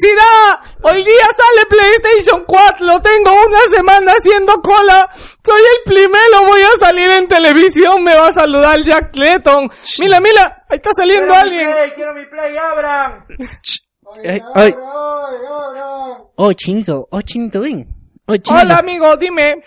¡Felicidad! Hoy día sale PlayStation 4, lo tengo una semana haciendo cola. Soy el primero, voy a salir en televisión, me va a saludar Jack Clayton. Mira, mira, ahí está saliendo alguien. quiero mi play, abran. Ay, ay. Oh, chinito, oh, chinito, ven. Oh, chinito. Hola amigo, dime.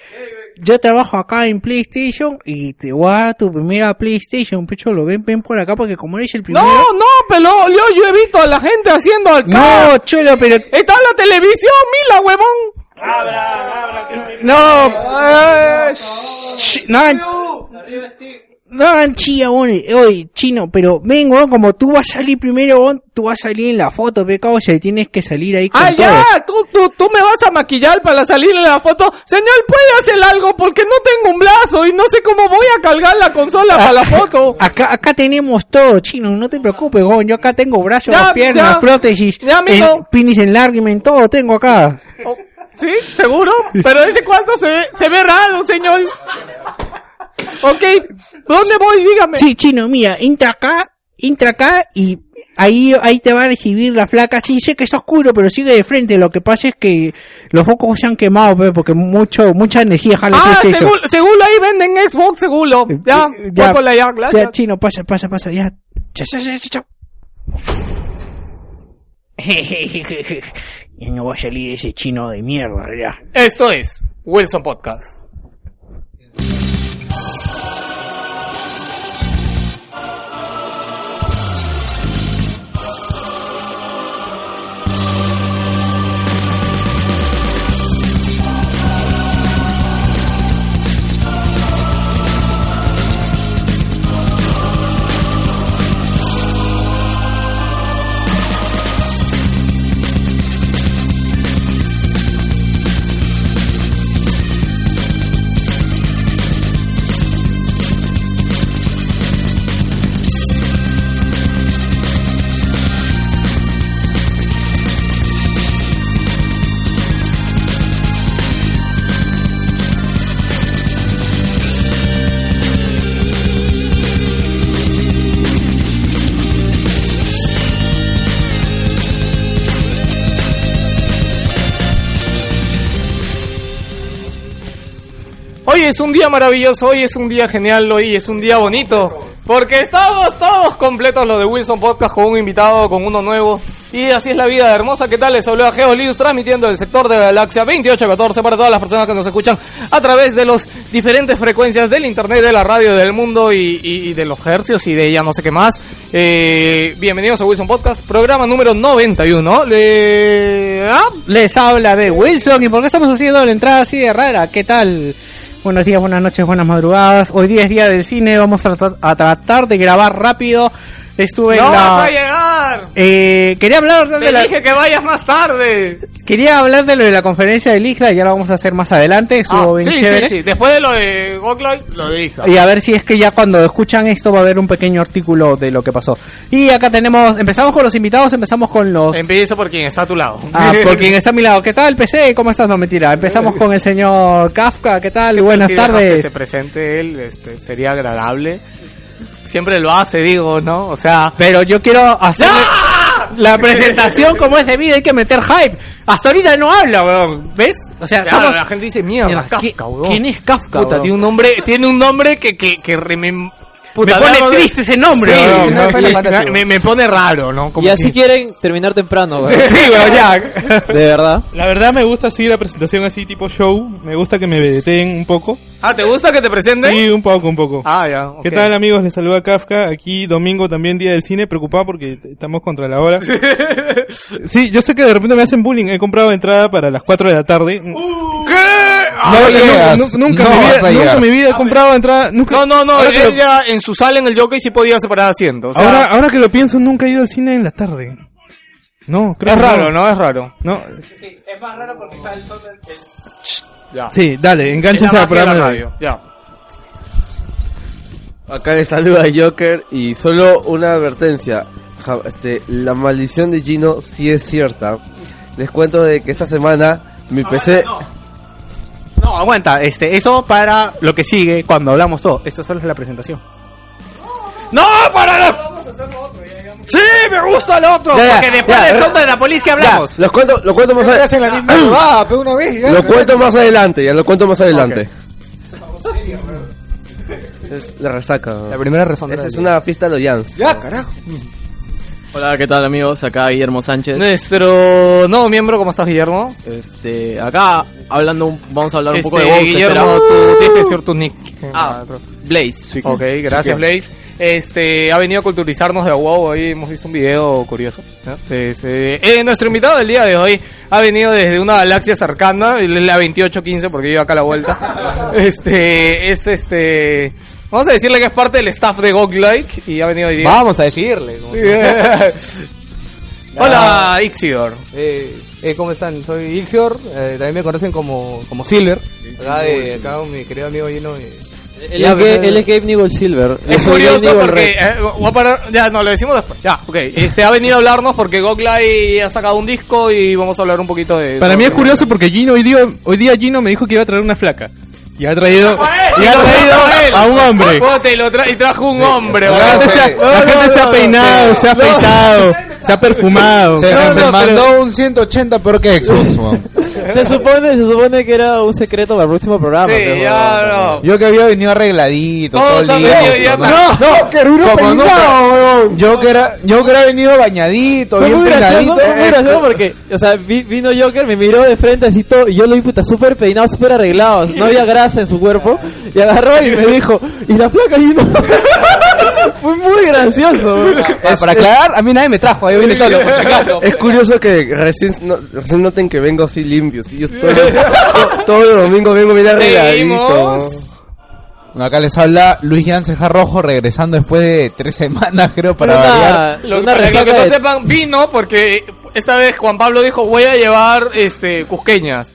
Yo trabajo acá en PlayStation y te voy a dar tu primera PlayStation, Pecholo. Ven, ven por acá porque como eres el primero... No, no, pero yo, yo he visto a la gente haciendo al No, cholo, pero... Está en la televisión, mira, huevón. Abran, abran, quiero mi No, Eh, ch- no, hagan- no hagan weón. Oye, chino, pero ven, weón, como tú vas a salir primero, weón, tú vas a salir en la foto, pecado, o sea, tienes que salir ahí con Ah, ya, tú, tú, tú me vas a maquillar para salir en la foto. Señor, ¿puede hacer algo? Porque no tengo un brazo y no sé cómo voy a cargar la consola para la foto. Acá, acá tenemos todo, chino, no te preocupes, weón. Yo acá tengo brazos, Ya, piernas, ya. prótesis, Ya, amigo. en- penis enlargement, todo tengo acá. Oh, ¿Sí? ¿Seguro? Pero ese cuarto se ve, se ve raro, señor. Ok, ¿dónde voy? Dígame. Sí, chino, mira, entra acá, entra acá y ahí, ahí te va a recibir la flaca. Sí, sé que está oscuro, pero sigue de frente. Lo que pasa es que los focos se han quemado, pe, porque mucho, mucha energía jala Ah, seguro, seguro ahí venden Xbox, seguro. Ya, ya, voy por allá, ya, gracias. chino, pasa, pasa, pasa, ya. Chao, chao, chao, chao. Ya no va a salir ese chino de mierda, ya. Esto es Wilson Podcast. Es un día maravilloso, hoy es un día genial, hoy es un día bonito. Porque estamos todos completos los de Wilson Podcast con un invitado, con uno nuevo. Y así es la vida hermosa. ¿Qué tal? Les habló a Geolius transmitiendo del sector de la galaxia 2814 para todas las personas que nos escuchan a través de las diferentes frecuencias del internet, de la radio, del mundo y, y- y de los hercios y de ya no sé qué más. Eh, bienvenidos a Wilson Podcast, programa número 91. Le... ¿Ah? Les habla de Wilson y por qué estamos haciendo la entrada así de rara. ¿Qué tal? Buenos días, buenas noches, buenas madrugadas. Hoy día es día del cine, vamos a a tratar de grabar rápido. Estuve ¡No en la... vas a llegar! Eh, quería hablar de Te la... dije que vayas más tarde. Quería hablar de lo de la conferencia de Isla, ya lo vamos a hacer más adelante, estuvo Ah, bien sí, chévere. sí, sí. Después de lo de Gokloy, lo de Isla. Y a ver si es que ya cuando escuchan esto va a haber un pequeño artículo de lo que pasó. Y acá tenemos, empezamos con los invitados, empezamos con los... Empiezo por quien está a tu lado. Ah, por quien está a mi lado. ¿Qué tal, PC? ¿Cómo estás? No, mentira. Empezamos con el señor Kafka. ¿Qué tal? Buenas dejas Que tardes. se presente él, este, sería agradable. Siempre lo hace, digo, ¿no? O sea... Pero yo quiero hacer la presentación como es debido. Hay que meter hype. Hasta ahorita no habla, weón. ¿Ves? O sea, Claro, estamos... la gente dice, mierda, Kafka, ¿qui- weón. ¿Quién es Kafka? Puta, tiene un nombre, tiene un nombre que, que, que remem- Puta, Me pone triste ese nombre, Sí, sí, No, me- sí, me, me pone raro, ¿no? Como Y así que- quieren terminar temprano, güey. Sí, weón, ya. De verdad. La verdad me gusta así la presentación así tipo show. Me gusta que me vedeteen un poco. Ah, ¿te gusta que te presente? Sí, un poco, un poco. Ah, ya. ¿Qué tal amigos? Les saluda Kafka. Aquí domingo también día del cine. Preocupado porque estamos contra la hora. Sí, yo sé que de repente me hacen bullying. He comprado entrada para las 4 de la tarde. ¿Qué? No, Ah, nu- llegas. nu- nunca, No en mi vida, nunca mi vida he comprado entrada. Nunca, No, no, no, Ahora lo, ella en su sala en el jockey sí podía separar asientos. O sea, ahora, ahora que lo pienso, nunca he ido al cine en la tarde. No, creo es que raro, ¿no? Es raro. No. es más raro porque está el sol del... Ya. Sí, dale, enganchense al programa. de hoy. radio. Ya. Acá les saluda Joker y solo una advertencia. Ja- Este, la maldición de Gino sí es cierta. Les cuento de que esta semana mi PC... No, aguanta. Este, eso para lo que sigue cuando hablamos todo. Esto solo es la presentación. ¡No, para la... Sí, me gusta el otro. Ya, ya, porque después ya, del ya. tonto de Napolis que Ya, hablamos. lo cuento, lo cuento más hacen la adelante. misma huevada, pero una vez y ya. Lo cuento más adelante, ya lo cuento más adelante. Es la resaca. La primera razón Esta es una fiesta de los Jans. Ya, carajo. Hola, ¿qué tal amigos? Acá Guillermo Sánchez. Nuestro nuevo miembro, ¿cómo estás, Guillermo? Este, acá hablando, un- vamos a hablar un poco de Este, Vox. Guillermo, espera. tú tienes que decir tu nick. Ah, Blaze. Ok, gracias Blaze. Este, ha venido a culturizarnos de WoW, hoy hemos visto un video curioso. ¿no? Este, eh, nuestro invitado del día de hoy ha venido desde una galaxia cercana, la 2815 porque vive acá a la vuelta. Este, es este, vamos a decirle que es parte del staff de GOG-Like y ha venido hoy día. Vamos a decirle. como- Hola, Ixior. Eh, eh, ¿Cómo están? Soy Ixior, eh, también me conocen como, como Silver. Acá de acá mi querido amigo Gino. eh, Él es, pues, él es Gabe Newell Silver. Es curioso porque eh, voy a parar, ya no lo decimos después. Ya, ok. Este ha venido a hablarnos porque GOG-Like ha sacado un disco y vamos a hablar un poquito de Para mí es curioso porque Gino hoy día, hoy día Gino me dijo que iba a traer una flaca. Y ha traído, y ha traído a un hombre. Y, lo tra- y trajo un hombre, La weón. gente, se ha, la gente se ha peinado, se ha afeitado, se ha perfumado. Se, No, se no, mandó un 180 por qué Xbox. Se supone, se supone que era un secreto para el próximo programa. Sí, pero, ya, no. Yo que había venido arregladito. Todos todo el día. venido ya No, No, que uno Como peinado, nunca. weón. Yo que era, yo que era venido bañadito, Fue bien muy gracioso, peinadito. fue muy gracioso porque, o sea, vi- vino Joker, me miró de frente así todo, y yo lo vi puta súper peinado, súper arreglado, no había grasa en su cuerpo, y agarró y me dijo, ¿y la placa y no? Fue muy gracioso, eh, para aclarar, a mí nadie me trajo, yo vine solo, por si acaso. Es curioso que recién, no- recién noten que vengo así limpio. Sí, yo todo, todo- todos los domingos vengo bien arregladito. Bueno, acá les habla Luis Jan Rojo regresando después de tres semanas, creo, para Una- variar. Lo, una para que no de- sepan, vino porque esta vez Juan Pablo dijo, voy a llevar este cusqueñas.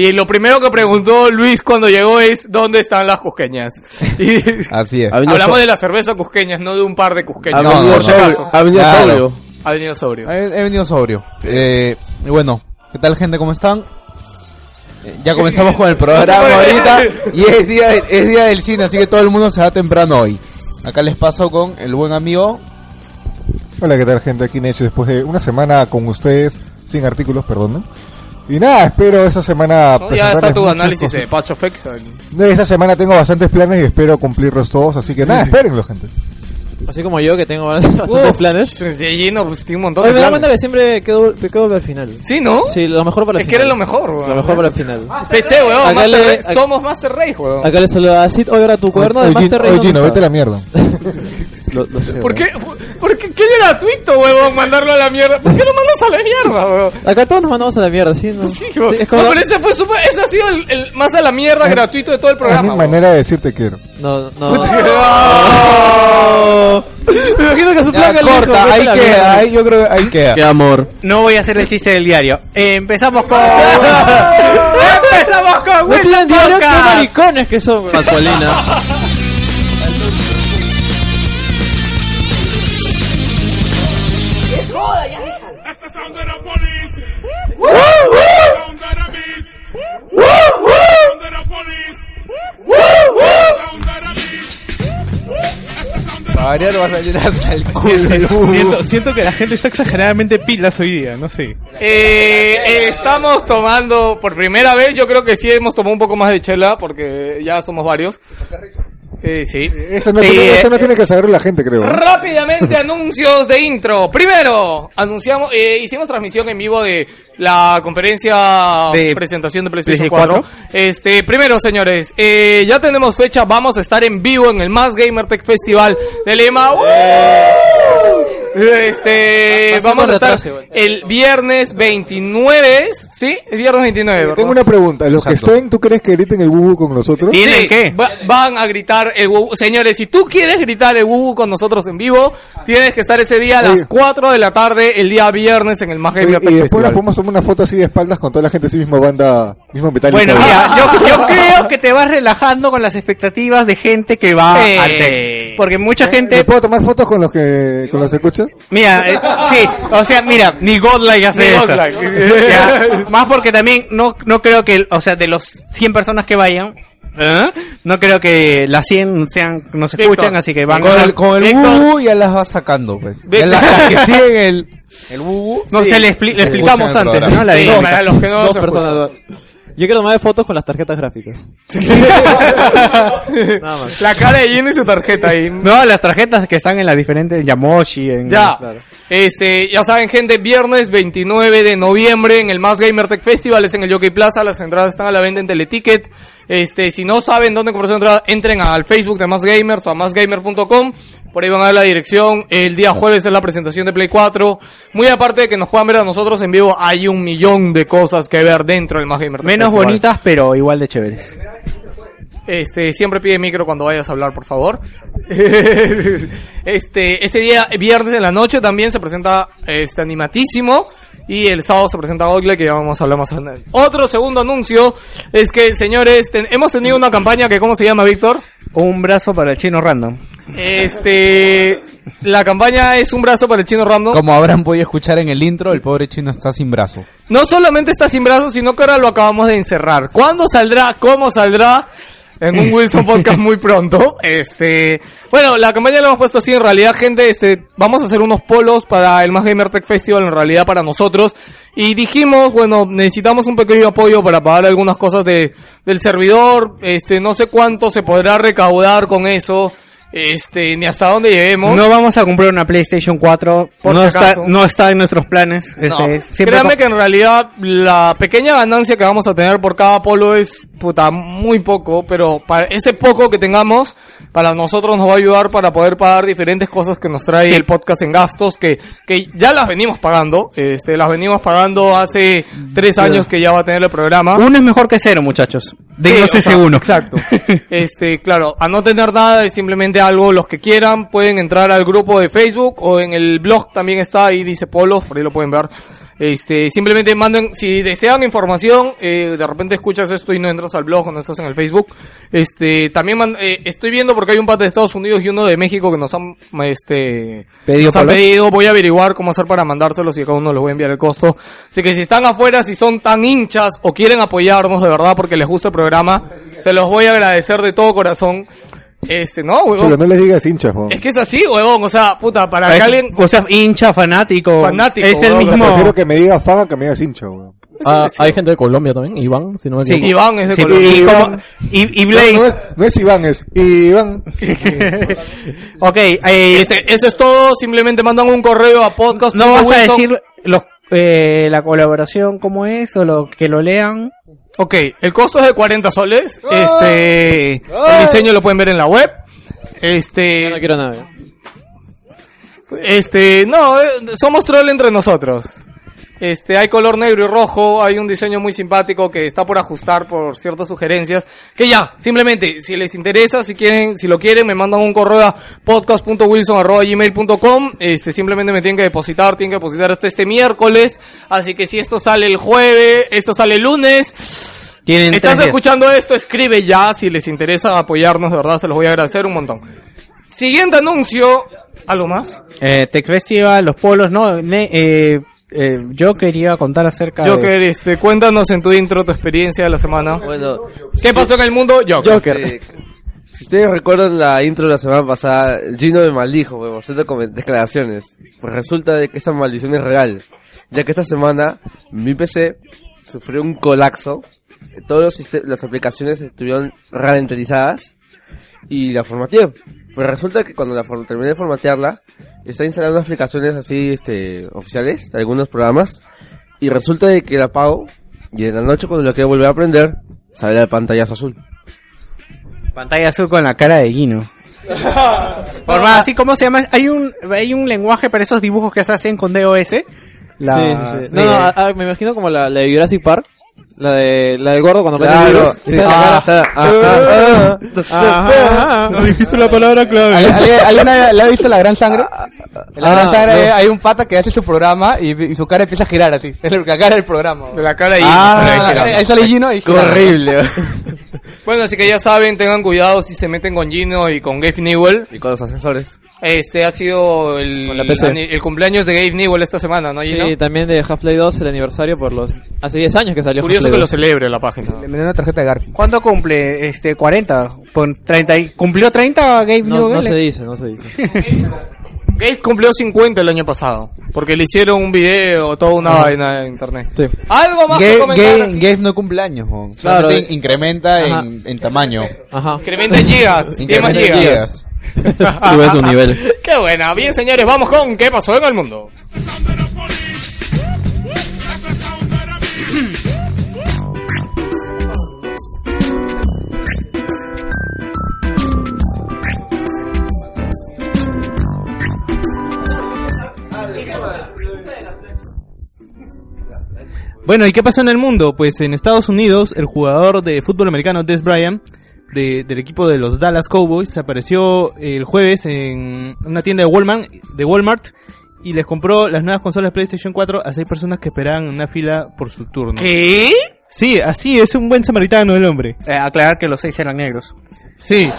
Y lo primero que preguntó Luis cuando llegó es, ¿dónde están las cusqueñas? Y Así es. Hablamos so- de la cerveza cusqueñas, no de un par de cusqueñas. ha venido no, no. sobrio. Ha venido Claro. sobrio. Ha venido sobrio. He, he venido sobrio. Eh, y bueno, ¿qué tal gente? ¿Cómo están? Eh, Ya comenzamos con el programa ahorita y es día, es día del cine, así que todo el mundo se va temprano hoy. Acá les paso con el buen amigo. Hola, ¿qué tal, gente? Aquí Necho, después de una semana con ustedes, sin artículos, perdón. ¿no? Y nada, espero esta semana. ¿no? Ya está tu análisis de cosas. Patch of X. Esta semana tengo bastantes planes y espero cumplirlos todos, así que nada, espérenlo, gente. Así como yo, que tengo bastantes planes. Lleno, pues tiene un montón Oye, de me da planes. cuenta que siempre quedo, me quedo al final. Sí, ¿no? Sí, lo mejor para el Es que final. eres lo mejor, weón. Lo mejor para el final. PC, weón. Acá Master le- acá- Somos Master Race, weón. Acá le saluda a Sid. Oye, ahora tu cuaderno de Master Race. oye, vete a la mierda. Lo- lo sé, ¿Por qué? ¿Por qué? ¿Qué gratuito, weón? Mandarlo a la mierda. ¿Por qué lo mandas a la mierda, weón? Acá todos nos mandamos a la mierda, ¿sí? ¿no? Sí, weón. es como... No, pero ese fue super, ese ha sido el, el más a la mierda gratuito de todo el Es mi programa. manera de decirte quiero. No, no. Me imagino que su Ya, placa le dijo, corta, "Vete a ahí la queda, mierda". ahí yo creo que ahí queda. Qué amor. No voy a hacer el chiste del diario. Eh, empezamos con... Empezamos con No diario, qué maricones que son. weón. Pascualina. Sound of the police. Woo! Sound of the beast. Woo! Sound of the police. Sound of the beast. That's the sound of the Para variar va a salir hasta el culo. Siento, siento que la gente está exageradamente pilas hoy día, no sé. Eh, eh, estamos tomando por primera vez, yo creo que sí hemos tomado un poco más de chela porque ya somos varios. Eh, sí. Eso no, Sí, tiene, eso no eh, tiene que saber la gente, creo. ¿no? Rápidamente anuncios de intro. Primero, anunciamos, eh, hicimos transmisión en vivo de la conferencia De presentación de PlayStation PlayStation 4. Este, primero, señores, eh, ya tenemos fecha, vamos a estar en vivo en el Más Gamer Tech Festival de Lima. ¡Woo! Este, Bastante vamos a estar retraso, el viernes 29, ¿sí? El viernes 29, ¿verdad? Tengo una pregunta. ¿Los que estén, tú crees que griten el bubu con nosotros? ¿Tienen Sí, qué? va- van a gritar el wubu. Señores, si tú quieres gritar el wubu con nosotros en vivo, tienes que estar ese día a las Oye. 4 de la tarde, el día viernes, en el Más Oye, y después nos Festival. podemos tomar una foto así de espaldas con toda la gente, así mismo banda, mismo metal. Bueno, mira, yo, yo creo que te vas relajando con las expectativas de gente que va Sí. al TEC. Porque mucha gente... ¿Me puedo tomar fotos con los que con los que escuchan? Mira, eh, sí, o sea, mira, ni Godlike hace Ni eso. Godlike. Ya, más porque también no, no creo que, o sea, de los 100 personas que vayan, ¿Eh? No creo que las 100 sean, nos escuchan, así que van Con el, con el wubu ya las va sacando, pues. Ya las las que siguen el, el wubu. No sí, sé, le, expli- le se explicamos antes, programa. ¿no? La Sí, dinámica. para los que no Dos se personas. escuchan. Yo quiero tomarme fotos con las tarjetas gráficas. Nada más. La cara de Gino y su tarjeta ahí. No, las tarjetas que están en las diferentes Yamoshi, en... Ya, Claro. este, ya saben gente, viernes 29 de noviembre en el Más Gamer Tech Festival, es en el Jockey Plaza, las entradas están a la venta en Teleticket. Este, si no saben dónde comprar su entrada, entren al Facebook de Más Gamers o a másgamer.com. Por ahí van a ver la dirección. El día jueves es la presentación de Play 4. Muy aparte de que nos puedan ver a nosotros en vivo, hay un millón de cosas que ver dentro del Más Gamer Menos Festival. bonitas, pero igual de chéveres. Este, siempre pide micro cuando vayas a hablar, por favor. este, ese día, viernes en la noche también se presenta este animatísimo. Y el sábado se presenta Ogle, que ya vamos a hablar más adelante. Otro segundo anuncio es que, señores, ten- hemos tenido una campaña que, ¿cómo se llama, Víctor? Un brazo para el chino random. Este, la campaña es un brazo para el chino random. Como habrán podido escuchar en el intro, el pobre chino está sin brazo. No solamente está sin brazos, sino que ahora lo acabamos de encerrar. ¿Cuándo saldrá? ¿Cómo saldrá? En un Wilson Podcast muy pronto. Este, bueno, la campaña la hemos puesto así. En realidad, gente, este, vamos a hacer unos polos para el Más Gamer Tech Festival, en realidad para nosotros. Y dijimos, bueno, necesitamos un pequeño apoyo para pagar algunas cosas de, del servidor. Este, no sé cuánto se podrá recaudar con eso. Este, ni hasta dónde lleguemos. No vamos a comprar una PlayStation 4. Por no, si está, acaso. no está en nuestros planes. No. Este, Créanme co- que en realidad la pequeña ganancia que vamos a tener por cada polo es puta muy poco, pero para ese poco que tengamos para nosotros nos va a ayudar para poder pagar diferentes cosas que nos trae el podcast en gastos que que ya las venimos pagando, este las venimos pagando hace tres años que ya va a tener el programa. Uno es mejor que cero, muchachos. Sí, Dennos o sea, ese uno. Exacto. Este, claro, a no tener nada es simplemente algo, los que quieran pueden entrar al grupo de Facebook o en el blog también está, ahí dice Polos, por ahí lo pueden ver. Este, simplemente manden, si desean información, eh, de repente escuchas esto y no entras al blog o no estás en el Facebook. Este, también man- eh, estoy viendo porque hay un par de Estados Unidos y uno de México que nos han, este, Pedido nos han pedido, voy a averiguar cómo hacer para mandárselos y a cada uno les voy a enviar el costo. Así que si están afuera, si son tan hinchas o quieren apoyarnos de verdad porque les gusta el programa, se los voy a agradecer de todo corazón. Este, no, Chulo, huevón. no les digas hinchas, weón. Es que es así, huevón. O sea, puta, para que alguien... O sea, hincha, fanático. Fanático, Es el mismo. Prefiero que me digas faga que me digas hincha, weón. Ah, hay gente de Colombia también, Iván, si no me Sí. equivoco. Iván es de Sí, Colombia. y, como- y, y No, Blaze. no es, no es Iván, es Iván. ok, eh, Este, eso es todo. Simplemente mandan un correo a podcast. no vas a decir los, eh, la colaboración cómo es o lo que lo lean. Ok, el costo es de 40 soles. Este, el diseño lo pueden ver en la web. Este, no quiero nada. Este, no, eh, somos troll entre nosotros. Este, hay color negro y rojo, hay un diseño muy simpático que está por ajustar por ciertas sugerencias. Que ya, simplemente, si les interesa, si quieren, si lo quieren, me mandan un correo a podcast.wilson.gmail.com. Este, simplemente me tienen que depositar, tienen que depositar hasta este miércoles. Así que si esto sale el jueves, esto sale el lunes. Tienen Estás escuchando esto, escribe ya, si les interesa apoyarnos, de verdad, se los voy a agradecer un montón. Siguiente anuncio, ¿algo más? Eh, Tech Festival, los polos, no. ne- eh, eh, yo quería contar acerca Joker, de. este, cuéntanos en tu intro tu experiencia de la semana. Bueno, ¿Qué pasó en el mundo? Joker. Sí. Si ustedes recuerdan la intro de la semana pasada, Gino me maldijo por ciertas comen- declaraciones. Pues resulta de que esa maldición es real. Ya que esta semana mi PC sufrió un colapso. Todas las aplicaciones estuvieron ralentizadas y la formateé. Pues resulta que cuando la terminé de formatearla, está instalando aplicaciones así este oficiales, de algunos programas, y resulta de que la apago y en la noche cuando lo quiero volver a prender, sale el pantallazo azul. Pantalla azul con la cara de Guino. Por más, así como se llama, hay un, hay un lenguaje para esos dibujos que se hacen con DOS. La- Sí, sí, sí. No, no, me imagino como la, la de Jurassic Park. La de, la del gordo cuando prende el Claro, sí. Ah, ah, ah, ah, Ajá. No dijiste la palabra clave. ¿Alguien, le ha visto La Gran Sangre? En La Gran Ah, Sangre no. hay un pata que hace su programa y, y su cara empieza a girar así. Es la cara del programa. De la cara. Ah, Ahí, ahí sale Gino y gira. horrible. Bueno, así que ya saben, tengan cuidado si se meten con Gino y con Gabe Newell. y con los asesores. Este ha sido el, el cumpleaños de Gabe Newell esta semana, ¿no? Gino? Sí, también de Half-Life 2 el aniversario por los... Hace 10 años que salió Curioso que lo 2. celebre la página. Le me dio una tarjeta de Garfield. ¿Cuándo cumple? Este, 40. Por 30 y- ¿Cumplió 30 Gabe No, Newell? no se dice, no se dice. Gabe cumplió 50 el año pasado, porque le hicieron un video, toda una vaina en internet. Sí. ¿Algo más que comentar? No cumple años, Juan. Claro, Solamente eh. incrementa Ajá. en, en tamaño. Ajá. Incrementa en gigas, Incrementa en gigas. gigas. Sube su nivel. Qué buena. Bien, señores, vamos con ¿Qué pasó en el mundo? Bueno, ¿y qué pasó en el mundo? Pues en Estados Unidos, el jugador de fútbol americano Des Bryant, de- del equipo de los Dallas Cowboys, apareció el jueves en una tienda de Walmart, de Walmart y les compró las nuevas consolas PlayStation 4 a seis personas que esperaban en una fila por su turno. ¿Qué? Sí, así, es un buen samaritano el hombre. Eh, aclarar que los seis eran negros. Sí.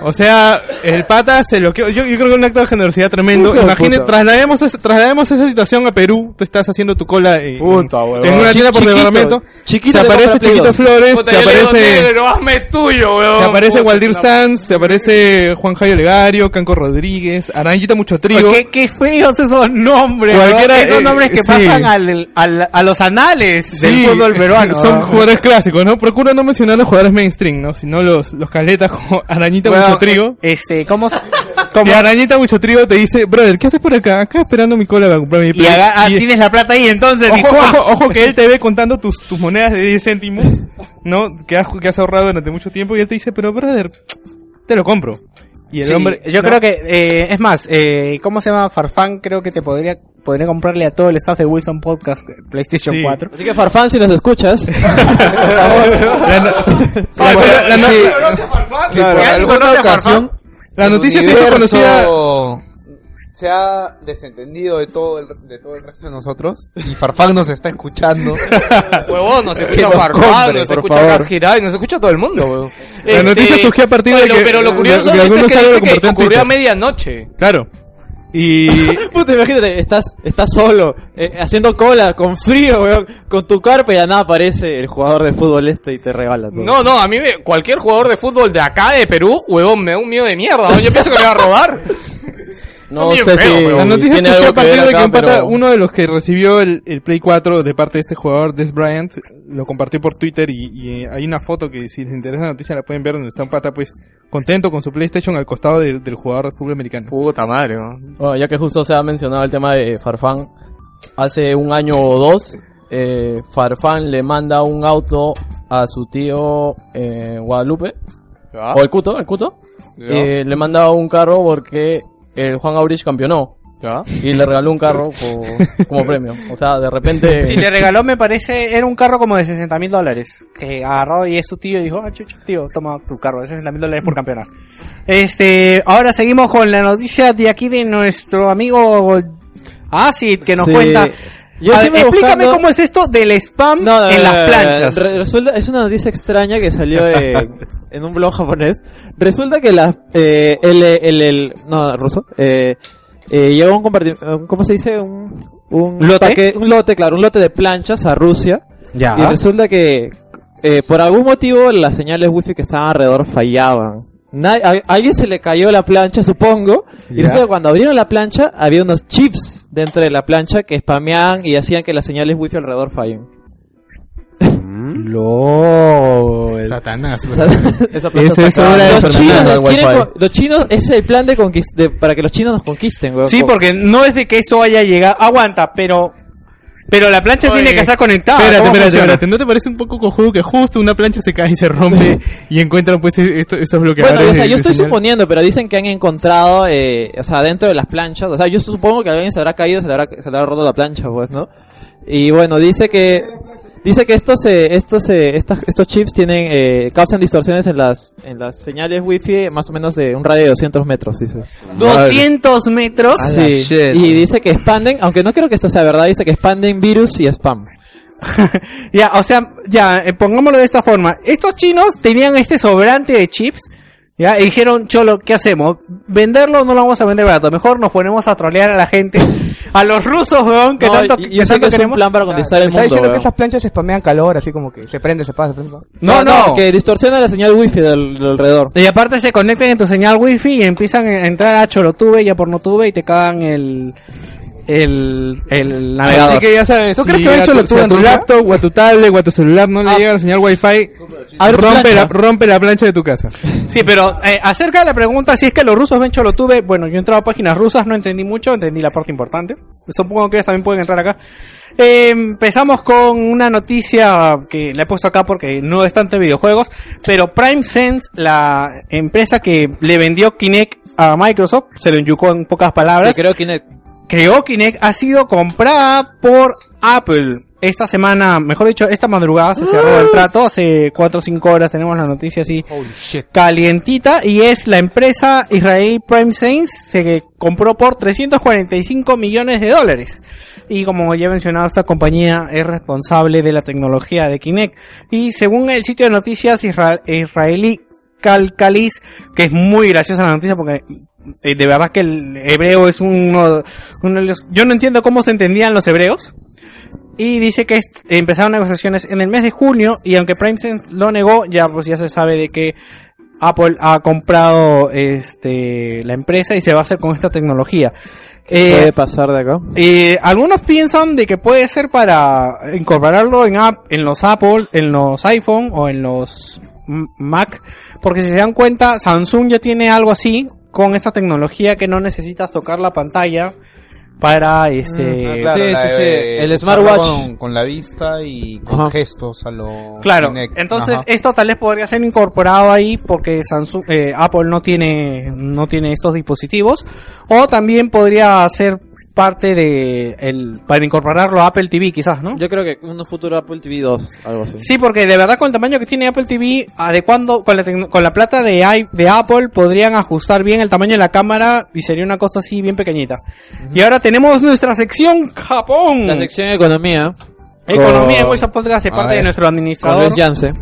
O sea, el pata se lo que yo, yo creo que es un acto de generosidad tremendo. Puta. traslademos, esa- traslademos esa situación a Perú. Tú estás haciendo tu cola en, Puta, huevón. en una tienda por departamento. chiquito se te aparece Chiquito 2. Flores, Puta, se aparece, negro, hazme tuyo, weón. se aparece Puta, Waldir Sanz, se aparece Juan Jairo Legario, Canco Rodríguez, Arañita Mucho Trigo. ¿Qué, qué feos esos nombres. Cualquiera, ¿no? Esos eh, nombres que sí. pasan al, al- a los anales del Sí, fútbol peruano. Son jugadores clásicos, ¿no? Procura no mencionar los jugadores mainstream, ¿no? Sino los, los caletas como Arañita Bueno, Mucho Trigo. Este, ¿cómo? se- Y Arañita Mucho Trigo te dice, brother, ¿qué haces por acá? Acá esperando mi cola para comprar mi y Play". haga- ah, Y- tienes la plata ahí entonces. y Ojo, ojo, ojo que él te ve contando tus, tus monedas de 10 céntimos, ¿no? Que has, que has ahorrado durante mucho tiempo y él te dice, pero brother, te lo compro. Y el Sí, hombre... yo ¿no? creo que, eh, es más, eh, ¿cómo se llama? Farfán, creo que te podría, podría comprarle a todo el staff de Wilson Podcast eh, PlayStation Sí. 4. Así que Farfán, si nos escuchas, La, no- Ay, la- pero- la no- sí, conoce a Farfán, Si por ¿sí? alguna ¿Conoce a ocasión la noticia se hizo conocida... se ha desentendido de todo el, de todo el resto de nosotros y Farfán nos está escuchando. Huevón, nos escucha Farfán, compre, nos escucha Giray, nos escucha todo el mundo, weón. La noticia surgió a partir de pero, que- Pero lo de- curioso de es que dice que ocurrió a medianoche. Claro. Y... puta, imagínate, estás, estás solo, eh, haciendo cola, con frío, weón, con tu carpa y ya nada aparece el jugador de fútbol este y te regala todo. No, no, a mí me- cualquier jugador de fútbol de acá, de Perú, huevón, me da un miedo de mierda. ¿no? Yo pienso que me va a robar. No sé feos, si. La noticia surgió algo a partir de que acá, un pata- pero- uno de los que recibió el, el Play 4 de parte de este jugador, Des Bryant, lo compartió por Twitter y, y, eh, hay una foto que si les interesa la noticia la pueden ver donde está un pata pues contento con su PlayStation al costado del, del jugador de fútbol americano. Puta madre, ¿no? Bueno, ya que justo se ha mencionado el tema de Farfán, hace un año o dos, eh, Farfán le manda un auto a su tío eh, Guadalupe, ¿Ya? o el Cuto, el Cuto, eh, le manda un carro porque el Juan Aurich campeonó ¿Ya? y le regaló un carro por- como premio. O sea, de repente... Si le regaló, me parece, era un carro como de 60 mil dólares. Que agarró y es su tío y dijo, ah, chucho, tío, toma tu carro de 60 mil dólares por campeonar. Este, ahora seguimos con la noticia de aquí de nuestro amigo Acid, que nos Sí. cuenta. Yo A ver, estuve explícame buscando- cómo es esto del spam No, no, en no, las planchas. re- resulta, es una noticia extraña que salió en, en un blog japonés. Resulta que la, eh, el, el, el, no, ruso, eh, eh, llegó un comparti- un- ¿cómo se dice? Un, un ¿Lote? un lote, claro, un lote de planchas a Rusia. Ya. Y resulta que, eh, por algún motivo, las señales wifi que estaban alrededor fallaban. A, a alguien se le cayó la plancha, supongo. Y resulta que cuando abrieron la plancha, había unos chips dentro de la plancha que spameaban y hacían que las señales wifi alrededor fallen. LOL. Satanás. Esa es hora de los, chinos quieren los chinos, ese es el plan de, conquist- de- para que los chinos nos conquisten, weón. Sí, porque no es de que eso haya llegado. Aguanta, pero. Pero la plancha Oye, tiene que estar conectada. Espérate, ¿cómo espérate, funciona? espérate. ¿No te parece un poco cojudo que justo una plancha se cae y se rompe y encuentran pues esto- estos bloqueadores? Bueno, o sea, yo estoy señal? suponiendo, pero dicen que han encontrado, eh, o sea, dentro de las planchas, o sea, yo supongo que alguien se habrá caído, se le habrá, se le habrá roto la plancha, pues, ¿no? Y bueno, dice que, dice que estos, eh, estos, eh, estas- estos chips tienen, eh, causan distorsiones en las, en las señales wifi más o menos de un radio de 200 metros, dice. 200 metros. Sí, y dice que expanden, aunque no creo que esto sea verdad, dice que expanden virus y spam. Ya, o sea, ya, eh, pongámoslo de esta forma. Estos chinos tenían este sobrante de chips Ya, y dijeron, Cholo, ¿qué hacemos? ¿Venderlo o no lo vamos a vender barato? Mejor nos ponemos a trolear a la gente, a los rusos, weón, que No, tanto, y- que yo sé que tanto es un queremos. plan para conquistar el Está mundo. diciendo que weón. estas planchas se spamean calor, así como que se prende, se pasa, se prende. No, no, que distorsiona la señal wifi del, del alrededor. Y aparte se conectan en tu señal wifi y empiezan a entrar a Cholotube y a Pornotube y te cagan el, el, el navegador. Así que ya sabes, ¿Tú si crees que va a hecho tu- lo tuyo tu en Rusia? laptop o a tu tablet o a tu celular no le llega la señal wifi, rompe la, rompe la plancha de tu casa. Sí, pero eh, acerca de la pregunta si es que los rusos ven Cholotube, bueno, yo he entrado a páginas rusas, no entendí mucho, entendí la parte importante. Supongo que ellos también pueden entrar acá. Eh, empezamos con una noticia que le he puesto acá porque no es tanto de videojuegos, pero Prime Sense, la empresa que le vendió Kinect a Microsoft, se lo enyucó en pocas palabras. creo que creó Kinect ha sido comprada por Apple. Esta semana, mejor dicho, esta madrugada se cerró el trato. Hace 4 o 5 horas tenemos la noticia así calientita. Y es la empresa israelí Prime Sense. Se compró por 345 millones de dólares. Y como ya he mencionado, esta compañía es responsable de la tecnología de Kinect. Y según el sitio de noticias isra- israelí Calcalis, que es muy graciosa la noticia porque eh, de verdad que el hebreo es uno, uno de los... Yo no entiendo cómo se entendían los hebreos. Y dice que empezaron negociaciones en el mes de junio y aunque PrimeSense lo negó, ya pues ya se sabe de que Apple ha comprado este la empresa y se va a hacer con esta tecnología. Eh, puede pasar de acá. eh, algunos piensan de que puede ser para incorporarlo en app, en los Apple, en los iPhone o en los Mac, porque si se dan cuenta, Samsung ya tiene algo así con esta tecnología que no necesitas tocar la pantalla para este Claro, sí, la sí, sí. de El smartwatch. Con, con la vista y con Ajá. gestos a lo. Claro, Kinect. entonces Ajá. esto tal vez podría ser incorporado ahí porque Samsung, eh, Apple no tiene no tiene estos dispositivos o también podría ser parte de el para incorporarlo a Apple TV quizás, ¿no? Yo creo que un futuro Apple TV 2, algo así. Sí, porque de verdad con el tamaño que tiene Apple TV, adecuando con la, con la plata de, i- de Apple, podrían ajustar bien el tamaño de la cámara y sería una cosa así bien pequeñita. Y ahora tenemos nuestra sección Japón. La sección economía. Economía en Voice Podcast de parte de nuestro administrador. Luis Yance.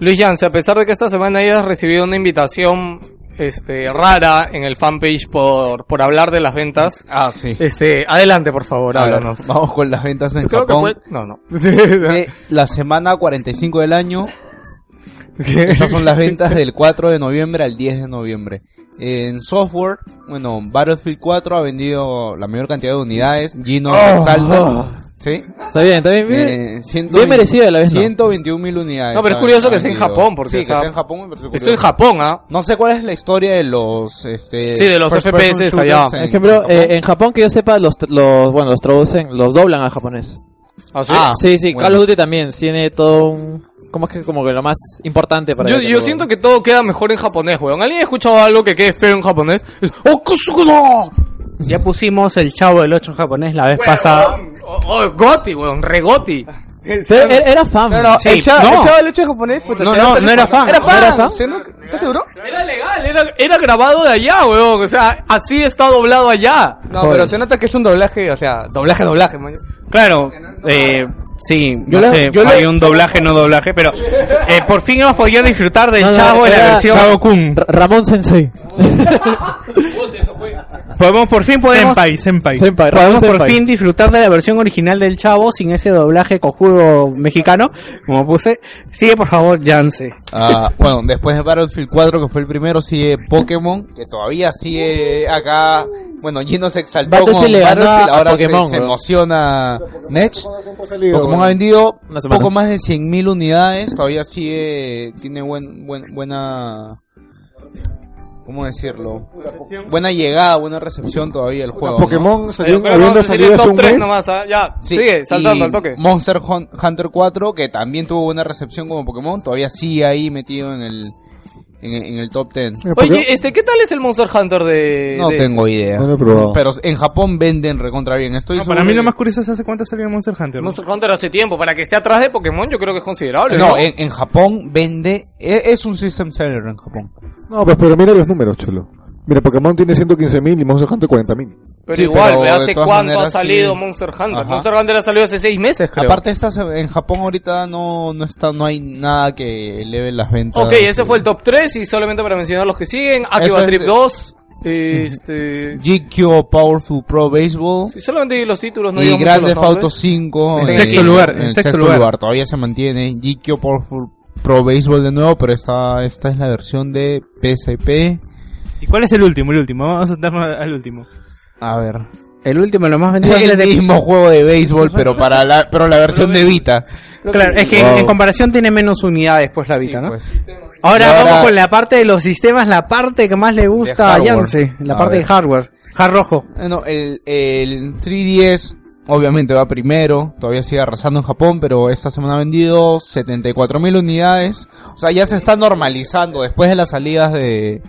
Luis Yance, a pesar de que esta semana hayas recibido una invitación este, rara en el fanpage por, por hablar de las ventas, Ah, sí. este, adelante por favor, A ver, háblanos. vamos con las ventas en Creo que Japón. fue... No, no. Eh, la semana 45 del año. Estas son las ventas del 4 de noviembre al 10 de noviembre. En software, bueno, Battlefield 4 ha vendido la mayor cantidad de unidades. Gino exalta. ¿Sí? Está bien, está bien. bien. Eh, Bien merecida a la vez, ¿no? 121 mil unidades. No, pero es curioso que sea en. Japón, porque, Sí, o que sea, sea en Japón me parece Estoy en. Japón, ¿ah? No sé cuál es la historia de los, este... Sí, de los first FPS allá. shooters Por en ejemplo, Japón. eh, en Japón que yo sepa, los, los, bueno, los traducen, los doblan al japonés. ¿Ah, sí? Ah, sí, sí, bueno. Call of Duty también tiene todo un... ¿Cómo es que como que lo más importante para Yo, ellos, yo siento que todo queda mejor en japonés, weón. ¿Alguien ha escuchado algo que quede feo en japonés? Es, ¡Oh! Ya pusimos el chavo del 8 en japonés la vez pasada. Oh, oh, Goti, weón, regoti. Era, era fan. No, no, Sí, el chavo, no. el chavo del hecho japonés, puta, No, no, no era fan. Era ¿No fan. era fan? ¿Sí, no? ¿Estás seguro? Era legal, era, era grabado de allá, weón. O sea, así está doblado allá. No, pero se nota que es un doblaje, o sea, doblaje, doblaje, man. Claro, eh, sí, Yo no le- sé, yo le- hay un doblaje, no doblaje, pero eh, por fin hemos podido disfrutar del No, no, chavo de la versión. Chavo Kun. Ra- Ramón Sensei. Podemos, por fin podemos, Senpai, senpai. Senpai, Ramón podemos por fin disfrutar de la versión original del chavo sin ese doblaje cojudo mexicano, como puse. Sigue por favor, Jance. Ah, bueno, después de Battlefield 4, que fue el primero, sigue Pokémon, que todavía sigue acá. Bueno, Gino se exaltó Battlefield con Battlefield, ahora Pokémon, se, emociona Nech. salido, Pokémon bueno. ha vendido poco más de 100.000 unidades, todavía sigue, tiene buen, buen, buena... ¿Cómo decirlo? Buena llegada, buena recepción todavía el juego. ¿no? Pokémon salió, Yo creo que habiendo decir salido el hace top un 3 mes. nomás, ¿ah? Ya, Sí, sigue, saltando al toque. Monster Hun- Hunter 4, que también tuvo buena recepción como Pokémon, todavía sigue ahí metido en el, en, en el top 10. Eh, Oye, este, ¿qué tal es el Monster Hunter de...? No de tengo ese? idea. No lo he probado. Pero en Japón venden recontra bien. Estoy No, para mí lo más curioso es hace cuánto salió Monster Hunter. ¿no? Monster Hunter hace tiempo, para que esté atrás de Pokémon yo creo que es considerable, No, ¿no? en, en Japón vende... e- Es un system seller en Japón. No, pues pero mira los números, chulo. Mira, Pokémon tiene 115.000 y Monster Hunter 40.000. Pero Sí, igual, pero ¿hace cuánto ha salido sí. Monster Hunter? Ajá. Monster Hunter ha salido hace seis meses, creo. Aparte estas en Japón ahorita no no está no hay nada que eleve las ventas. Ok, ese fue el top 3 y solamente para mencionar los que siguen, Akiba Trip de- 2, este... GQ Powerful Pro Baseball Sí, solamente los títulos, no y digo mucho Grand los Theft Auto nombres. 5 En eh, sexto lugar, en en sexto sexto lugar. lugar. todavía se mantiene GQ Powerful Pro Baseball de nuevo, pero esta esta es la versión de PSP. ¿Y cuál es el último? El último, vamos a darnos al último. A ver. El último, lo más vendido Es el de... mismo juego de béisbol, pero para la pero la versión de Vita. Claro, es que en- Wow. en comparación tiene menos unidades, pues la Vita, ¿no? Pues. Ahora, ahora- vamos con la parte de los sistemas, la parte que más le gusta a. Yance, la A parte ver. de hardware. Hard rojo. Bueno, el, el 3DS obviamente va primero, todavía sigue arrasando en Japón, pero esta semana ha vendido 74.000 unidades. O sea, ya se está normalizando después de las salidas de,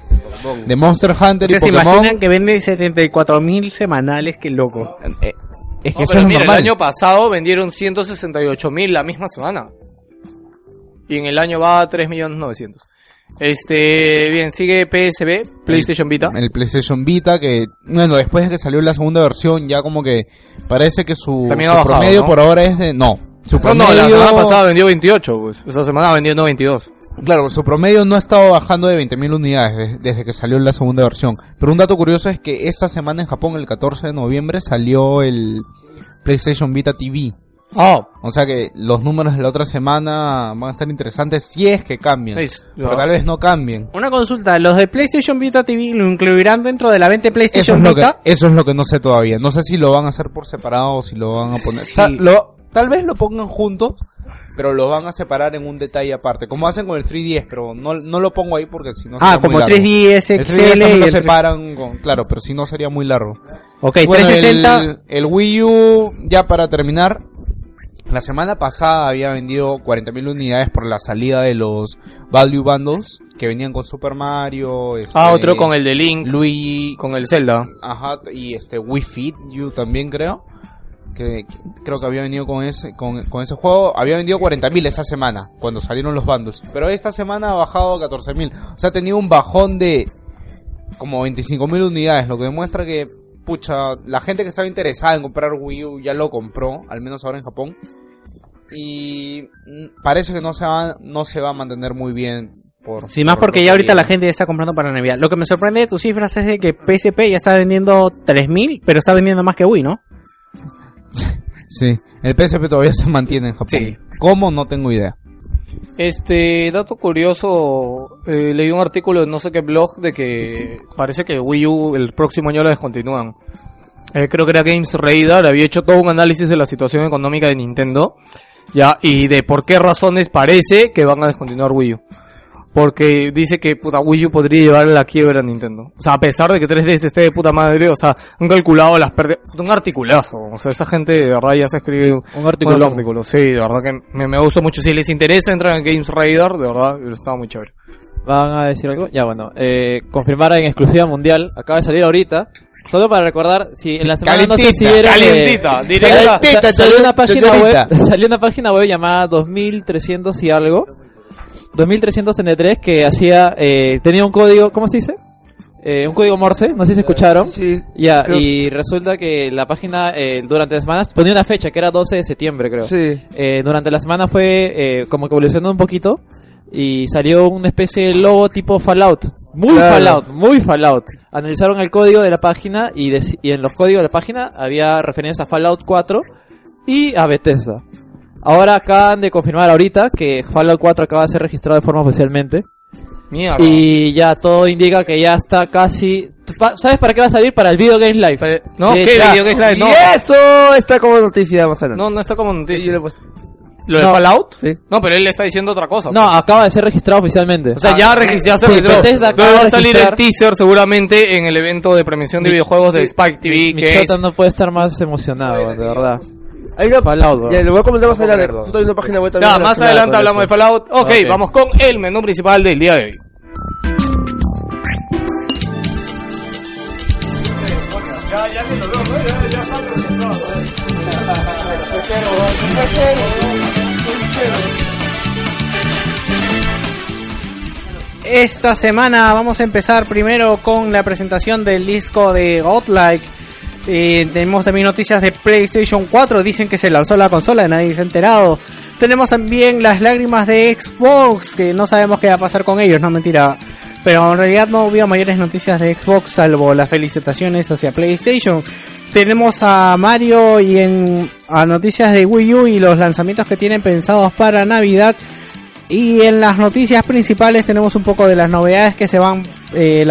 de Monster Hunter O sea, y se Pokémon. imaginan que vende 74 mil semanales, qué loco. Eh, es que No, eso pero es mira, el normal. año pasado vendieron 168 mil la misma semana. Y en el año va a 3 millones 900. Este, bien, sigue PSB, PlayStation Vita. El PlayStation Vita, que, bueno, después de que salió la segunda versión, ya como que parece que su, bajado, promedio ¿no? por ahora es de. No, su No, promedio. no, la semana pasada vendió 28, pues. Esa semana vendiendo 22. Claro, su promedio no ha estado bajando de 20.000 unidades des- desde que salió la segunda versión. Pero un dato curioso es que esta semana en Japón, el 14 de noviembre, salió el PlayStation Vita TV. Oh, O sea que los números de la otra semana van a estar interesantes si es que cambian. Pero tal vez no cambien. Una consulta, ¿los de PlayStation Vita TV lo incluirán dentro de la venta de Eso PlayStation es, lo que, eso es lo que no sé todavía. No sé si lo van a hacer por separado o si lo van a poner. Sí. Lo- tal vez lo pongan juntos, pero lo van a separar en un detalle aparte. Como hacen con el 3DS, pero no, no lo pongo ahí porque si no Ah, sería muy como largo. 3DS, El 3DS XL también y lo el... separan con, claro, pero si no sería muy largo. Ok, Bueno, 360... el, el Wii U, ya para terminar, la semana pasada había vendido 40.000 unidades por la salida de los Value Bundles que venían con Super Mario. este, ah, otro con el de Link, Luigi, con el Zelda. ajá, y este Wii Fit U también creo. Que, que creo que había venido con ese con, con ese juego. Había vendido 40.000 esta semana cuando salieron los bundles. Pero esta semana ha bajado a 14.000. O sea, ha tenido un bajón de como 25.000 unidades, lo que demuestra que pucha, la gente que estaba interesada en comprar Wii U ya lo compró, al menos ahora en Japón. Y mm, parece que no se va no se va a mantener muy bien por Sí, más por porque ya ahorita la gente ya está comprando para Navidad. Lo que me sorprende de tus cifras es de que PSP ya está vendiendo 3.000, pero está vendiendo más que Wii, ¿no? Sí, el PSP todavía se mantiene en Japón. Sí. ¿Cómo? No tengo idea. Este, dato curioso, eh, leí un artículo de no sé qué blog de que parece que Wii U el próximo año lo descontinúan. Eh, creo que era Games Radar, había hecho todo un análisis de la situación económica de Nintendo, ya, y de por qué razones parece que van a descontinuar Wii U. Porque dice que puta Wii U podría llevar a la quiebra a Nintendo. O sea, a pesar de que 3DS esté de puta madre, o sea, han calculado las pérdidas. Un articulazo. O sea, esa gente de verdad ya se escribe Un artículo. buenos artículos. Sí, de verdad que me, me gusta mucho. Si les interesa, entran en Games Radar, de verdad, estaba muy chévere. ¿Van a decir algo? Ya, bueno. Eh, confirmar en exclusiva mundial. Acaba de salir ahorita. Solo para recordar, si en la semana no Calentita, vieron... eh, calientita, sal- salió una página web, salió una página web llamada 2300 y algo. 2333 que hacía, eh, tenía un código, ¿cómo se dice? Eh, un código Morse, no sé si escucharon. Sí. Ya, creo- y resulta que la página eh, durante las semanas ponía una fecha que era 12 de septiembre, creo. Sí. Eh, durante la semana fue eh, como que evolucionó un poquito y salió una especie de logo tipo Fallout. Muy Claro. Fallout, muy Fallout. Analizaron el código de la página y, y en los códigos de la página había referencias a Fallout 4 y a Bethesda. Ahora acaban de confirmar ahorita que Fallout 4 acaba de ser registrado de forma oficialmente Mierda. y ya todo indica que ya está casi... ¿Tú pa- ¿Sabes para qué va a salir? Para el Video Game Live. no, De ¿qué hecho- video que es la de- Y No, eso está como noticia más adelante. no, no está como Sí, noticia. puesto. ¿Lo de No. Fallout? Sí. No, pero él le está diciendo otra cosa. No, acaba de ser registrado oficialmente. O sea, ya, regis- ya se Sí, registró. Bethesda Pero va a salir registrar- el teaser seguramente en el evento de premiación de Mi- videojuegos de sí, Spike TV. Mi, mi que es- no puede estar más emocionado, de verdad. Hay una, Fallout, ya, le voy a comentar más adelante. Justo hay una página web también Ya, más adelante hablamos de. Fallout. Ok, Ok. vamos con el menú principal del día de hoy. esta semana vamos a empezar primero con la presentación del disco de Godlike. Eh, tenemos también noticias de PlayStation 4, dicen que se lanzó la consola, nadie se ha enterado. Tenemos también las lágrimas de Xbox, que no sabemos qué va a pasar con ellos, no mentira. Pero en realidad no hubo mayores noticias de Xbox, salvo las felicitaciones hacia PlayStation. Tenemos a Mario y en a noticias de Wii U y los lanzamientos que tienen pensados para Navidad. Y en las noticias principales tenemos un poco de las novedades que se van eh,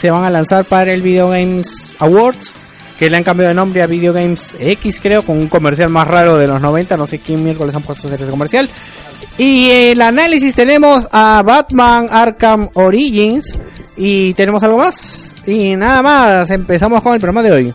se van a lanzar para el Video Games Awards, que le han cambiado de nombre a Video Games X, creo, con un comercial más raro de los 90, no sé quién miércoles han puesto a hacer ese comercial. Y el análisis tenemos a Batman Arkham Origins y tenemos algo más. Y nada más, empezamos con el programa de hoy.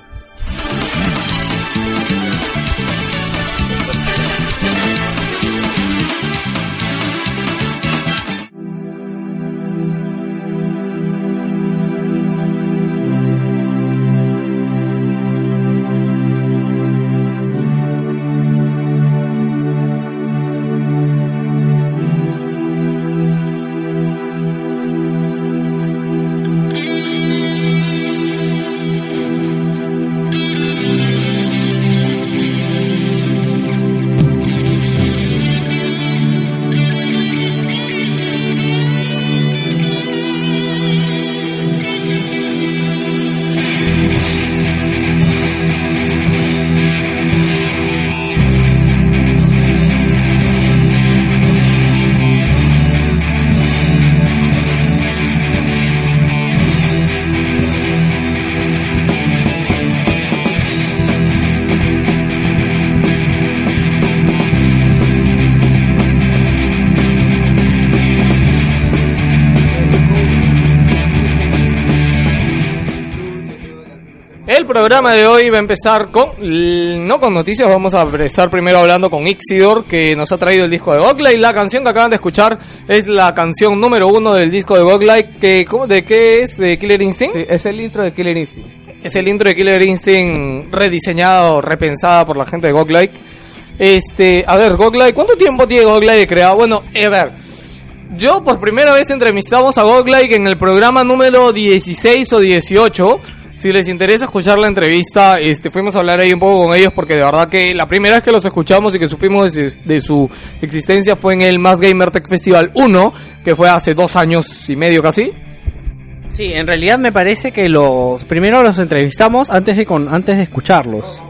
Programa de hoy va a empezar con, no con noticias, vamos a empezar primero hablando con Ixidor, que nos ha traído el disco de Gogla y la canción que acaban de escuchar es la canción número uno del disco de Gogla, que, ¿cómo- ¿de qué es? ¿De Killer Instinct? Sí, es el intro de Killer Instinct. Es el intro de Killer Instinct rediseñado, repensada por la gente de Goglike. Este, a ver, Goglike, ¿cuánto tiempo tiene Goglike creado? Bueno, eh, a ver, yo por primera vez entrevistamos a Goglike en el programa número 16 o 18. Si les interesa escuchar la entrevista, este, fuimos a hablar ahí un poco con ellos porque de verdad que la primera vez que los escuchamos y que supimos de, de su existencia fue en el Más Gamer Tech Festival 1, que fue hace dos años y medio casi. Sí, en realidad me parece que los primero los entrevistamos antes de con antes de escucharlos.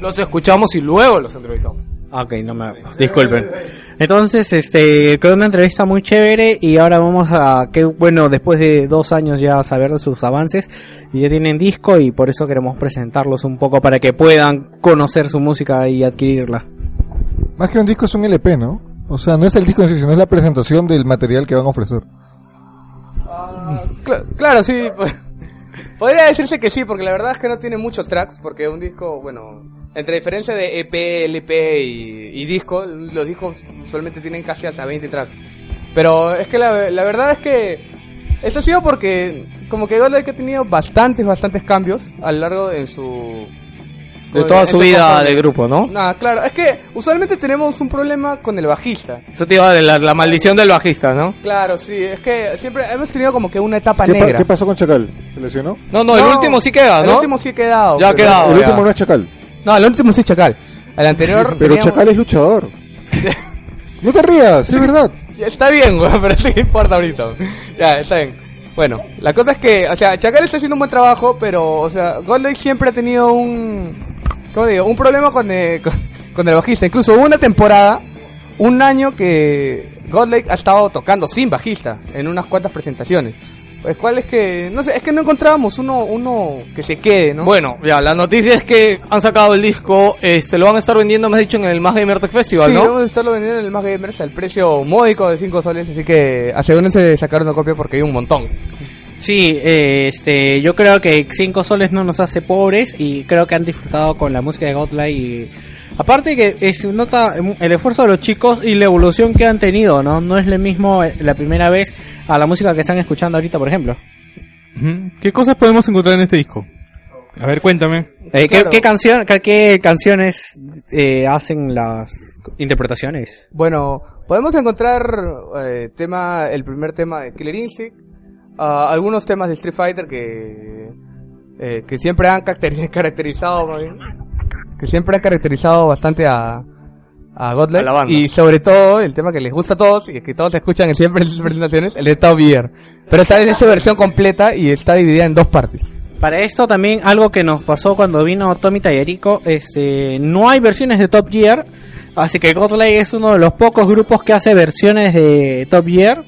Los escuchamos y luego los entrevistamos. Ok, no me disculpen. Entonces, este, quedó una entrevista muy chévere y ahora vamos a que bueno, después de dos años ya saber de sus avances y ya tienen disco y por eso queremos presentarlos un poco para que puedan conocer su música y adquirirla. Más que un disco es un LP, ¿no? O sea, no es el disco en sí, sino es la presentación del material que van a ofrecer. Cla- claro, sí. po- Podría decirse que sí, porque la verdad es que no tiene muchos tracks, porque un disco, bueno, entre diferencia de EP, LP y, y disco, los discos usualmente tienen casi hasta 20 tracks. Pero es que la, la verdad es que eso ha sido porque como que Godlike ha tenido bastantes, bastantes cambios a lo largo de su... De toda su vida de grupo, ¿no? Nah, claro, es que usualmente tenemos un problema con el bajista. Eso te iba de la, la maldición del bajista, ¿no? Claro, sí, es que siempre hemos tenido como que una etapa ¿Qué, pa- negra. qué pasó con Chacal? ¿Se lesionó? No, no, el último sí queda, El ¿no? último sí ha quedado. Ya ha quedado. el ya. último no es Chacal. No, el último sí es Chacal. El anterior. Pero teníamos- Chacal es luchador. No te rías, es verdad. Ya está bien, güey, pero sí que importa ahorita. Ya, está bien. Bueno, la cosa es que, o sea, Chacal está haciendo un buen trabajo, pero, o sea, Godlake siempre ha tenido un. ¿Cómo digo? Un problema con el, con, con el bajista. Incluso hubo una temporada, un año que Godlake ha estado tocando sin bajista en unas cuantas presentaciones. Pues, ¿cuál es que.? No sé, es que no encontrábamos uno, uno que se quede, ¿no? Bueno, ya, la noticia es que han sacado el disco, este, lo van a estar vendiendo, me has dicho, en el Más Gamer Tech Festival, Sí, ¿no? vamos a estarlo vendiendo en el Más Gamers al precio módico de 5 soles, así que asegúrense de sacar una copia porque hay un montón. Sí, eh, este, yo creo que 5 soles no nos hace pobres y creo que han disfrutado con la música de Godlike y aparte que es nota el esfuerzo de los chicos y la evolución que han tenido, ¿no? No es lo mismo eh, la primera vez a la música que están escuchando ahorita, por ejemplo. ¿Qué cosas podemos encontrar en este disco? A ver, cuéntame. Eh, ¿qué, Claro. qué canción, qué, qué canciones eh, hacen las interpretaciones? Bueno, podemos encontrar eh, tema, el primer tema de Killer Instinct, ah, algunos temas de Street Fighter que eh, que siempre han caracteri- caracterizado, más bien, que siempre han caracterizado bastante a a Godlike A la banda. y sobre todo el tema que les gusta a todos y que todos escuchan siempre en sus presentaciones, el de Top Gear. Pero esta vez es su versión completa y está dividida en dos partes. Para esto también algo que nos pasó cuando vino Tommy Tallarico, este, no hay versiones de Top Gear, así que Godlike es uno de los pocos grupos que hace versiones de Top Gear.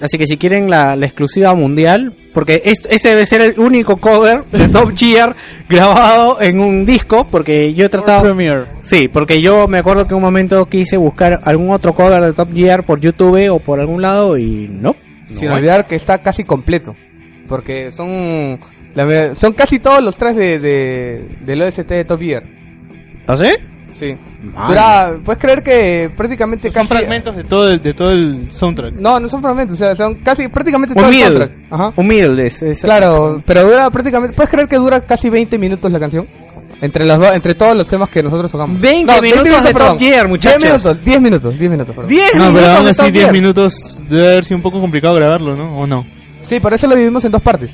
Así que si quieren la, la exclusiva mundial, porque es- ese debe ser el único cover de Top Gear grabado en un disco, porque yo he tratado... Premiere. Sí, porque yo me acuerdo que en un momento quise buscar algún otro cover de Top Gear por YouTube o por algún lado y no. Sin no hay. olvidar que está casi completo. Porque son la son casi todos los tres de, de, del OST de Top Gear. ¿Ah, sí? Sí. Dura, puedes creer que prácticamente Son casi... fragmentos de todo el, de todo el soundtrack. No, no son fragmentos, o sea, son casi prácticamente todo Un el middle. soundtrack. Ajá. Un middle es, es- Claro, pero dura prácticamente... ¿Puedes creer que dura casi 20 minutos la canción? Entre las dos- entre todos los temas que nosotros tocamos. 20 minutos de Top Gear, muchachos. 10 minutos, 10 minutos, 10 minutos. perdón. 10 No, pero minutos aún así Top 10 Gear. minutos debe haber sido un poco complicado grabarlo, ¿no? ¿O no? Sí, por eso lo dividimos en dos partes.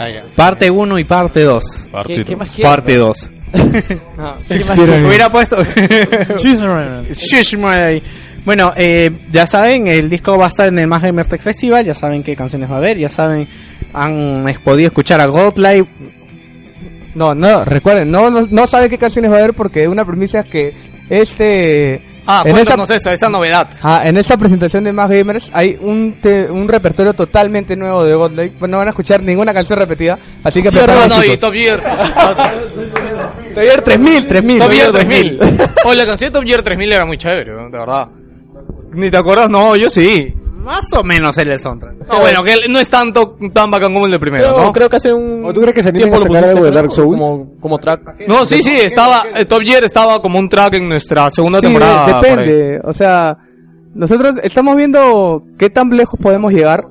Ah, ya. Parte 1 y parte 2. ¿Qué, qué más quieres? Parte 2. ¿Qué más quieres? Hubiera puesto. Bueno, eh, ya saben, el disco va a estar en el Más Gamer Tech Festival. Ya saben qué canciones va a haber. Ya saben, han podido escuchar a Godlive. No, no, recuerden, no, no, no sabe qué canciones va a haber porque una premisa es que este... Ah, en esta- eso, esa novedad. Ah, en esta presentación de Más Gamers hay un, te- un repertorio totalmente nuevo de Godlike. No van a escuchar ninguna canción repetida, así que No, no, y. Top Gear. Top Gear 3000, 3000. Top Gear 3000. O la canción de Top Gear 3000 era muy chévere, ¿no? de verdad. ¿Ni te acuerdas? No, yo sí. Más o menos el del soundtrack. No, bueno, que no es tanto tan bacán como el de primero, ¿no? creo que hace un. ¿O tú crees que se animen tiempo a lo sacar algo de Dark. Souls? Como, como track. No, sí, sí, estaba, el Top Gear estaba como un track en nuestra segunda Sí, temporada. de- por ahí. depende. O sea, nosotros estamos viendo qué tan lejos podemos llegar.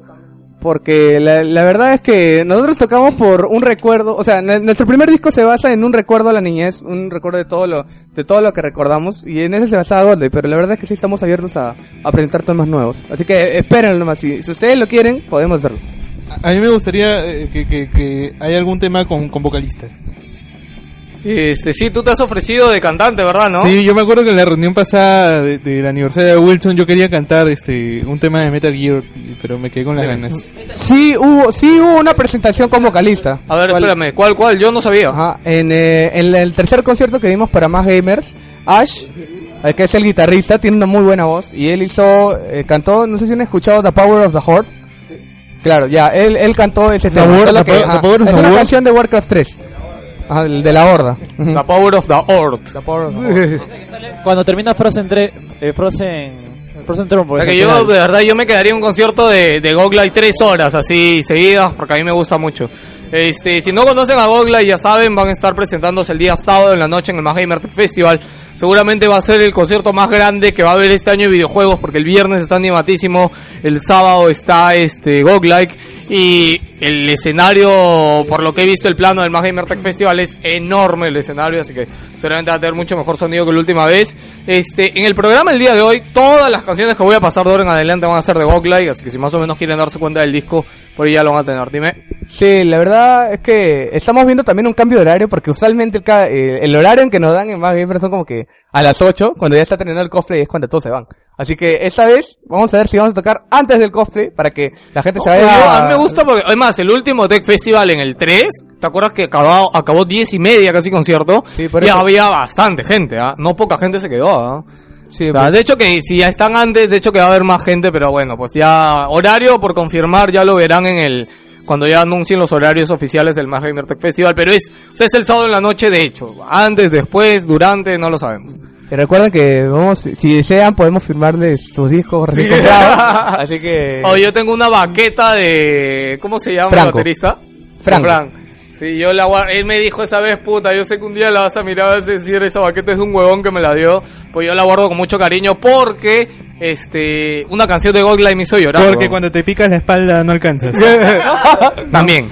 Porque la, la verdad es que nosotros tocamos por un recuerdo, o sea, nuestro primer disco se basa en un recuerdo a la niñez, un recuerdo de todo lo, de todo lo que recordamos, y en ese se basaba Godley, pero la verdad es que sí estamos abiertos a, a presentar temas nuevos. Así que espérenlo nomás, si, si ustedes lo quieren, podemos hacerlo. A mí me gustaría eh, que, que, que algún tema con, con vocalista. Este, sí, tú te has ofrecido de cantante, ¿verdad, no? Sí, yo me acuerdo que en la reunión pasada de- del aniversario de Wilson yo quería cantar este un tema de Metal Gear, pero me quedé con las ganas. Sí hubo, sí hubo una presentación con vocalista. A ver, ¿Cuál? espérame, ¿cuál, cuál? Yo no sabía. Ajá, en, eh, en el tercer concierto que dimos para más gamers, Ash, el que es el guitarrista, tiene una muy buena voz y él hizo, eh, cantó, no sé si han escuchado The Power of the Horde. Claro, ya, él, él cantó ese tema. The ajá, The es una canción de Warcraft 3. Ajá, el de la horda. The Power of the Horde. The Power of the Horde. Cuando termina Frozen 3, eh, Frozen, Frozen Throne, O sea que yo, de verdad, yo me quedaría en un concierto de, de Gogla tres horas, así, seguidas, porque a mí me gusta mucho. Este, si no conocen a Gogla, ya saben, van a estar presentándose el día sábado en la noche en el Tech Festival. Seguramente va a ser el concierto más grande que va a haber este año de videojuegos, porque el viernes está animatísimo, el sábado está este Goglike y el escenario, por lo que he visto el plano del Más Gamer Tech Festival es enorme el escenario, así que seguramente va a tener mucho mejor sonido que la última vez. Este, en el programa el día de hoy, todas las canciones que voy a pasar de ahora en adelante van a ser de Goglike, así que si más o menos quieren darse cuenta del disco, por ahí ya lo van a tener. Dime. Sí, la verdad es que estamos viendo también un cambio de horario porque usualmente el, eh, el horario en que nos dan en Más Gamer son como que a las 8, cuando ya está terminando el cosplay es cuando todos se van. Así que esta vez vamos a ver si vamos a tocar antes del cosplay para que la gente se vaya... a mí me gusta porque, además, el último Tech Festival en el 3, ¿te acuerdas que acabó, acabó 10 y media casi concierto? Sí, por y eso. había bastante gente, ¿ah? No poca gente se quedó, ¿ah? Sí, O sea, pues. de hecho que si ya están antes, de hecho que va a haber más gente, pero bueno, pues ya horario por confirmar ya lo verán en el cuando ya anuncien los horarios oficiales del Más Gamer Tech Festival, pero es, o sea, es el sábado en la noche de hecho, antes, después, durante, no lo sabemos. Y recuerden que vamos, si desean podemos firmarles sus discos recién comprados. Así que... Oh, yo tengo una baqueta de ¿cómo se llama el baterista? Franco. Frank. Sí, yo la él me dijo esa vez, puta, yo sé que un día la vas a mirar vas a decir, esa baqueta es de un huevón que me la dio, pues yo la guardo con mucho cariño porque este una canción de Gogla me hizo llorar. Porque weón. cuando te picas la espalda no alcanzas. También.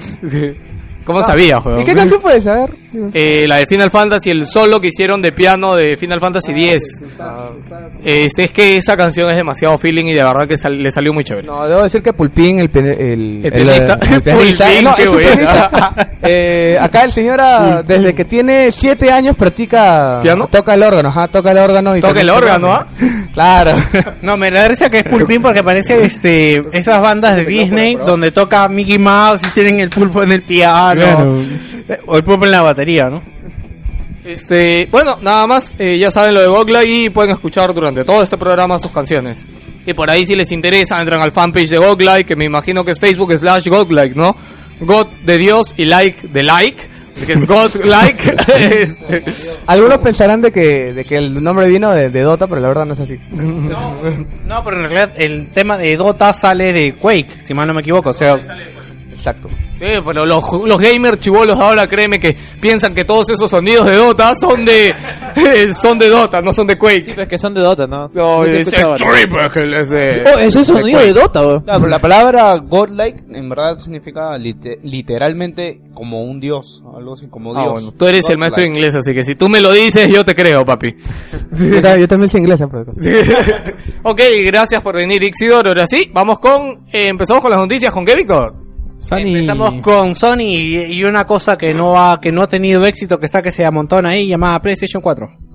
¿Cómo sabías, weón? ¿Y qué canción puede saber? Eh, la de Final Fantasy, el solo que hicieron de piano de Final Fantasy X. Este, es que esa canción es demasiado feeling y de verdad que sal- le salió muy chévere. No, debo decir que Pulpín, el, pe- el, El pianista. el pianista, Pulpín, no, qué pianista. Eh, acá el señor, ah, desde que tiene siete años, practica... ¿Piano? Toca el órgano, ajá, toca el órgano. Y Toca el órgano, ¿ah? Claro. No, me da risa que es Pulpín porque parece este esas bandas de Disney donde toca Mickey Mouse y tienen el pulpo en el piano. Claro. Eh, O el pulpo en la batería, ¿no? Este, bueno, nada más, eh, ya saben lo de Gogla y pueden escuchar durante todo este programa sus canciones. Y por ahí si les interesa, entran al fanpage de Goglike, que me imagino que es Facebook slash Goglike, ¿no? God de Dios y like de like, que es Godlike. Este, Algunos pensarán de que, de que el nombre vino de, de Dota, pero la verdad no es así. No, pero en realidad el tema de Dota sale de Quake, si mal no me equivoco. O sea, Exacto. Sí, pero los, los gamers chivolos ahora créeme que piensan que todos esos sonidos de Dota son de son de Dota, no son de Quake. Es que son de Dota, ¿no? No, Sí es que es de... Oh, ese es sonido de Dota, weón. Claro, pero la palabra godlike en verdad significa lite- literalmente como un dios, algo así como Ah, dios. bueno, tú eres el maestro de inglés, así que si tú me lo dices, yo te creo, papi. Yo, ta- yo también sé inglés, ¿eh? pero- ok, gracias por venir, Ixidor. Ahora sí, vamos con... eh, empezamos con las noticias. ¿Con qué, Víctor? Empezamos con Sony y, y una cosa que no ha que no ha tenido éxito que está que se amontona ahí llamada PlayStation 4.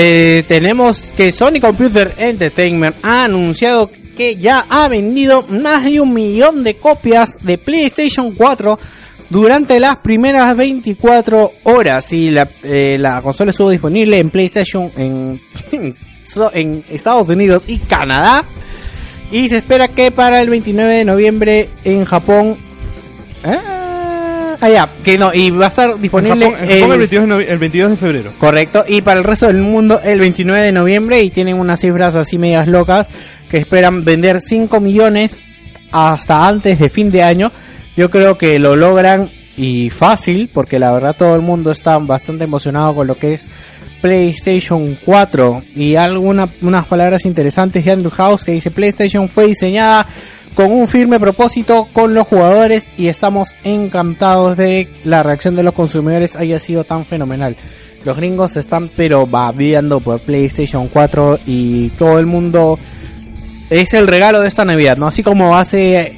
Eh, tenemos que Sony Computer Entertainment ha anunciado que ya ha vendido más de un millón de copias de PlayStation 4 durante las primeras 24 horas. Y la, eh, la consola estuvo disponible en PlayStation en, Estados Unidos y Canadá. Y se espera que para el 29 de noviembre en Japón ah, ah, ya, que no y va a estar En disponible Japón, en Japón el- el, 22 de novie- el 22 de febrero. Correcto, y para el resto del mundo el 29 de noviembre y tienen unas cifras así medias locas que esperan vender 5 millones hasta antes de fin de año. Yo creo que lo logran y fácil porque la verdad todo el mundo está bastante emocionado con lo que es PlayStation 4 y algunas unas palabras interesantes de Andrew House que dice PlayStation fue diseñada con un firme propósito con los jugadores y estamos encantados de la reacción de los consumidores haya sido tan fenomenal. Los gringos están pero babeando por PlayStation 4 y todo el mundo es el regalo de esta Navidad, ¿no? Así como hace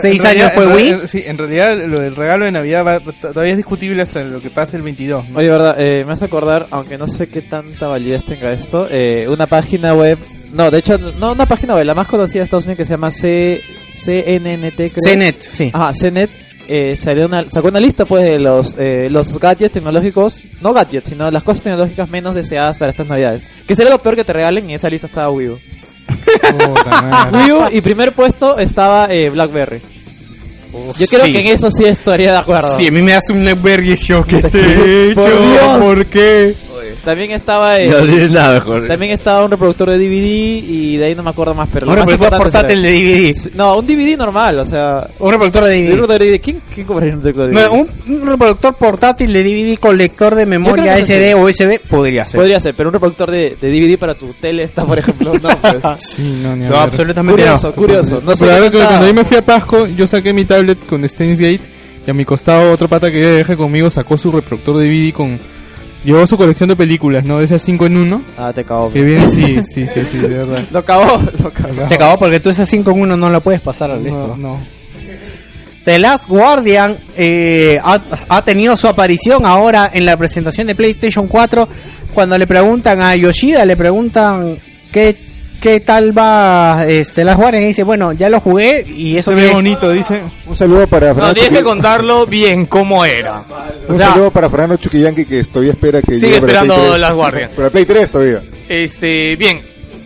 seis En realidad- años fue en Wii. realidad- Sí, en realidad lo del regalo de Navidad va- todavía es discutible hasta lo que pase el 22. ¿no? Oye, verdad, eh, me hace acordar, aunque no sé qué tanta validez tenga esto, eh, una página web, no, de hecho, no una página web, la más conocida de Estados Unidos que se llama C, CNNT, creo. CNET, sí. Ajá, CNET eh, salió una, sacó una lista pues de los eh, los gadgets tecnológicos, no gadgets, sino las cosas tecnológicas menos deseadas para estas navidades. Que sería lo peor que te regalen y en esa lista estaba Wii U. Wii U y primer puesto estaba eh, BlackBerry. Yo creo sí. que en eso sí estaría de acuerdo. Sí, a mí me hace un Blackberry shock que te he Por hecho. ¿Por qué? También estaba eh, No tienes nada mejor. también estaba un reproductor de DVD y de ahí no me acuerdo más, pero lo Un más reproductor importante portátil de DVD. No, un DVD normal, o sea, Un reproductor de un DVD. reproductor de DVD. ¿Quién, quién compraría un reproductor de DVD? No, un, un reproductor portátil de DVD con lector de memoria creo que SD o USB podría ser. Podría ser, pero un reproductor de, de DVD para tu tele está, por ejemplo, no, pues. Sí, no, ni No, hablar. absolutamente curioso, no. curioso. No sé Pero tanta- cuando yo me fui a Pasco, yo saqué mi tablet con Steins Gate y a mi costado otro pata que yo dejé conmigo sacó su reproductor de DVD con... Llevó su colección de películas, ¿no? De esas 5 en 1. Ah, te acabó. Que viene, sí, sí, sí, sí, de verdad. Lo acabó, lo acabó. Te acabó porque tú ese 5 en 1 no lo puedes pasar al No, esto. no. The Last Guardian eh, ha, ha tenido su aparición ahora en la presentación de PlayStation 4 cuando le preguntan a Yoshida, le preguntan qué ¿qué tal va este Las Guardian? Y dice, bueno, ya lo jugué y eso Se ve bonito, dice. Un saludo para No, Fernando, tienes que contarlo bien cómo era. O un sea, saludo para Fernando Chuquillanqui que todavía espera que Sigue esperando Play 3. Las Guardian. Para Play 3 todavía. este, bien.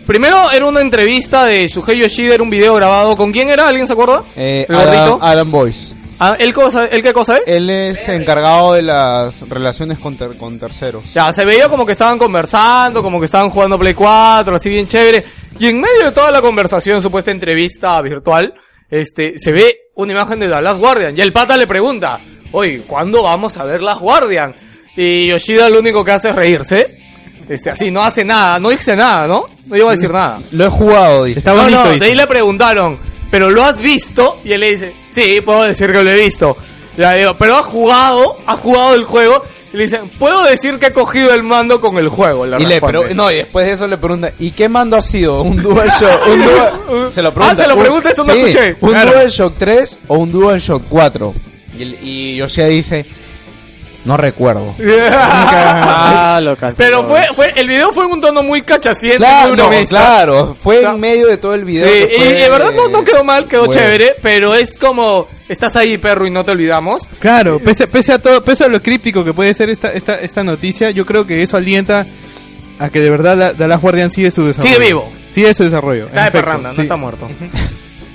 Primero era una entrevista de Shuhei Yoshida, era un video grabado. ¿Con quién era? ¿Alguien se acuerda? Eh, ¿El Adam? Adam Boyce. Ah, ¿él, cosa, ¿Él qué cosa es? Él es encargado de las relaciones con, ter- con terceros. Ya, se veía como que estaban conversando, como que estaban jugando Play 4, así bien chévere. Y en medio de toda la conversación, supuesta entrevista virtual, este, se ve una imagen de The Last Guardian. Y el pata le pregunta, oye, ¿cuándo vamos a ver Last Guardian? Y Yoshida lo único que hace es reírse. Este, así, no hace nada, no dice nada, ¿no? No iba a decir nada. Lo he jugado, dice. Está no, bonito, no, dice. de ahí le preguntaron, ¿pero lo has visto? Y él le dice, sí, puedo decir que lo he visto. Ya digo, ¿pero has jugado? ¿Has jugado el juego? Y le dicen, puedo decir que he cogido el mando con el juego. Le Y le pero, no, y después de eso le pregunta, ¿y qué mando ha sido? ¿Un DualShock? Un dual, se lo pregunta. Ah, se lo un- pregunta, eso no sí, escuché. ¿Un Claro. DualShock 3 o un DualShock 4? Y, y Yoshida dice, no recuerdo. Ah, lo canceló. Pero fue, fue, el video fue en un tono muy cachaciente, Claro, muy no, bromista. claro, fue O sea, en medio de todo el video. Sí, y de verdad no, no quedó mal, quedó Bueno. chévere, pero es como, estás ahí perro y no te olvidamos. Claro, pese, pese a todo, pese a lo críptico que puede ser esta, esta, esta noticia, yo creo que eso alienta a que de verdad la, The Last Guardian sigue su desarrollo. Sigue vivo. Sigue su desarrollo. Está de efecto, perranda, no está muerto.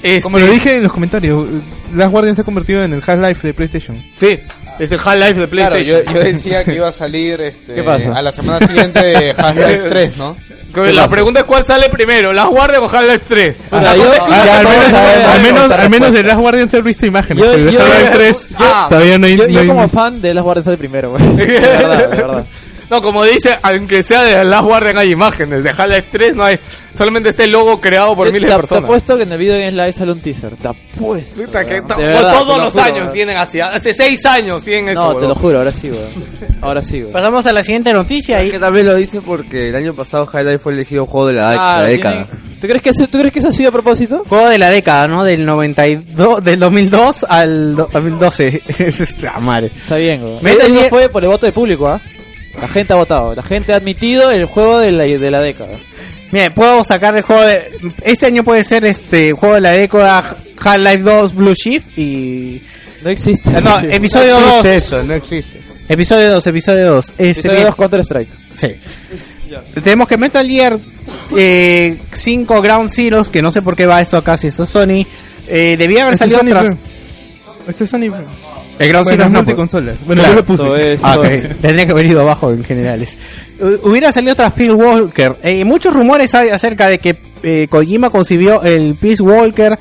Este, Como lo dije en los comentarios, Last Guardian se ha convertido en el Half-Life de PlayStation. Sí, es el Half-Life de Claro, PlayStation. yo, yo decía que iba a salir este, ¿Qué pasa? a la semana siguiente Half-Life 3, ¿no? La pregunta es cuál sale primero, Las Guardian o Half-Life 3. Puta, yo- ya, al menos, a ver, al menos, al menos de Last Guardian se han visto imágenes. Yo- pero de yo- Half-Life 3 Ah, todavía no hay... Yo, no yo hay- como fan de las guardias sale primero, güey. De verdad, de verdad. No, como dice, aunque sea de Last Guardian hay imágenes, de Half-Life 3 no hay, solamente este logo creado por Te- miles te, de te personas. apuesto que en el video de Live sale un teaser. Te apuesto. Puta, que weón. to- De por verdad, todos te lo los juro, años weón. tienen así, hace seis años tienen eso. No, te lo weón. juro, ahora sí, güey. Ahora sí, güey. Pasamos a la siguiente noticia y Que también lo dice porque el año pasado Highlight fue elegido juego de la, de- Ah, década. tienen- ¿Tú crees, que eso, ¿Tú crees que eso ha sido a propósito? juego de la década, ¿no? Del 92, del 2002 al do- 2012. Es esta madre. Está bien, güey. Metal Gear- fue por el voto del público, ¿ah? La gente ha votado. La gente ha admitido el juego de la, de la década. Mira, puedo sacar el juego de... Este año puede ser este juego de la década Half-Life 2 Blue Shift y... No existe. No, Sí. episodio 2. Eso, no existe. Episodio 2, episodio 2. Este, Episodio bien. 2 Counter Strike. Sí. Tenemos que Metal Gear eh, 5 Ground Zeroes, que no sé por qué va esto acá, si esto es Sony, eh, debía haber Esto es salido Sony, tras... Esto es Sony. pues. El Ground Bueno, Zeroes no, pues. multiconsolas. Bueno, Claro, yo lo puse. Todo es- Ah, ok. Tendría que haber ido abajo en generales. Hu- Hubiera salido tras Peace Walker. Eh, muchos rumores hay acerca de que eh, Kojima concibió el Peace Walker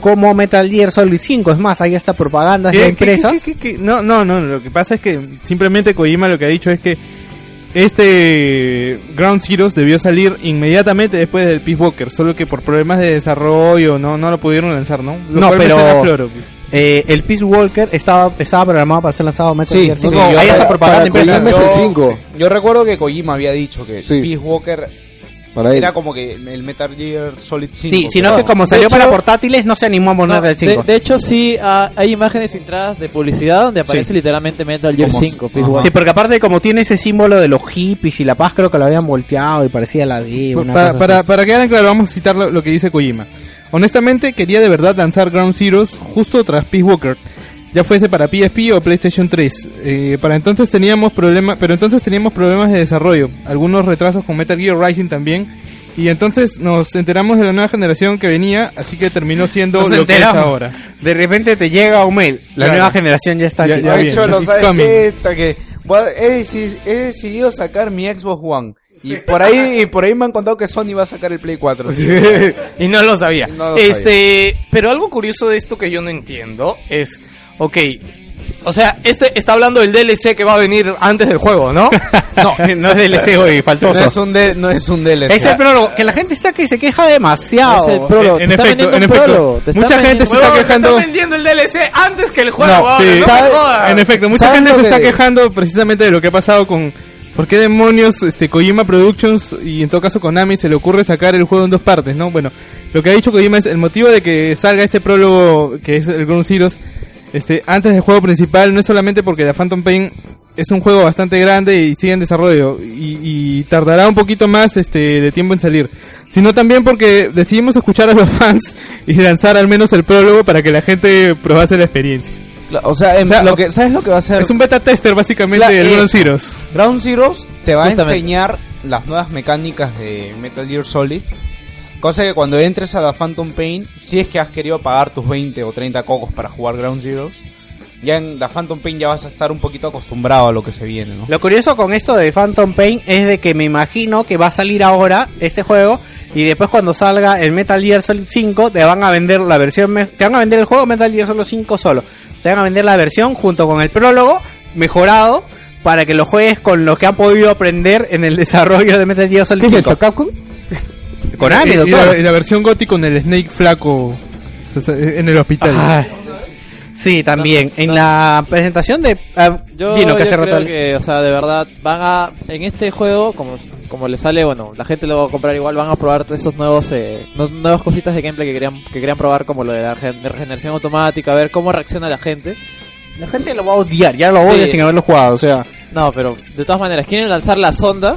como Metal Gear Solid 5. Es más, hay hasta propagandas de ¿Qué- empresas. qué- qué- qué- No, no, no. Lo que pasa es que simplemente Kojima lo que ha dicho es que este Ground Zeroes debió salir inmediatamente después del Peace Walker, solo que por problemas de desarrollo no, no lo pudieron lanzar, ¿no? Lo No, pero-. Eh, el Peace Walker estaba, estaba programado para ser lanzado Metal Sí, Gear sí, Solid. sí, hay para- propaganda de para Yo- 5. Yo recuerdo que Kojima había dicho que Sí. Peace Walker Para era como que el Metal Gear Solid 5. Sí, sino que como de salió hecho- para portátiles no se animó a poner No, el de, 5. de hecho, sí, ah, hay imágenes filtradas de publicidad donde aparece literalmente Metal Gear Como- 5. Peace. Sí, porque aparte como tiene ese símbolo de los hippies y la paz, creo que lo habían volteado y parecía la D. una para, cosa para, para quedar en claro, vamos a citar lo, lo que dice Kojima. Honestamente, quería de verdad lanzar Ground Zeroes justo tras Peace Walker. Ya fuese para PSP o PlayStation 3. Eh, para entonces teníamos problemas, pero entonces teníamos problemas de desarrollo. Algunos retrasos con Metal Gear Rising también. Y entonces nos enteramos de la nueva generación que venía, así que terminó siendo Nos lo que es enteramos. ahora. De repente te llega un mail. La Claro. nueva generación ya está Ya- aquí. ya de hecho, lo sabes que he decidido sacar mi Xbox One. Y por ahí y por ahí me han contado que Sony va a sacar el Play 4. y no lo sabía. No lo este, pero algo curioso de esto que yo no entiendo es, ok, o sea, este está hablando del DLC que va a venir antes del juego, ¿no? No, no es DLC hoy, No faltoso. es un, no es un DLC. Es el prólogo, que la gente está que se queja demasiado. Es el prólogo. en está efecto, vendiendo en efecto. prólogo. Te está Mucha gente se está quejando. Estás vendiendo el DLC antes que el juego. No, ahora, sí. no me ¿Sabe- jodas. En efecto, mucha ¿Saben gente se está quejando precisamente de lo que ha pasado con ¿Por qué demonios este Kojima Productions y en todo caso Konami se le ocurre sacar el juego en dos partes, no? Bueno, lo que ha dicho Kojima es el motivo de que salga este prólogo que es el Ground Zeroes este antes del juego principal no es solamente porque The Phantom Pain es un juego bastante grande y sigue en desarrollo y, y tardará un poquito más este de tiempo en salir, sino también porque decidimos escuchar a los fans y lanzar al menos el prólogo para que la gente probase la experiencia. O sea, en- O sea, lo que, ¿sabes lo que va a hacer? Es un beta tester básicamente La- del Ground. Zeroes. Ground Zeroes te va Justamente. a enseñar las nuevas mecánicas de Metal Gear Solid. Cosa que cuando entres a la Phantom Pain, si es que has querido pagar tus 20 o 30 cocos para jugar Ground Zeroes, ya en la Phantom Pain ya vas a estar un poquito acostumbrado a lo que se viene, ¿no? Lo curioso con esto de Phantom Pain es de que me imagino que va a salir ahora este juego y después cuando salga el Metal Gear Solid 5 te van a vender la versión te van a vender el juego Metal Gear Solid 5 solo. Te van a vender la versión junto con el prólogo mejorado para que lo juegues con lo que han podido aprender en el desarrollo de Metal Gear Solid ¿Qué es 5. esto, Capcom? Konami, Y- la, y la versión Gotti con el Snake flaco en el hospital. Ay. Sí, también. En la presentación de... Yo, que yo rato creo que, o sea, de verdad, van a, en este juego, como, como le sale, bueno, la gente lo va a comprar igual, van a probar esos nuevos, eh, no- nuevas cositas de gameplay que querían, que querían probar, como lo de la regeneración automática, a ver cómo reacciona la gente. La gente lo va a odiar, ya lo Sí. odia sin haberlo jugado, o sea... No, pero de todas maneras, quieren lanzar la sonda,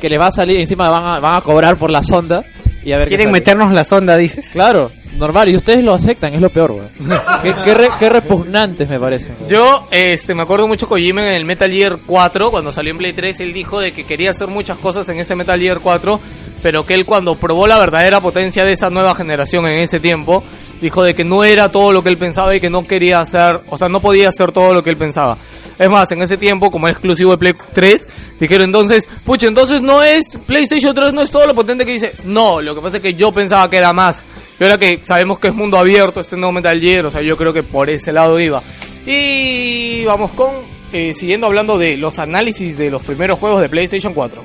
que les va a salir, encima van a, van a cobrar por la sonda, y a ver qué Quieren meternos la sonda, dices. Claro, normal, y ustedes lo aceptan, es lo peor, weón. qué, qué, re- qué repugnantes me parecen. weón. Yo este, me acuerdo mucho Kojima en el Metal Gear 4, cuando salió en Play 3, él dijo de que quería hacer muchas cosas en este Metal Gear 4, pero que él cuando probó la verdadera potencia de esa nueva generación en ese tiempo, dijo de que no era todo lo que él pensaba y que no quería hacer, o sea, no podía hacer todo lo que él pensaba. Es más, en ese tiempo, como exclusivo de Play 3, dijeron entonces, pucha, entonces no es PlayStation 3, no es todo lo potente que dice. No, lo que pasa es que yo pensaba que era más. Y ahora que sabemos que es mundo abierto este nuevo Metal Gear, o sea, yo creo que por ese lado iba. Y vamos con, eh, siguiendo hablando de los análisis de los primeros juegos de PlayStation 4.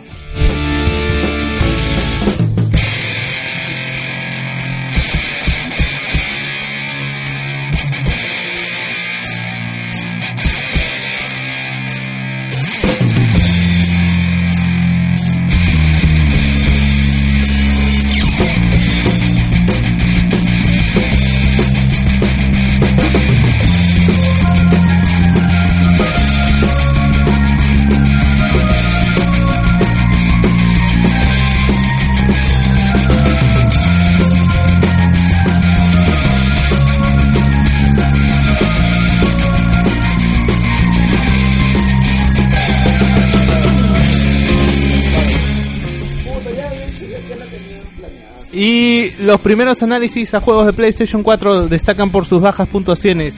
Los primeros análisis a juegos de PlayStation 4 destacan por sus bajas puntuaciones.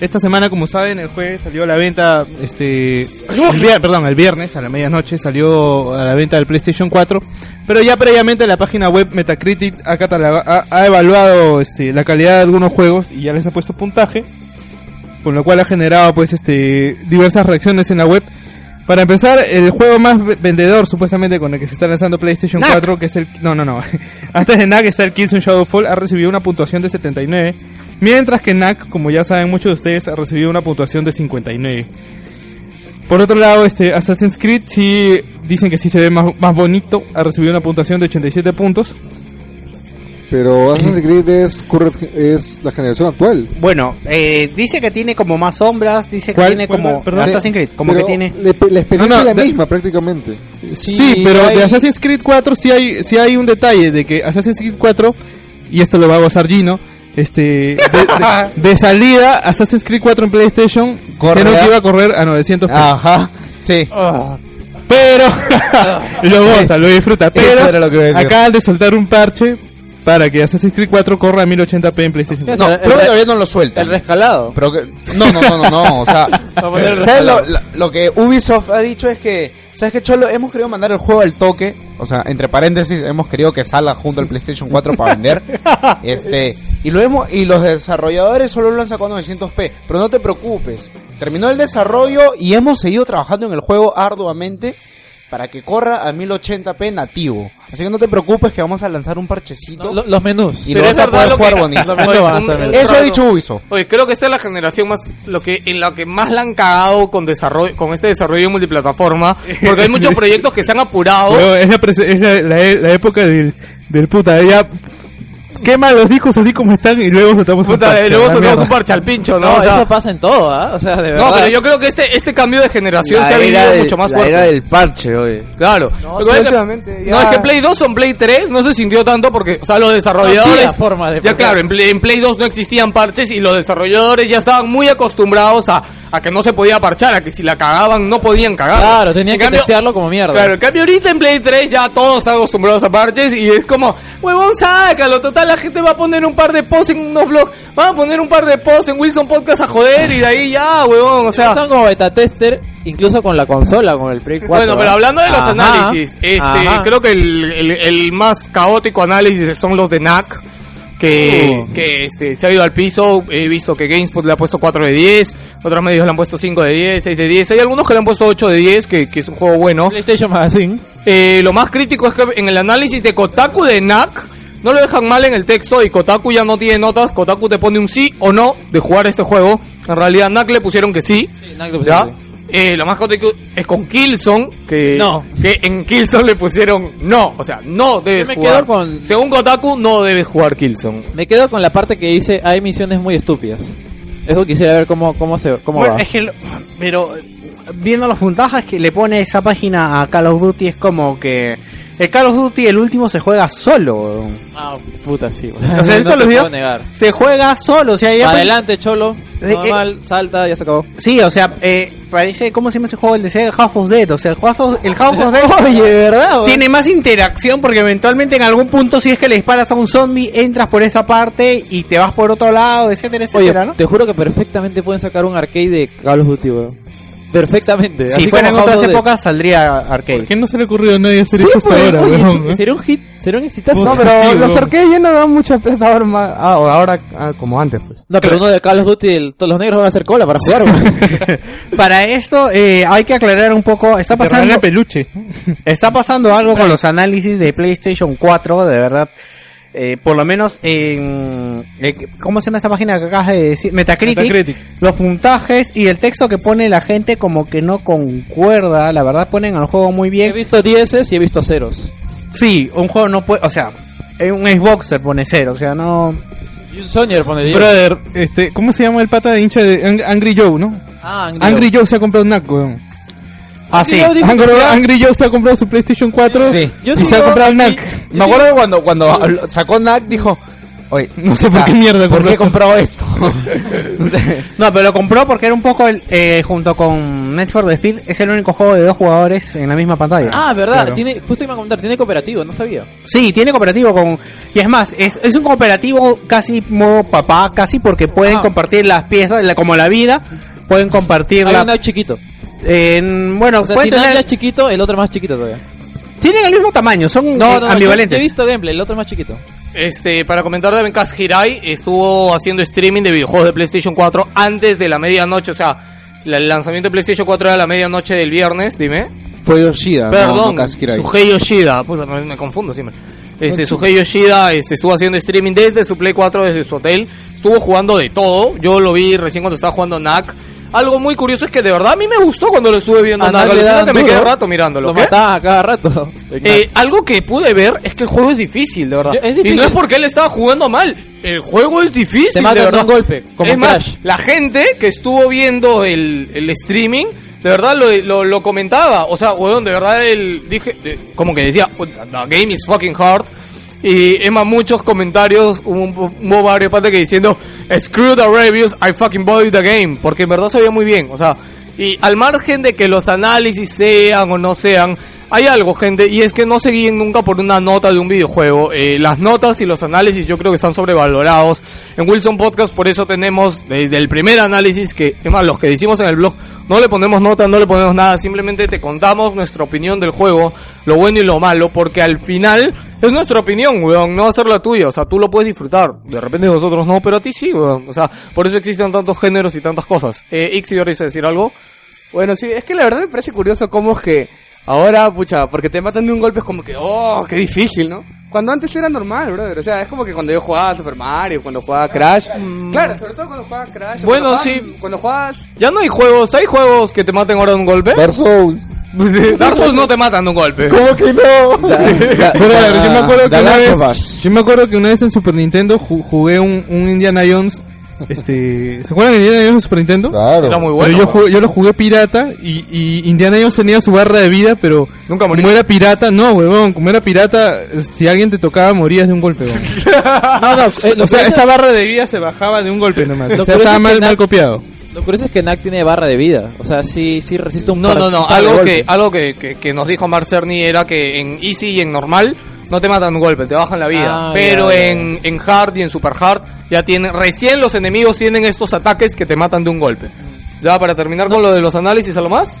Esta semana, como saben, el jueves salió a la venta, este, perdón, el viernes a la medianoche salió a la venta del PlayStation 4, pero ya previamente la página web Metacritic ha, ha, ha evaluado este, la calidad de algunos juegos y ya les ha puesto puntaje, con lo cual ha generado pues este diversas reacciones en la web. Para empezar, el juego más ve- vendedor supuestamente con el que se está lanzando PlayStation Knack. 4, que es el... No, no, no. Antes de Knack está el Killzone Shadowfall, ha recibido una puntuación de 79, mientras que Knack, como ya saben muchos de ustedes, ha recibido una puntuación de 59. Por otro lado, este Assassin's Creed sí dicen que sí se ve más, más bonito, ha recibido una puntuación de 87 puntos. Pero Assassin's Creed es, current- es la generación actual. Bueno, eh, dice que tiene como más sombras, dice que ¿Cuál? tiene ¿Cuál? como Perdón. Assassin's Creed, como Pero que tiene... le- la experiencia No, no, es la de- misma prácticamente. Sí, pero hay- de Assassin's Creed 4 sí hay, sí hay un detalle de que Assassin's Creed 4, y esto lo va a gozar Gino, este, de, de- de salida Assassin's Creed 4 en PlayStation, a- que iba a correr a 900 pesos. Ajá, sí. Pero lo goza, lo disfruta. Pero Eso era lo que iba a decir. acaban de soltar un parche para que Assassin's Creed 4 corra a 1080p en PlayStation 4. No, creo que todavía no lo sueltan. El rescalado. Pero que, no, no, no, no, no, o sea, ¿sabes lo, lo- lo que Ubisoft ha dicho es que, ¿sabes qué, Cholo? Hemos querido mandar el juego al toque, o sea, entre paréntesis, hemos querido que salga junto al PlayStation 4 para vender, este, y lo hemos, y los desarrolladores solo lo han sacado a 900p, pero no te preocupes, terminó el desarrollo y hemos seguido trabajando en el juego arduamente para que corra a 1080p nativo, así que no te preocupes que vamos a lanzar un parchecito Lo- los menús. y Pero lo vas a poder lo jugar que- bonito. Eso ha dicho Ubisoft. Oye, creo que esta es la generación más lo que en la que más la han cagado con desarrollo con este desarrollo multiplataforma, porque hay muchos proyectos que se han apurado. Pero es la, prese- es la, la e- la época del, del puta, ya quema los discos así como están y luego soltamos un parche, luego soltamos un parche al pincho, ¿no? No, O sea, eso pasa en todo, ¿ah? O sea, de verdad. no, pero yo creo que este, este cambio de generación La se ha vivido del- mucho más la fuerte. era del parche, oye. Claro. No, Lo sí, que- no, es que Play 2 o Play 3 no se sintió tanto porque, o sea, los desarrolladores... forma de ya claro, en Play, en Play 2 no existían parches y los desarrolladores ya estaban muy acostumbrados a, a que no se podía parchar, a que si la cagaban no podían cagar. Claro, tenían En que cambio- testearlo como mierda. Claro, en cambio ahorita en Play 3 ya todos están acostumbrados a parches y es como, huevón, sácalo, total la gente va a poner un par de posts en unos blogs, va a poner un par de posts en Wilson Podcast a joder y de ahí ya, huevón, o sea... son como beta tester, incluso con la consola, con el Play 4. Bueno, pero hablando de los Ajá, análisis, este, ajá. creo que el, el- el más caótico análisis son los de NAC, que, que este, se ha ido al piso. He visto que GameSpot le ha puesto 4 de 10, otros medios le han puesto 5 de 10, 6 de 10. Hay algunos que le han puesto 8 de 10, que, que es un juego bueno. PlayStation Magazine. Eh, lo más crítico es que en el análisis de Kotaku de NAC no lo dejan mal en el texto y Kotaku ya no tiene notas. Kotaku te pone un sí o no de jugar este juego. En realidad NAC le pusieron que sí. NAC le pusieron ¿ya? Eh, lo más caótico es con Killzone, que, No. que en Killzone le pusieron no. O sea, no debes me jugar. quedo con- Según Kotaku, no debes jugar Killzone. Me quedo con la parte que dice hay misiones muy estúpidas. Eso quisiera ver cómo, cómo, se, cómo Bueno, va. es que, lo- pero viendo los puntajes que le pone esa página a Call of Duty es como que el Call of Duty el último se juega solo. Ah, puta, sí. O sea, esto no los videos se juega solo, o sea, ya adelante, cholo. Eh, Normal, salta, ya se acabó. Sí, o sea, eh, parece ¿cómo se llama ese juego el de House of Dead? O sea, el House of, el House of Dead Oye, ¿verdad? tiene más interacción porque eventualmente en algún punto si es que le disparas a un zombie entras por esa parte y te vas por otro lado, etcétera, Oye, etcétera, ¿no? te juro que perfectamente pueden sacar un arcade de Call of Duty, weón. Perfectamente. Si así fuera en como otras House of Dead. épocas saldría arcade. ¿Por qué no se le ocurrió a nadie hacer Sí, eso hasta pues, ahora? oye, weón, sí, eh? sería un hit, sería un exitazo. No, pero sí, los weón. arcades ya no dan mucha plata ahora, más- ah, ahora ah, como antes, pues. No, pero uno de Call of Duty, el- todos los negros van a hacer cola para jugar. Para esto eh, hay que aclarar un poco, está Te pasando peluche. está pasando algo con los análisis de PlayStation 4, de verdad. Eh, por lo menos en eh, ¿cómo se llama esta página que acabas de decir? Metacritic, Metacritic. los puntajes y el texto que pone la gente como que no concuerda, la verdad ponen al juego muy He bien. visto 10 y he visto ceros. Sí, un juego no puede, o sea, un Xboxer pone cero, o sea, no Y un Sonyer pone 10. Brother, este, ¿cómo se llama el pata de hincha de Ang- Angry Joe, no? Ah, Angry Angry Joe se ha comprado un NAC, weón. Ah, sí. Angry, sea- Angry Joe se ha comprado su PlayStation 4 Sí. Y se ha comprado y- NAC. Me acuerdo cuando, cuando sacó NAC, dijo, oye, No sé por qué mierda ¿por qué he compró comprado esto? No, pero lo compró porque era un poco el, eh, junto con for Speed, es el único juego de dos jugadores en la misma pantalla. Ah, verdad. Claro. Tiene, justo iba a comentar, tiene cooperativo, no sabía. Sí, tiene cooperativo con... Y es más, es, es un cooperativo casi modo papá, casi porque pueden Ah. compartir las piezas, la- como la vida, pueden compartir Hay un chiquito. En- bueno, O sea, si tener- es chiquito, el otro es más chiquito todavía. tienen el mismo tamaño, son No, no, no, yo- ambivalentes. Yo he visto gameplay, el otro es más chiquito. Este, para comentar de Bencas Hirai, estuvo haciendo streaming de videojuegos de PlayStation 4 antes de la medianoche, o sea, la- el lanzamiento de PlayStation 4 era la medianoche del viernes, dime. Fue Yoshida, Perdón, no, no. Suhei Yoshida, puta, me, me confundo siempre. Este, Suhei Yoshida este, estuvo haciendo streaming desde su Play 4, desde su hotel. Estuvo jugando de todo. Yo lo vi recién cuando estaba jugando NAC. Algo muy curioso es que de verdad a mí me gustó cuando lo estuve viendo A NAC. NAC le Alucino daban que me quedé rato mirándolo. Lo ¿Qué? mataban a cada rato. Eh, algo que pude ver es que el juego es difícil, de verdad. Es Y difícil. no es porque él estaba jugando mal. El juego es difícil, Te de verdad. un golpe, como es más, la gente que estuvo viendo el, el streaming, de verdad lo, lo, lo comentaba. O sea, weón, de verdad él dije, de- como que decía, "Puta, the game is fucking hard. Y es más, muchos comentarios, hubo, hubo varios que diciendo, screw the reviews, I fucking bought the game. Porque en verdad se veía muy bien. O sea, y al margen de que los análisis sean o no sean, hay algo, gente, y es que no se guíen nunca por una nota de un videojuego. Eh, las notas y los análisis yo creo que están sobrevalorados. En Wilson Podcast por eso tenemos desde el primer análisis, que es más, los que decimos en el blog, no le ponemos nota, no le ponemos nada, simplemente te contamos nuestra opinión del juego, lo bueno y lo malo, porque al final es nuestra opinión, weón, no va a ser la tuya, o sea, tú lo puedes disfrutar, de repente nosotros no, pero a ti sí, weón, o sea, por eso existen tantos géneros y tantas cosas. Eh, Ixi, ¿quieres decir algo? Bueno, sí, es que la verdad me parece curioso cómo es que ahora, pucha, porque te matan de un golpe es como que, oh, qué difícil, ¿no? Cuando antes era normal, brother. O sea, es como que cuando yo jugaba Super Mario, cuando jugaba Crash. Claro, sobre todo cuando jugaba Crash. Bueno, cuando jugabas- sí. Cuando jugabas. Ya no hay juegos, hay juegos que te maten ahora de un golpe. Dark Souls. Dark Souls no te matan de un golpe. ¿Cómo que no? Ver, yo me acuerdo que una vez, Us. yo me acuerdo que una vez en Super Nintendo ju- jugué un, un Indiana Jones, este, ¿se acuerdan de Indiana Jones en Super Nintendo? Claro. Era muy Pero bueno. yo, jugué- yo lo jugué pirata y, y Indiana Jones tenía su barra de vida, pero Nunca morí. como era pirata, no, huevón, como era pirata, si alguien te tocaba morías de un golpe, huevón. No, no, eh, O sea, esa barra de vida se bajaba de un golpe nomás. O sea, estaba mal, mal copiado. Lo curioso es que Knack tiene barra de vida. O sea, sí, sí resiste un No, no, no. Algo que, algo que, que, que nos dijo Mark Cerny era que en Easy y en normal no te matan un golpe, te bajan la vida. Ah, Pero en, en Hard y en Super Hard ya tienen, recién los enemigos tienen estos ataques que te matan de un golpe. Ya para terminar con lo de los análisis, ¿algo más?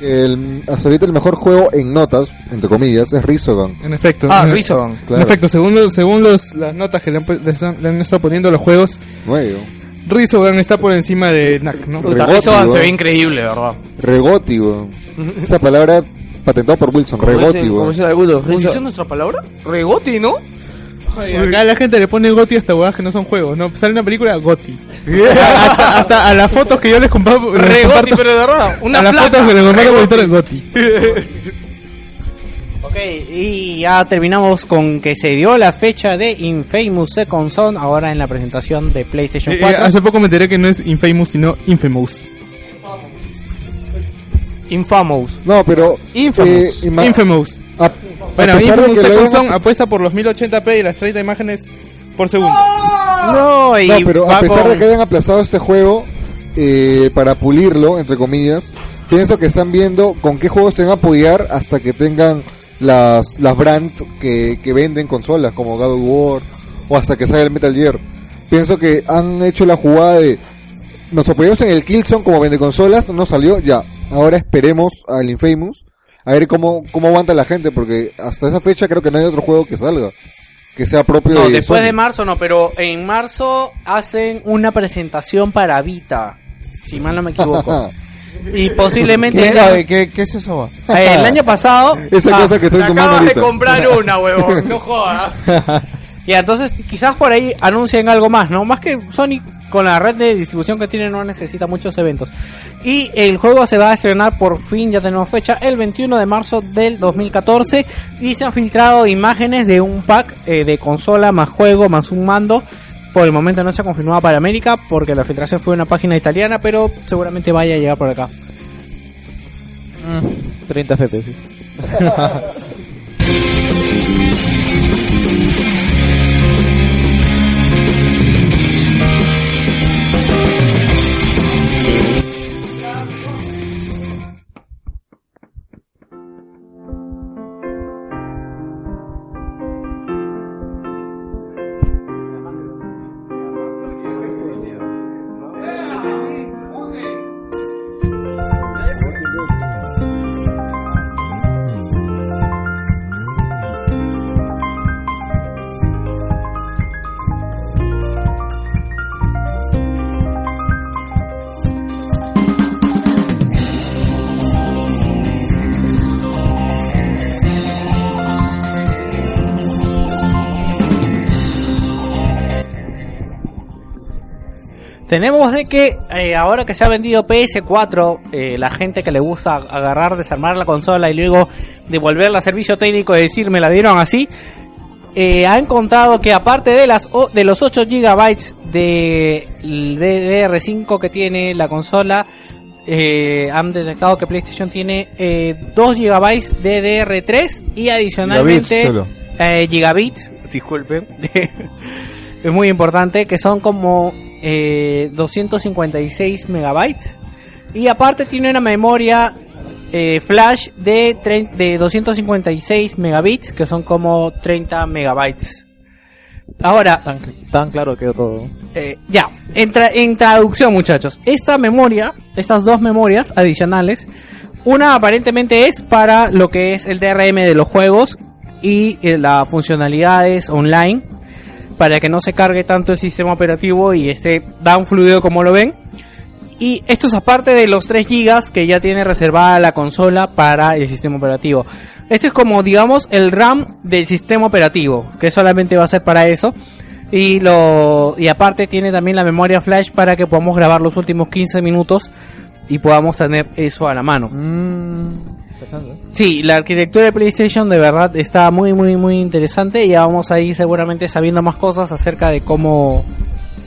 El, hasta ahorita el mejor juego en notas, entre comillas, es Rizogan. En efecto. Ah, en, Resogun. Claro. en efecto, según, lo- según los, las notas que le han, le estado poniendo a los juegos, Nuevo. Resogun está por encima de Knack, ¿no? Puta, Regoti, Resogun se ve increíble, ¿verdad? Regoti, weón. Esa palabra patentada por Wilson. Como Regoti, dicen- como weón. dicen algunos, ¿Cómo Rizzo- dice nuestra palabra? Regoti, ¿no? Oye, acá la gente le pone Goti hasta huevadas que no son juegos, ¿no? Sale una película Goti. hasta, hasta a las fotos que yo les comparto. les Regoti, pero de verdad. Una a las fotos que les comparto Regoti. Ok, y ya terminamos con que se dio la fecha de Infamous Second Son ahora en la presentación de PlayStation Eh, 4. hace poco me enteré que no es Infamous, sino Infamous. Infamous. No, pero. Infamous. eh, Infamous. a- Bueno, Infamous Second Son apuesta por los 1080p y las 30 imágenes por segundo. no, y No, pero a pesar con- de que hayan aplazado este juego eh, para pulirlo, entre comillas, pienso que están viendo con qué juegos se van a apoyar hasta que tengan las, las brands que, que venden consolas, como God of War, o hasta que salga el Metal Gear. Pienso que han hecho la jugada de nos apoyamos en el Killzone como vende consolas, no salió, ya. Ahora esperemos al Infamous a ver cómo, cómo aguanta la gente, porque hasta esa fecha creo que no hay otro juego que salga, que sea propio No, de después Sony. de marzo no, pero en marzo hacen una presentación para Vita, si mal no me equivoco. y posiblemente ¿Qué, qué, qué es eso? eh, el año pasado Esa ah, cosa que estoy Te tomando acabas de comprar una, huevón. No jodas. Y entonces quizás por ahí anuncien algo más, ¿no? Más que Sony con la red de distribución que tiene no necesita muchos eventos. Y el juego se va a estrenar por fin, ya tenemos fecha, el 21 de marzo del 2014. Y se han filtrado imágenes de un pack eh, de consola más juego más un mando. Por el momento no se ha confirmado para América porque la filtración fue una página italiana, pero seguramente vaya a llegar por acá. 30 FPS. Tenemos de que eh, ahora que se ha vendido PS4, eh, la gente que le gusta agarrar, desarmar la consola y luego devolverla a servicio técnico y decir me la dieron así, eh, ha encontrado que aparte de las de los 8 GB de DDR5 que tiene la consola, eh, han detectado que PlayStation tiene eh, 2 GB de DDR3 y adicionalmente Gigabits, eh, gigabits, disculpen, es muy importante, que son como eh, 256 megabytes. Y aparte tiene una memoria eh, flash de, de 256 megabits, que son como 30 megabytes. Ahora, Tan, tan claro quedó todo. eh, ya, en, tra- en traducción muchachos, esta memoria, estas dos memorias adicionales, una aparentemente es para lo que es el DRM de los juegos y eh, las funcionalidades online, para que no se cargue tanto el sistema operativo y esté tan fluido como lo ven. Y esto es aparte de los 3 GB que ya tiene reservada la consola para el sistema operativo. Este es como, digamos, el RAM del sistema operativo, que solamente va a ser para eso. Y, lo, y aparte tiene también la memoria flash para que podamos grabar los últimos 15 minutos y podamos tener eso a la mano. Mm. Sí, la arquitectura de PlayStation de verdad está muy, muy, muy interesante y ya vamos a ir seguramente sabiendo más cosas acerca de cómo...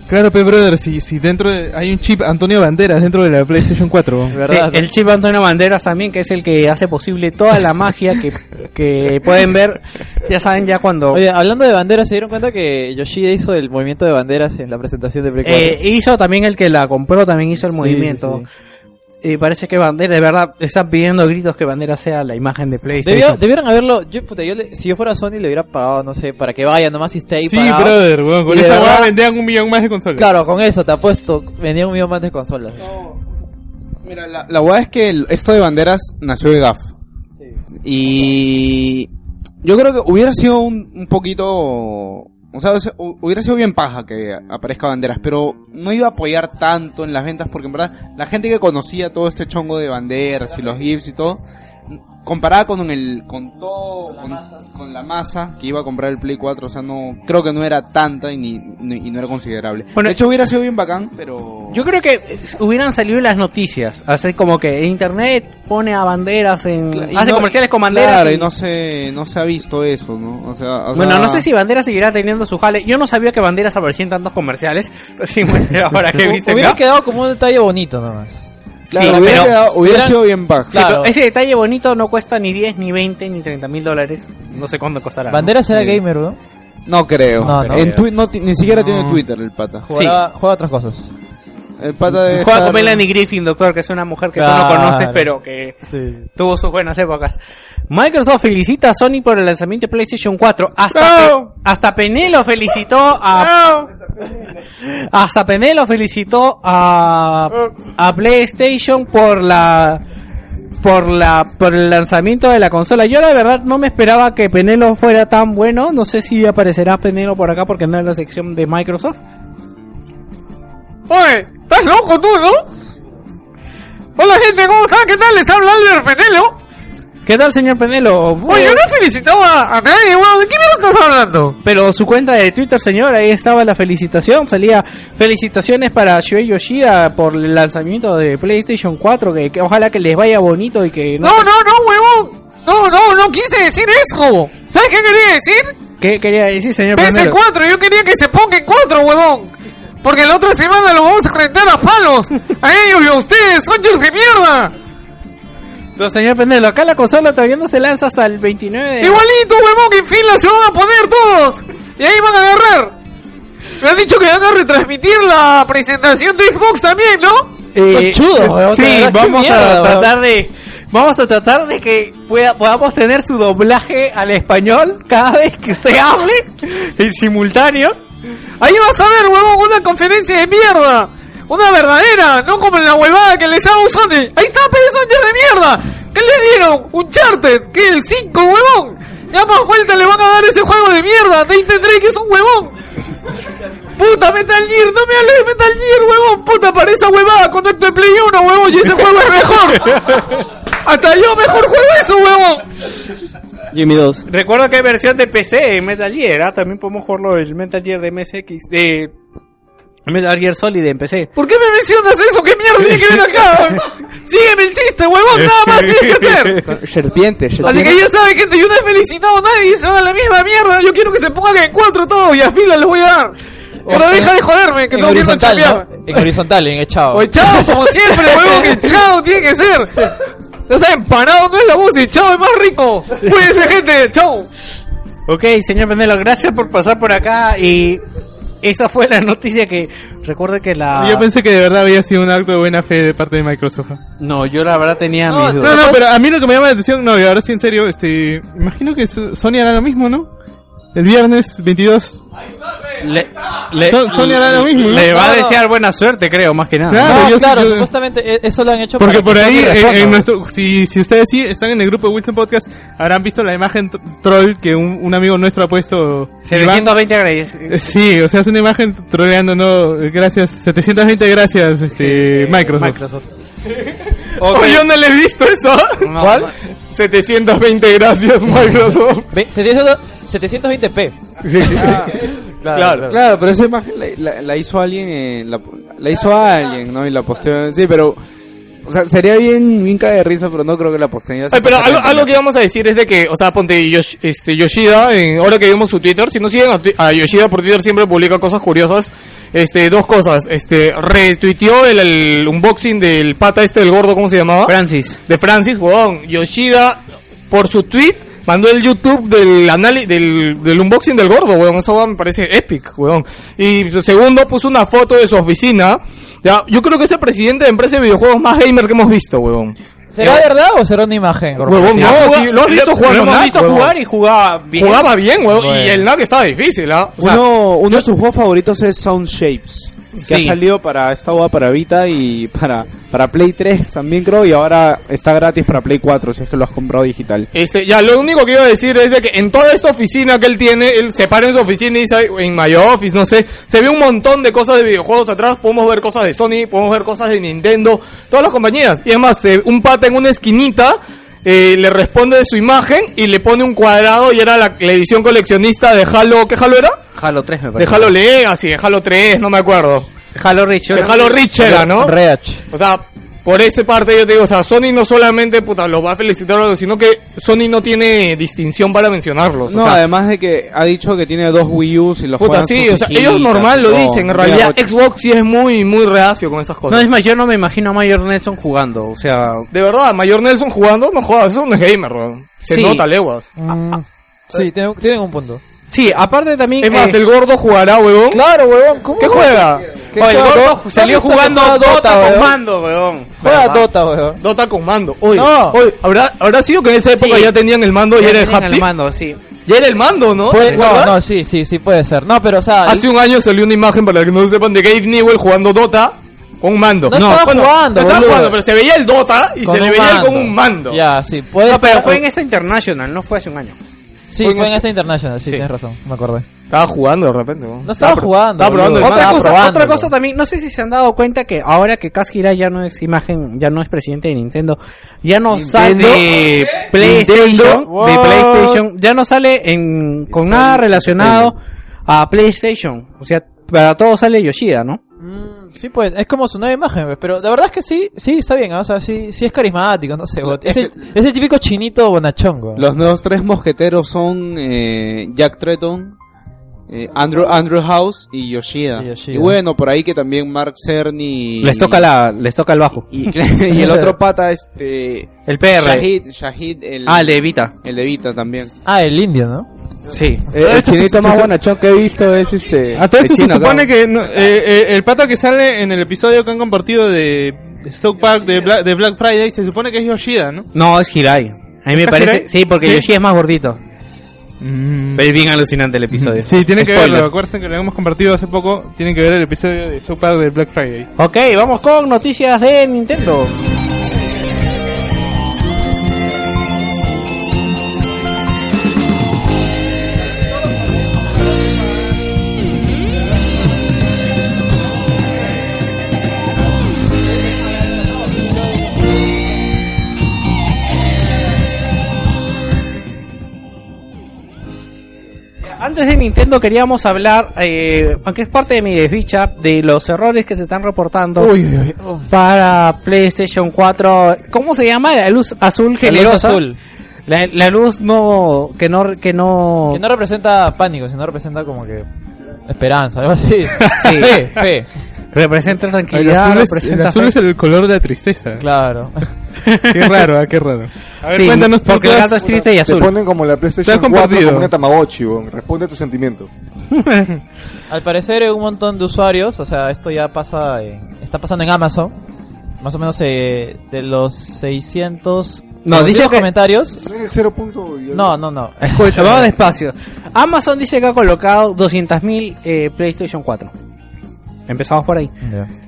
Claro, pe brother, si, si dentro de, hay un chip Antonio Banderas dentro de la PlayStation 4. Sí, el chip Antonio Banderas también, que es el que hace posible toda la magia que, que pueden ver, ya saben, ya cuando... Oye, hablando de banderas, ¿se dieron cuenta que Yoshida hizo el movimiento de banderas en la presentación de Play 4? Eh, hizo también el que la compró, también hizo el Sí, movimiento. sí. Y parece que Bandera, de verdad, están pidiendo gritos que Bandera sea la imagen de PlayStation. Debió- debieron haberlo. Yo, puta, yo le- si yo fuera Sony, le hubiera pagado, no sé, para que vaya nomás y esté ahí. Sí, parado. brother, weón, con Y esa verdad- weá vendían un millón más de consolas. Claro, con eso te apuesto. Vendían un millón más de consolas. Mira, la, la weá es que el- esto de banderas nació de GAF. Y yo creo que hubiera sido un, un poquito... O sea, hubiera sido bien paja que aparezca banderas, pero no iba a apoyar tanto en las ventas porque en verdad la gente que conocía todo este chongo de banderas y los GIFs y todo, comparada con el con todo con, con la masa que iba a comprar el Play 4, o sea, no creo que no era tanta y, ni, ni- y no era considerable. Bueno, de hecho hubiera sido bien bacán, pero Yo creo que hubieran salido las noticias, así como que internet pone a banderas en... Y hace no- comerciales con banderas. Claro, y- y no se, no se ha visto eso, ¿no? O sea, o Bueno, sea- no sé si Banderas seguirá teniendo su jale. Yo no sabía que Banderas aparecía en tantos comerciales. Recién ahora que he visto Hubiera quedado como un detalle bonito nomás. Claro, Sí, hubiera, pero- quedado- hubiera hubieran- sido bien bajo. Sí, Claro. pero ese detalle bonito no cuesta ni 10, ni 20, ni 30 mil dólares. No sé cuándo costará. ¿no? Banderas era Sí. gamer, ¿no? No creo. No, no. En no ni siquiera tiene. Twitter el pata. Juega, juega otras cosas. El pata de Juega con Melanie Griffin, doctor, que es una mujer que tú Claro. no conoces, pero que tuvo sus buenas épocas. Microsoft felicita a Sony por el lanzamiento de PlayStation 4. Hasta, No. Hasta Penelo felicitó a... Hasta Penelo felicitó a, a PlayStation por la por la por el lanzamiento de la consola. Yo la verdad no me esperaba que Penelo fuera tan bueno. No sé si aparecerá Penelo por acá porque no es la sección de Microsoft. Oye, ¿estás loco tú, no? Hola gente, ¿cómo están? ¿Qué tal? Les habla Albert Penelo. ¿Qué tal, señor Penelo? Oye, yo no he felicitado a, a nadie, weón. ¿De qué me estás hablando? Pero su cuenta de Twitter, señor, ahí estaba la felicitación. Salía felicitaciones para Shuei Yoshida por el lanzamiento de PlayStation 4. Que, que ojalá que les vaya bonito y que no. No, no, no, huevón. No, no, no quise decir eso. ¿Sabes qué quería decir? ¿Qué quería decir, señor Penelo? PS4, yo quería que se ponga en 4, huevón. Porque la otra semana lo vamos a rentar a palos. A ellos y a ustedes, sonchos de mierda. Pero, señor Penelo, acá la consola todavía no se lanza hasta el 29 de... Igualito, huevón, que en fila se van a poner todos. Y ahí van a agarrar. Me han dicho que van a retransmitir la presentación de Xbox también, ¿no? Eh, weón, sí, vamos mierda, a tratar de... Vamos a tratar de que pueda, podamos tener su doblaje al español cada vez que usted hable en simultáneo. Ahí vas a ver, huevón, una conferencia de mierda. Una verdadera, no como la huevada que les hago Sony. Ahí está, sonchos de mierda. ¿Qué le dieron? Un charter, que el 5, huevón. Ya más vuelta le van a dar ese juego de mierda. Te tendré que es un huevón. Puta, Metal Gear, no me hables de Metal Gear, huevón. Puta, para esa huevada, conecto el Play 1, huevón, y ese juego es mejor. Hasta yo mejor juego eso, huevón. Jimmy 2. Recuerdo que hay versión de PC en Metal Gear, ¿ah? también podemos jugarlo el Metal Gear de MSX, de Metal Gear Solid en PC. ¿Por qué me mencionas eso? ¿Qué mierda tiene que ver acá? Sígueme el chiste, huevón, nada más tienes que hacer. Serpiente, Así que ya saben, gente, yo no he felicitado a nadie se van a la misma mierda. Yo quiero que se pongan en cuatro todos y a fila les voy a dar. Pero deja de joderme, que a horizontal, chambear. ¿no? En horizontal, en echado. O chao, como siempre, huevón, que chao tiene que ser. Ya saben, parado no es la voz y chao es más rico. Cuídense, gente, chao. Ok, señor Penelo, gracias por pasar por acá y esa fue la noticia que recuerde que la... Yo pensé que de verdad había sido un acto de buena fe de parte de Microsoft. No, yo la verdad tenía mis No, dudas. no, pero a mí lo que me llama la atención, no, y ahora sí en serio, este, imagino que Sony hará lo mismo, ¿no? El viernes 22. Le, le- Son- Sony hará lo mismo, ¿no? le va a No, no. desear buena suerte, creo, más que nada. Claro. No, yo sí- claro, yo- supuestamente e- eso lo han hecho Porque para por ahí, en, responda. en nuestro, si, si ustedes sí están en el grupo de Wilson Podcast, habrán visto la imagen troll que un, un amigo nuestro ha puesto. Iván. 720 agradece. Eh, Sí, o sea, es una imagen troleando, ¿no? Eh, Gracias, 720 gracias, este, Microsoft. Microsoft. Oye, yo no le he visto eso. ¿Cuál? 720 gracias, Microsoft. Ve- 700 720p. Claro, claro, pero esa imagen la, la- la hizo alguien, eh, la, la hizo alguien, ¿no? Y la posteó, sí, pero O sea, sería bien, bien cae de risa, pero no creo que la posteña Ay, pero algo, algo que íbamos a decir es de que, o sea, ponte Yosh- este, Yoshida, en, ahora que vimos su Twitter, si no siguen a, a Yoshida por Twitter siempre publica cosas curiosas. Este, dos cosas, este, retuiteó el, el unboxing del pata este del gordo, ¿cómo se llamaba? Francis. De Francis, weón. Yoshida, por su tweet, mandó el YouTube del análisis, del, del unboxing del gordo, weón. Eso me parece epic, weón. Y segundo, puso una foto de su oficina. Ya, yo creo que es el presidente de empresa de videojuegos más gamer que hemos visto, weón. ¿Será verdad o será una imagen? Huevón, no, sí, lo has visto jugar Lo hemos visto huevón. jugar y jugaba bien. Jugaba bien, weón. Bueno. Y el NAC estaba difícil, ¿ah? O sea, Uno, uno de sus juegos favoritos es Sound Shapes. Que Sí. ha salido para esta boda para Vita y para, para Play 3 también creo. Y ahora está gratis para Play 4 si es que lo has comprado digital. Este, ya, lo único que iba a decir es de que en toda esta oficina que él tiene, él se para en su oficina y dice, en My Office, no sé, se ve un montón de cosas de videojuegos atrás, podemos ver cosas de Sony, podemos ver cosas de Nintendo, todas las compañías. Y es más, eh, un pata en una esquinita eh, le responde de su imagen y le pone un cuadrado y era la, la edición coleccionista de Halo, ¿qué Halo era? Halo 3 me De parece. Halo Legacy, de Halo 3, no me acuerdo. Halo Reach. De Halo Reach era, ¿no? Reach. O sea, por esa parte yo te digo, o sea, Sony no solamente, puta, los va a felicitar, sino que Sony no tiene distinción para mencionarlos. No, o sea, además de que ha dicho que tiene dos Wii U's y los puta, sí, o sea, ellos normal lo dicen, en realidad. Xbox sí es muy, muy reacio con esas No, cosas. es más, yo no me imagino a Mayor Nelson jugando. O sea, De verdad, Mayor Nelson jugando, no jodas, no es gamer, weón. Se Sí. nota leguas. Sí, tienen, tienen un punto. Sí, aparte también. Es más, eh, el gordo jugará, huevón. Claro, huevón. ¿Cómo ¿Qué juega? ¿Qué el gordo ¿No salió jugando Dota con weón? mando, weón. Juega ¿Verdad? Dota, weón. Dota con mando. Oye, No. oye, ¿habrá, ¿habrá sido que en esa época Sí. ya tenían el mando y Ya era el tenían haptic? mando, sí. Ya era el mando, ¿no? Puede- no, no, sí, sí, sí puede ser. No, pero o sea, Hace un año salió una imagen para que no lo sepan de Gabe Newell jugando Dota con un mando. No estaba jugando, no estaba boludo. jugando, pero se veía el Dota y con se le veía él mando. con un mando. Ya, sí, puede No, pero estar- fue en esta International, no fue hace un año. Sí, fue en este- esta International, sí, Sí. tienes razón, me acordé. Estaba jugando de repente. ¿no? No estaba jugando, Estaba probando. Otra cosa, otra cosa también, no sé si se han dado cuenta que ahora que Kaskira ya no es imagen, ya no es presidente de Nintendo, ya no sale de PlayStation, Nintendo. de? PlayStation, ya no sale en, con nada relacionado a PlayStation. O sea, para todo sale Yoshida, ¿no? Mm, sí, pues, es como su nueva imagen, pues, pero la verdad es que sí, sí, está bien, ¿no? o sea, sí, sí es carismático, no sé, es, el, es el típico chinito bonachongo. Los nuevos tres mosqueteros son eh, Jack Tretton, eh, Andrew, Andrew House y Yoshida. Y Yoshida. Y bueno, por ahí que también Mark Cerny. Les toca la, les toca el bajo. Y, y el otro pata, este. El PR. Shahid, Shahid, el, Ah, el de Vita. el de Vita también. Ah, el indio, ¿no? Sí. Eh, el chinito más bonachón que he visto es este. A todo esto se supone claro. que no- eh, eh, el pata que sale en el episodio que han compartido de, de South Park de Black, de Black Friday se supone que es Yoshida, ¿no? No, es Hirai. A mí me ¿Es parece, Hirai? sí, porque Sí. Yoshida es más gordito. Es bien alucinante el episodio. Sí, tiene que verlo. Acuérdense que lo hemos compartido hace poco. Tienen que ver el episodio de South Park de Black Friday. Ok, vamos con noticias de Nintendo. Antes de Nintendo queríamos hablar, eh, aunque es parte de mi desdicha, de los errores que se están reportando para PlayStation 4. ¿Cómo se llama? La luz azul La luz generosa. azul. La, la luz no que no que no, Que no representa pánico, sino representa como que esperanza, algo así. Sí. Fe, fe. representa El tranquilidad, azul, es, representa el azul es el color de la tristeza. Claro. Qué raro, ¿ah? qué raro. A ver, Sí, cuéntanos tú. porque el ¿qué gato es triste y Te azul. ponen como la Te PlayStation 4 compartido. como una Tamagotchi, weón. Responde a tus sentimientos. Al parecer un montón de usuarios, o sea, esto ya pasa, en- está pasando en Amazon. Más o menos eh, de los 600 No, dice que- comentarios. ¿No eres cero punto y- No, no, no. Escucha, vamos despacio. Amazon dice que ha colocado 200.000 eh, PlayStation 4. Empezamos por ahí.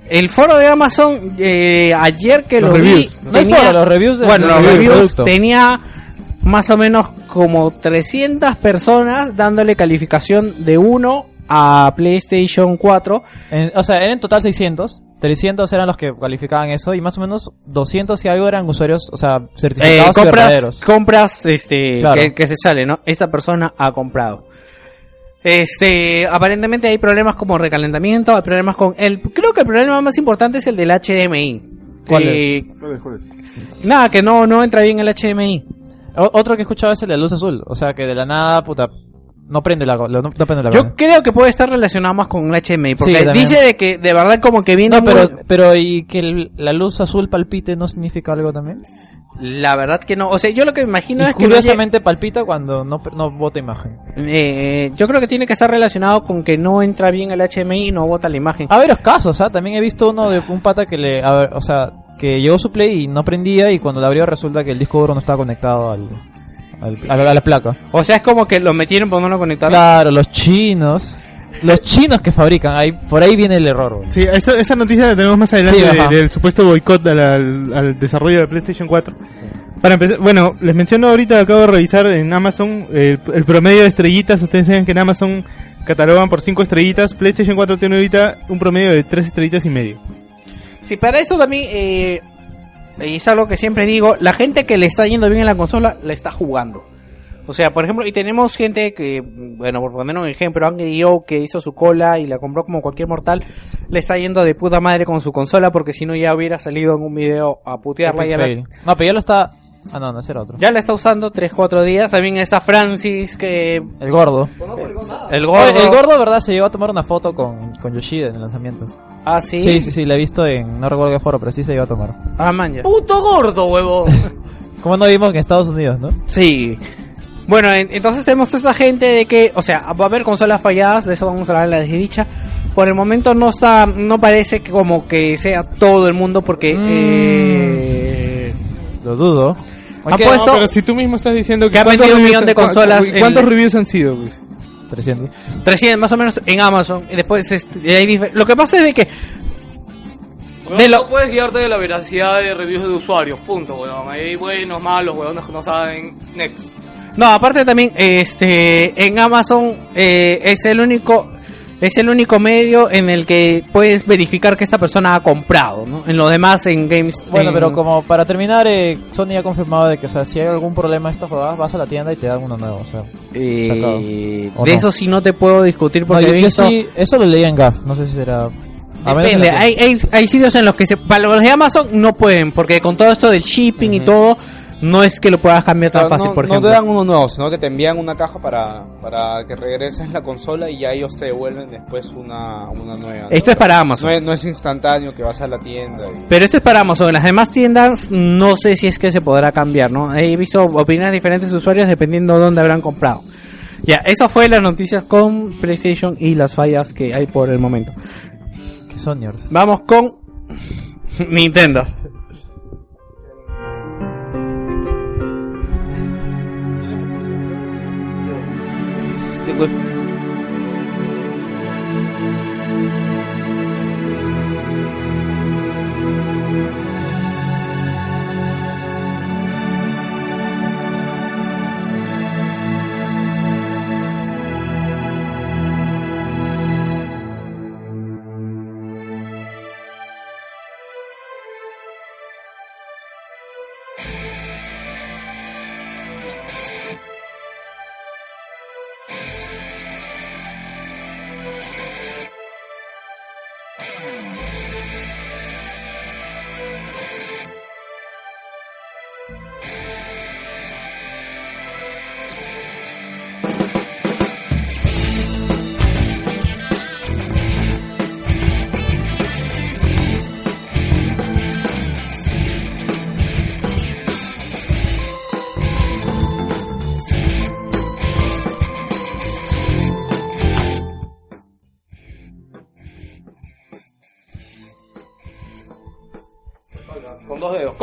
El foro de Amazon, eh, ayer que Los lo reviews. vi, No hay foro, los reviews de- bueno, los reviews reviews tenía más o menos como 300 personas dándole calificación de 1 a PlayStation 4. En- o sea, eran en total 600. 300 eran los que calificaban eso y más o menos 200 y algo eran usuarios, o sea, Eh, certificados y compras, verdaderos. compras este, Claro. que, que se sale, ¿no? Esta persona ha comprado. Este, aparentemente hay problemas como recalentamiento, hay problemas con el, creo que el problema más importante es el del HDMI. ¿Cuál Eh, ¿Cuál es, cuál es? Nada, que no, no entra bien el HDMI. O- otro que he escuchado es el de luz azul. O sea, que de la nada, puta, no prende la, no, no prende la Yo creo que puede estar relacionado más con el HDMI, porque Sí, dice de que de verdad como que viene No, pero, muy- pero ¿y que el- la luz azul palpite no significa algo también? La verdad que no. O sea, yo lo que me imagino Y es que... no curiosamente palpita cuando no, no bota imagen. Eh, yo creo que tiene que estar relacionado con que no entra bien el HMI y no bota la imagen. A ver, los casos, ¿ah? También he visto uno de un pata que le, a ver, o sea, que llegó su play y no prendía y cuando la abrió resulta que el disco duro no estaba conectado al, al- a, la, a la placa. O sea, es como que lo metieron por no lo conectaron. Claro, los chinos, los chinos que fabrican, ahí, por ahí viene el error. güey. Sí, esta noticia la tenemos más adelante Sí, de- ajá. del supuesto boicot al, al- al desarrollo de PlayStation 4. Para empezar, bueno, les menciono ahorita, acabo de revisar en Amazon el, el promedio de estrellitas. Ustedes saben que en Amazon catalogan por 5 estrellitas. PlayStation 4 tiene ahorita un promedio de 3 estrellitas y medio. Sí, para eso también, eh, y es algo que siempre digo, la gente que le está yendo bien en la consola, la está jugando. O sea, por ejemplo, y tenemos gente que, bueno, por poner un ejemplo, Angry Joe que hizo su cola y la compró como cualquier mortal, le está yendo de puta madre con su consola porque si no ya hubiera salido en un video a putearla. Ya la. No, pero ya lo está... Ah, no, no, ese era otro. ya la está usando 3-4 días. También está Francis que... El gordo. El Oye, gordo. el gordo, ¿verdad? Se llegó a tomar una foto con, con Yoshida en el lanzamiento. Ah, sí. Sí, sí, sí, la he visto en... No recuerdo qué foro, pero sí se llegó a tomar. Ah, man, ya. Puto gordo, huevo. Como no vimos que en Estados Unidos, ¿no? Sí. Bueno, en- entonces tenemos toda esta gente de que, o sea, va a haber consolas falladas, de eso vamos a hablar en la desdicha. Por el momento no está, no parece que como que sea todo el mundo porque eh, Lo dudo. Han Aunque- puesto- no, pero si tú mismo estás diciendo que, que ha ¿cuántos vendido un millón de cu- consolas ¿Cuántos reviews han sido? Pues? 300. 300 más o menos en Amazon y después este, lo que pasa es de que De lo- No puedes guiarte de la veracidad de reviews de usuarios, punto, weón. Hay buenos, malos, weones que no saben. Next. No, aparte también, este, en Amazon eh, es el único, es el único medio en el que puedes verificar que esta persona ha comprado, ¿no? En lo demás, en games. Bueno, en- pero como para terminar, eh, Sony ha confirmado de que, o sea, si hay algún problema en estas jugadas, vas a la tienda y te dan uno nuevo, o sea. Eh, de ¿O no? eso sí no te puedo discutir No, porque yo, he yo visto. sí, eso lo leí en GAF, no sé si será... Depende, hay, hay, hay sitios en los que se, para los de Amazon no pueden, porque con todo esto del shipping y todo, no es que lo puedas cambiar tan Claro, fácil, no, por no ejemplo. te dan uno nuevo, sino que te envían una caja para, para que regreses la consola y ya ellos te devuelven después una, una nueva. ¿no? Esto es para Amazon. No es, no es instantáneo que vas a la tienda. y- Pero esto es para Amazon. En las demás tiendas no sé si es que se podrá cambiar, ¿no? He visto opiniones diferentes de usuarios dependiendo de dónde habrán comprado. Ya, eso fue las noticias con PlayStation y las fallas que hay por el momento. Que Sonyers. Vamos con Nintendo. Este güey.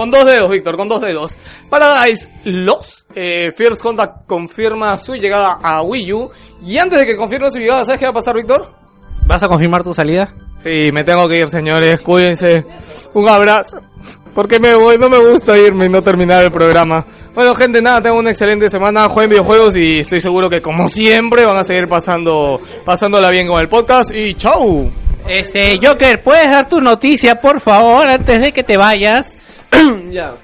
Con dos dedos. Víctor, con dos dedos. Paradise Lost. Eh, First Contact confirma su llegada a Wii U. Y antes de que confirme su llegada, ¿sabes qué va a pasar, Víctor? ¿Vas a confirmar tu salida? Sí, me tengo que ir, señores. Cuídense. Un abrazo. Porque me voy, no me gusta irme y no terminar el programa. Bueno, gente, nada, tengo una excelente semana. Jueguen videojuegos y estoy seguro que, como siempre, van a seguir pasando, pasándola bien con el podcast. Y chau. Este, Joker, ¿puedes dar tu noticia, por favor, antes de que te vayas? ya.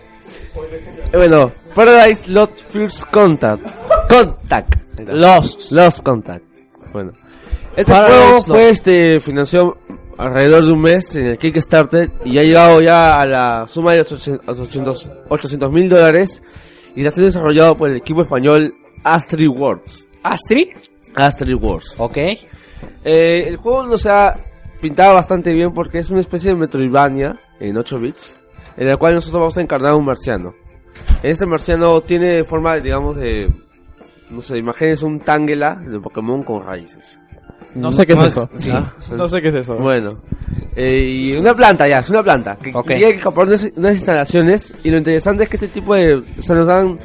Eh, Bueno, Paradise Lot First Contact. Contact. Lost. Lost Contact. Bueno. Este Paradise juego Lost. fue este financió alrededor de un mes en el Kickstarter y ha llegado ya a la suma de los 800 mil dólares y está siendo desarrollado por el equipo español Astrid Wars. ¿Astrid? Astrid Wars. Ok. Eh, el juego nos ha pintado bastante bien porque es una especie de Metroidvania en 8 bits, en el cual nosotros vamos a encarnar a un marciano. Este marciano tiene forma, digamos, de... No sé, imagínense un Tangela de Pokémon con raíces. No sé qué es No eso. sí. No sé qué es eso. Bueno, eh, y una planta ya, es una planta. Que Ok. llega a escapar unas, unas instalaciones y lo interesante es que este tipo de... O sea, nos dan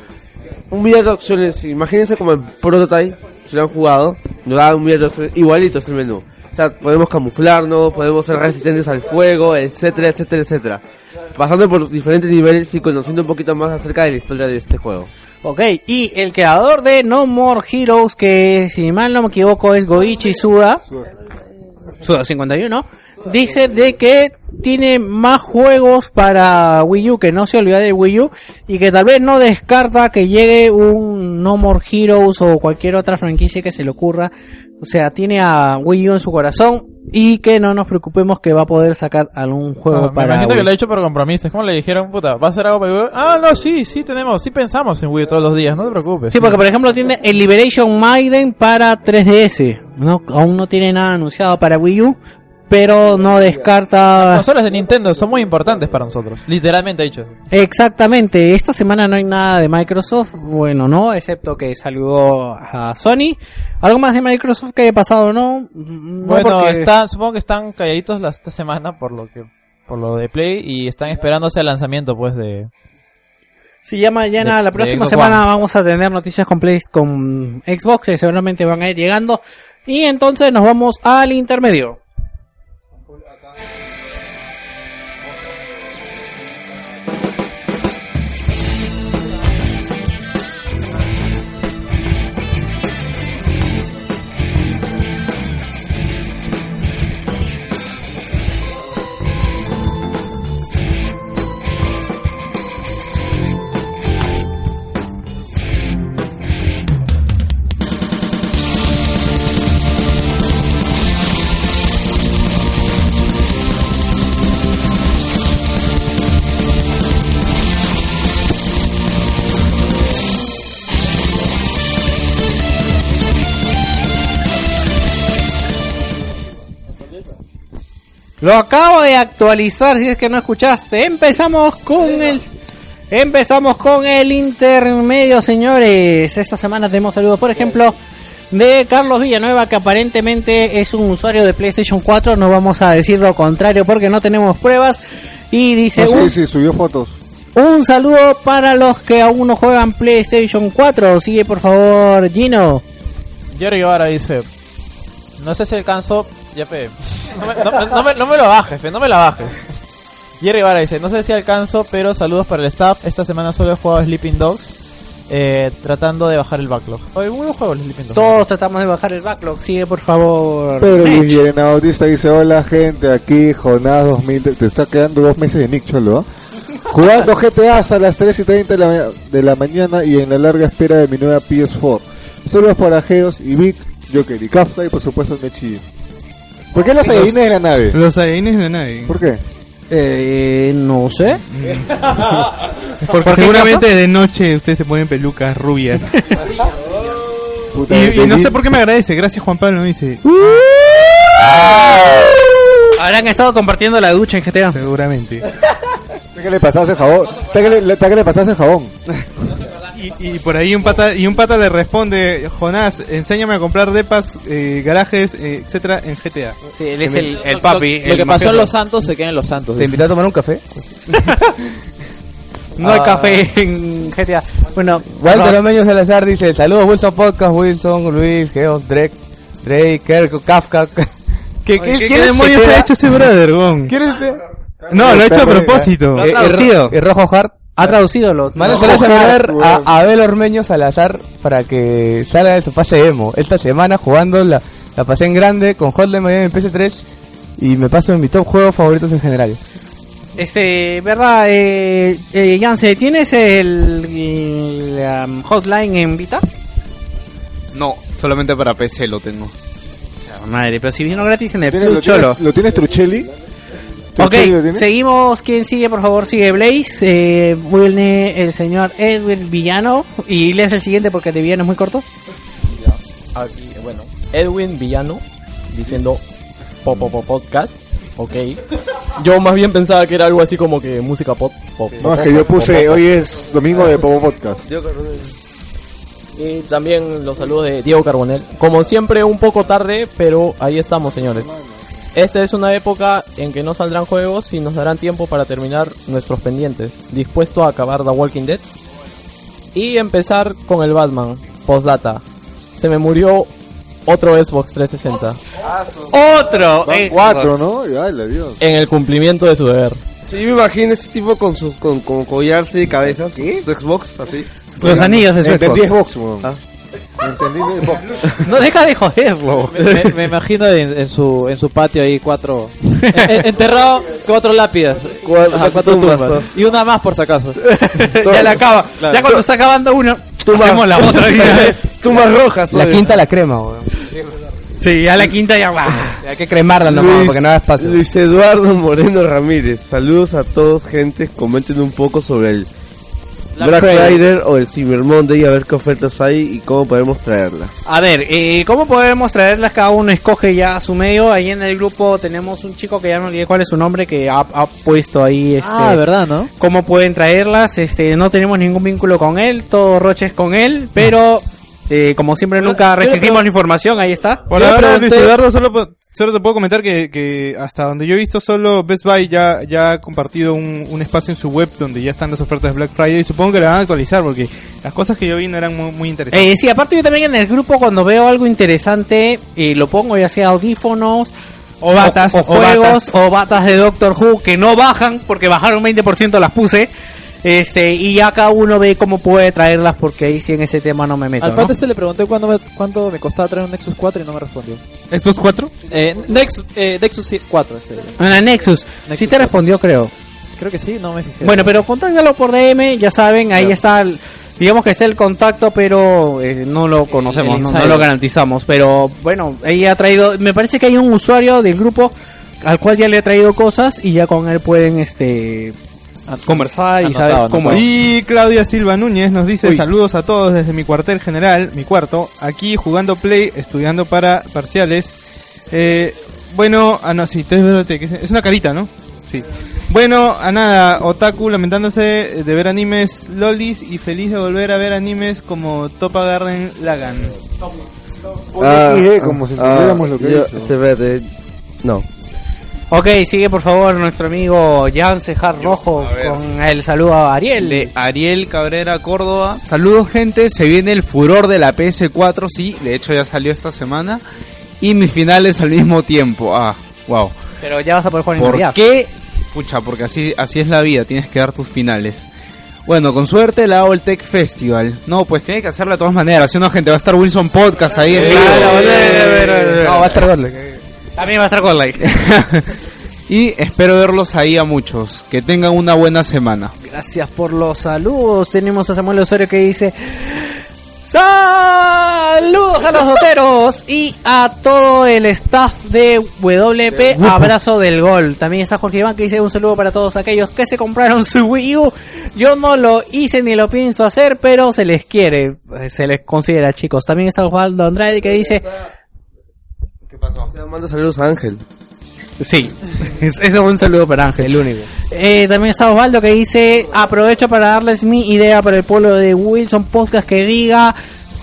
un millón de opciones. Imagínense como en Prototype, si lo han jugado, nos da un millón de opciones. Igualito es el menú. O sea, podemos camuflarnos, podemos ser resistentes al fuego, etcétera, etcétera, etcétera. Pasando por diferentes niveles y conociendo un poquito más acerca de la historia de este juego. Ok, y el creador de No More Heroes, que si mal no me equivoco es Goichi Suda, Suda 51, dice de que tiene más juegos para Wii U, que no se olvida de Wii U, y que tal vez no descarta que llegue un No More Heroes o cualquier otra franquicia que se le ocurra. O sea, tiene a Wii U en su corazón y que no nos preocupemos que va a poder sacar algún juego Ah, me para imagino Wii. que lo ha hecho por compromiso. Es como le dijeron, puta, ¿va a hacer algo para Wii U? Ah, no, sí, sí tenemos, sí pensamos en Wii U todos los días, no te preocupes. Sí, porque por ejemplo tiene el Liberation Maiden para 3DS. No, aún no tiene nada anunciado para Wii U, pero no Las descarta. consolas de Nintendo son muy importantes para nosotros. Literalmente dicho. Exactamente, esta semana no hay nada de Microsoft, bueno, no, excepto que saludó a Sony. ¿Algo más de Microsoft que haya pasado, no? No, Bueno, porque- están, supongo que están calladitos la, esta semana por lo que por lo de Play y están esperándose el lanzamiento pues de Sí, ya mañana, de- la próxima semana One. vamos a tener noticias con, Play- con Xbox, que seguramente van a ir llegando. Y entonces nos vamos al intermedio. Lo acabo de actualizar si es que no escuchaste. Empezamos con el empezamos con el intermedio, señores. Esta semana tenemos saludos, por ejemplo, de Carlos Villanueva que aparentemente es un usuario de PlayStation 4, no vamos a decir lo contrario porque no tenemos pruebas y dice No, un, sí, sí, subió fotos. un saludo para los que aún no juegan PlayStation 4. Sigue por favor, Gino. Jerry Guevara dice, no sé si alcanzo, ya pe, no me, no, no me, no me lo bajes, fe, no me la bajes. Jerry Guevara dice, no sé si alcanzo, pero saludos para el staff. Esta semana solo he jugado Sleeping Dogs, eh, tratando de bajar el backlog. Oye, muy buen juego el Sleeping Dogs. Todos tratamos de bajar el backlog. Sigue por favor. Pero Guillermo Bautista dice, hola gente, aquí Jonás 2000, te está quedando dos meses de Nick Cholo, ¿ah? Jugando GTA a las 3 y 30 de la, ma- de la mañana y en la larga espera de mi nueva PS4. Saludos para Geos y Vic, Joker y Kafka y por supuesto Mechi. ¿Por qué los adivines de la nave? Los Saiyajines de la nave. ¿Por qué? Eh, no sé. Porque seguramente de noche ustedes se ponen pelucas rubias. Puta, y, y no sé por qué me agradece. Gracias Juan Pablo, dice. Habrán estado compartiendo la ducha en GTA. Seguramente. Está que le pasaste el jabón. Está que le, está que le pasaste el jabón. Y, y por ahí un pata y un pata le responde, Jonás, enséñame a comprar depas, eh, garajes, eh, etcétera en GTA. Sí, él es el, el papi. Lo, el que pasó en. Los Santos se queda en Los Santos. ¿Te dice. invité a tomar un café? No hay Ah. café en GTA. Bueno, Walter Ro- Omeño Salazar dice, saludos Wilson Podcast, Wilson, Luis, Geos, Drake, Drake, Kerko, Kafka. ¿Qué, Oye, ¿Qué, qué demonios ha hecho ese brother, gon? ¿Quién es? No, lo ha hecho a propósito. Lo ha traducido. Y Rojo Hart. Ha traducido lo. Mano, lo- solo a weón. a Abel Ormeño Salazar para que salga de su pase emo. Esta semana jugando la, la pasé en grande con Hotline Miami en PS3 y me paso en mi top juegos favoritos en general. Este, verdad, eh, eh, Yance, ¿tienes el, el, um, hotline en Vita? No, solamente para PC lo tengo. Madre, pero si vino gratis en el ¿Tienes- Plus, lo, cholo. tienes, ¿Lo tienes Truchelli? Ok, seguimos. ¿Quién sigue, por favor? Sigue Blaze. Eh, viene el señor Edwin Villano. Y lees el siguiente porque el de Villano es muy corto. Aquí, bueno, Edwin Villano diciendo pop pop podcast. Ok. Yo más bien pensaba que era algo así como que música pop. pop No, es que yo puse, hoy es domingo de Popo Podcast. Y también los saludos de Diego Carbonel. Como siempre, un poco tarde, pero ahí estamos, señores. Esta es una época en que no saldrán juegos y nos darán tiempo para terminar nuestros pendientes. Dispuesto a acabar The Walking Dead. Y empezar con el Batman. Postdata. Se me murió otro Xbox 360. Otro. Xbox. cuatro, ¿no? Y, Ay, la Dios. En el cumplimiento de su deber. Sí, yo me imagino ese tipo con sus con, con collarse de cabezas, su Xbox, así. Los anillos de su Xbox. Xbox, weón. Ah. Entendí. No deja de joderlo. me, me imagino en, en su en su patio ahí cuatro en- en- enterrado cuatro lápidas Cuatro- Ajá, cuatro tumbas, tumbas y una más por si acaso ya la acaba. Claro. Ya cuando está acabando uno, Tumba- hacemos la otra una. Tumbas rojas, La oye. quinta la crema, weón. Sí, ya la quinta ya va. Hay que cremarla nomás, Luis- porque no da espacio. Luis Eduardo Moreno Ramírez. Saludos a todos, gente. Comenten un poco sobre el Black, Friday. o el Cyber Monday, a ver qué ofertas hay y cómo podemos traerlas. A ver, eh, ¿cómo podemos traerlas? Cada uno escoge ya a su medio. Ahí en el grupo tenemos un chico que ya no olvidé cuál es su nombre, que ha, ha puesto ahí este, ah verdad no cómo pueden traerlas. Este, no tenemos ningún vínculo con él, todo Roche es con él, pero eh, como siempre nunca restringimos la información, ahí está. Por ahora, pregunté- Luis Eduardo, solo, solo te puedo comentar que, que hasta donde yo he visto, solo Best Buy ya, ya ha compartido un, un espacio en su web donde ya están las ofertas de Black Friday y supongo que la van a actualizar porque las cosas que yo vi no eran muy, muy interesantes. Eh, sí, aparte yo también en el grupo cuando veo algo interesante, eh, lo pongo ya sea audífonos, o batas, o, o juegos, batas. o batas de Doctor Who que no bajan, porque bajaron 20% las puse. Este, y ya cada uno ve cómo puede traerlas, porque ahí sí en ese tema no me meto. al ¿no? pato este le pregunté cuándo me, cuánto me costaba traer un Nexus 4 y no me respondió ¿Estos cuatro? eh, Nexus eh, Nexus 4 este. Una Nexus, Nexus sí te 4. respondió creo. creo que sí no me fijé Bueno, pero contángalo por DM, ya saben, ahí está, el- digamos que está el contacto, pero eh, no lo conocemos, no, no lo garantizamos. Pero bueno, ella ha traído, me parece que hay un usuario del grupo al cual ya le ha traído cosas y ya con él pueden este conversar y saber cómo es. Y Claudia Silva Núñez nos dice Uy. saludos a todos desde mi cuartel general, mi cuarto, aquí jugando Play, estudiando para parciales. Eh, bueno, ah no, sí, te- te- que es es una carita, ¿no? Sí. Bueno, a nada, Otaku lamentándose de ver animes lolis y feliz de volver a ver animes como Topa Garden Lagan. XD, como si entendiéramos lo que Ah, yo- hizo. espérate, No. Ok, sigue por favor nuestro amigo Jan Cejar Rojo con el saludo a Ariel. De Ariel Cabrera Córdoba. Saludos gente, se viene el furor de la PS4, sí, de hecho ya salió esta semana. Y mis finales al mismo tiempo. Ah, wow. Pero ya vas a poder jugar en ¿Por Navidad. qué? Pucha, porque así, así es la vida, tienes que dar tus finales. Bueno, con suerte la hago el Tech Festival. No, pues tiene que hacerla de todas maneras. Si no, gente, va a estar Wilson Podcast ahí. en vivo. No, va a estar. También va a estar con like. Y espero verlos ahí a muchos. Que tengan una buena semana. Gracias por los saludos. Tenemos a Samuel Osorio que dice... Saludos a los doteros y a todo el staff de WP. Abrazo del gol. También está Jorge Iván que dice un saludo para todos aquellos que se compraron su Wii U. Yo no lo hice ni lo pienso hacer, pero se les quiere, eh, se les considera chicos. También está Osvaldo Andrade que dice ¿Qué pasó? Se manda saludos a Ángel. Sí, eso es un saludo para Ángel. El único. Eh, también está Osvaldo que dice, aprovecho para darles mi idea para el pueblo de Wilson Podcast que diga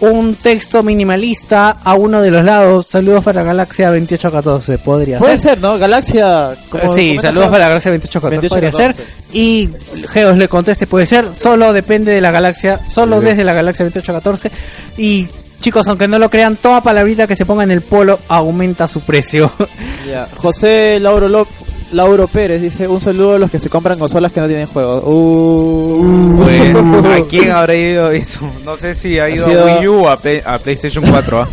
un texto minimalista a uno de los lados. Saludos para Galaxia 2814, podría Puede ser. ser, ¿no? Galaxia. como sí, saludos para Galaxia 2814, podría 2814. ser. Y Geos le conteste, puede ser, solo depende de la galaxia, solo desde la Galaxia 2814. Y chicos, aunque no lo crean, toda palabrita que se ponga en el polo aumenta su precio. Ya. José Lauro Lop- Lauro Pérez dice un saludo a los que se compran consolas que no tienen juegos. Uh. Bueno, ¿a quién habrá ido eso? No sé si ha ido sido- a Wii U o a, Play- a PlayStation 4. ¿ah?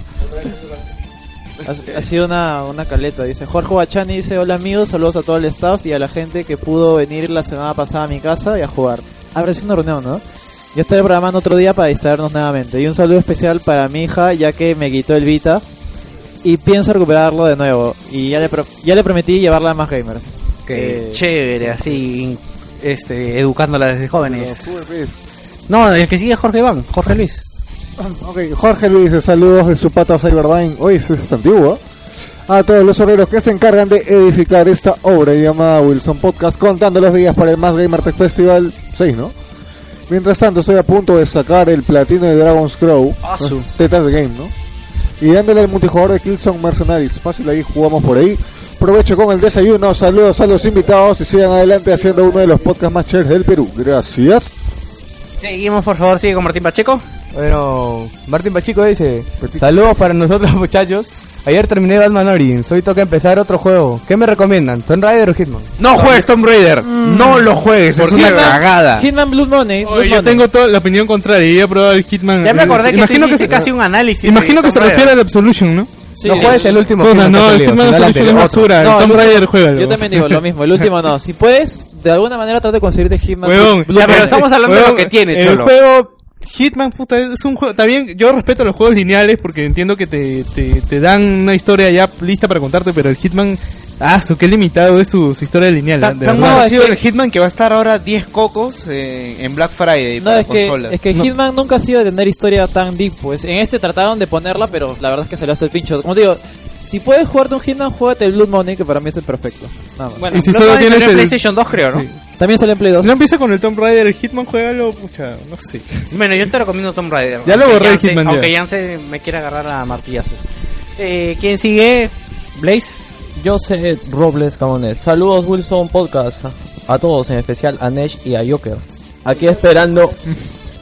Ha, ha sido una, una caleta, dice Jorge Bachani, dice hola amigos, saludos a todo el staff y a la gente que pudo venir la semana pasada a mi casa y a jugar. Habrá sido una reunión, ¿no? Ya estaré programando otro día para distraernos nuevamente. Y un saludo especial para mi hija, ya que me quitó el Vita. y pienso recuperarlo de nuevo. Y ya le, pro- ya le prometí llevarla a más gamers. Que Eh, chévere, así, este, educándola desde jóvenes. No, el que sigue es Jorge Iván, Jorge Luis. Ok, Jorge Luis, saludos de su pata Cyberdyne. Eso es antiguo. ¿eh? A todos los obreros que se encargan de edificar esta obra llamada Wilson Podcast, contando los días para el Más Gamer Tech Festival 6, ¿no? Mientras tanto, estoy a punto de sacar el platino de Dragon's Crow. Ah. Tetas de Game, ¿no? Y dándole al multijugador de Killzone Mercenaries. Fácil, ahí jugamos por ahí. Provecho con el desayuno. Saludos a los invitados y sigan adelante haciendo uno de los podcasts más chéveres del Perú. Gracias. Seguimos, por favor, sigue con Martín Pacheco. Bueno, Martín Pacheco dice, saludos para nosotros muchachos. Ayer terminé Batman Origins, hoy toca empezar otro juego. ¿Qué me recomiendan? ¿Tomb Raider o Hitman? No juegues Tomb Raider. No lo juegues. Es ¿Por una cagada. Hitman Blood Money. Blood Oye, yo Money. tengo toda la opinión contraria. y he probado el Hitman. Ya me acordé que imagino hiciste se- casi un análisis. Imagino que se Tomb Raider. refiere al Absolution, ¿no? Sí. no juegues el último que no, el el Absolution es basura. No, el Tomb el Raider, último- juégalo. Yo también digo lo mismo. El último no. Si puedes, de alguna manera trata de conseguirte Hitman. Blood Ya, pero estamos hablando de lo que tiene, el Cholo. juego Hitman, puta, es un juego. Bien, yo respeto los juegos lineales porque entiendo que te, te, te dan una historia ya lista para contarte, pero el Hitman, ah, su qué limitado es su, su historia lineal. Tan, de tan ha es sido que- el Hitman que va a estar ahora 10 cocos eh, en Black Friday No, para es que, es que Hitman nunca ha sido de tener historia tan deep, pues. En este trataron de ponerla, pero la verdad es que salió hasta el pincho. Como te digo, si puedes jugarte un Hitman, juégate el Blood Money, que para mí es el perfecto. Nada más. Bueno, Y si Blood solo Money tienes salió en el- PlayStation 2, creo, ¿no? Sí. También salió en Play 2. No empieza con el Tomb Raider, el Hitman, juégalo, pucha, no sé. Bueno, yo te recomiendo Tomb Raider. Ya lo Aunque borré el Yance- Hitman ya. Aunque Yance me quiera agarrar a martillazos. Eh, ¿Quién sigue? Blaze. Yo sé Robles Camonet. Saludos Wilson Podcast. A todos, en especial a Nesh y a Joker. Aquí esperando.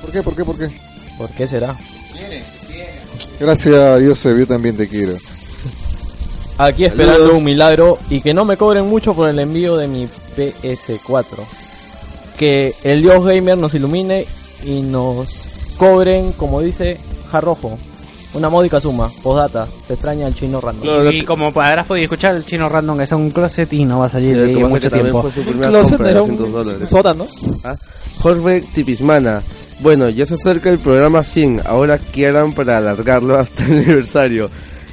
¿Por qué? ¿Por qué? ¿Por qué? ¿Por qué será? Gracias a Dios, yo también te quiero. Aquí esperando un milagro y que no me cobren mucho por el envío de mi PS4. Que el Dios Gamer nos ilumine y nos cobren, como dice Jarrojo, una módica suma. Postdata, se extraña el chino random. Y como habrás podido escuchar, el chino random es un closet y no va a salir Y de ahí mucho tiempo. primera Closet compra de era 200 un, un sótano. ¿Ah? Jorge Tipismana. Bueno, ya se acerca el programa 100. Ahora quieran para alargarlo hasta el aniversario.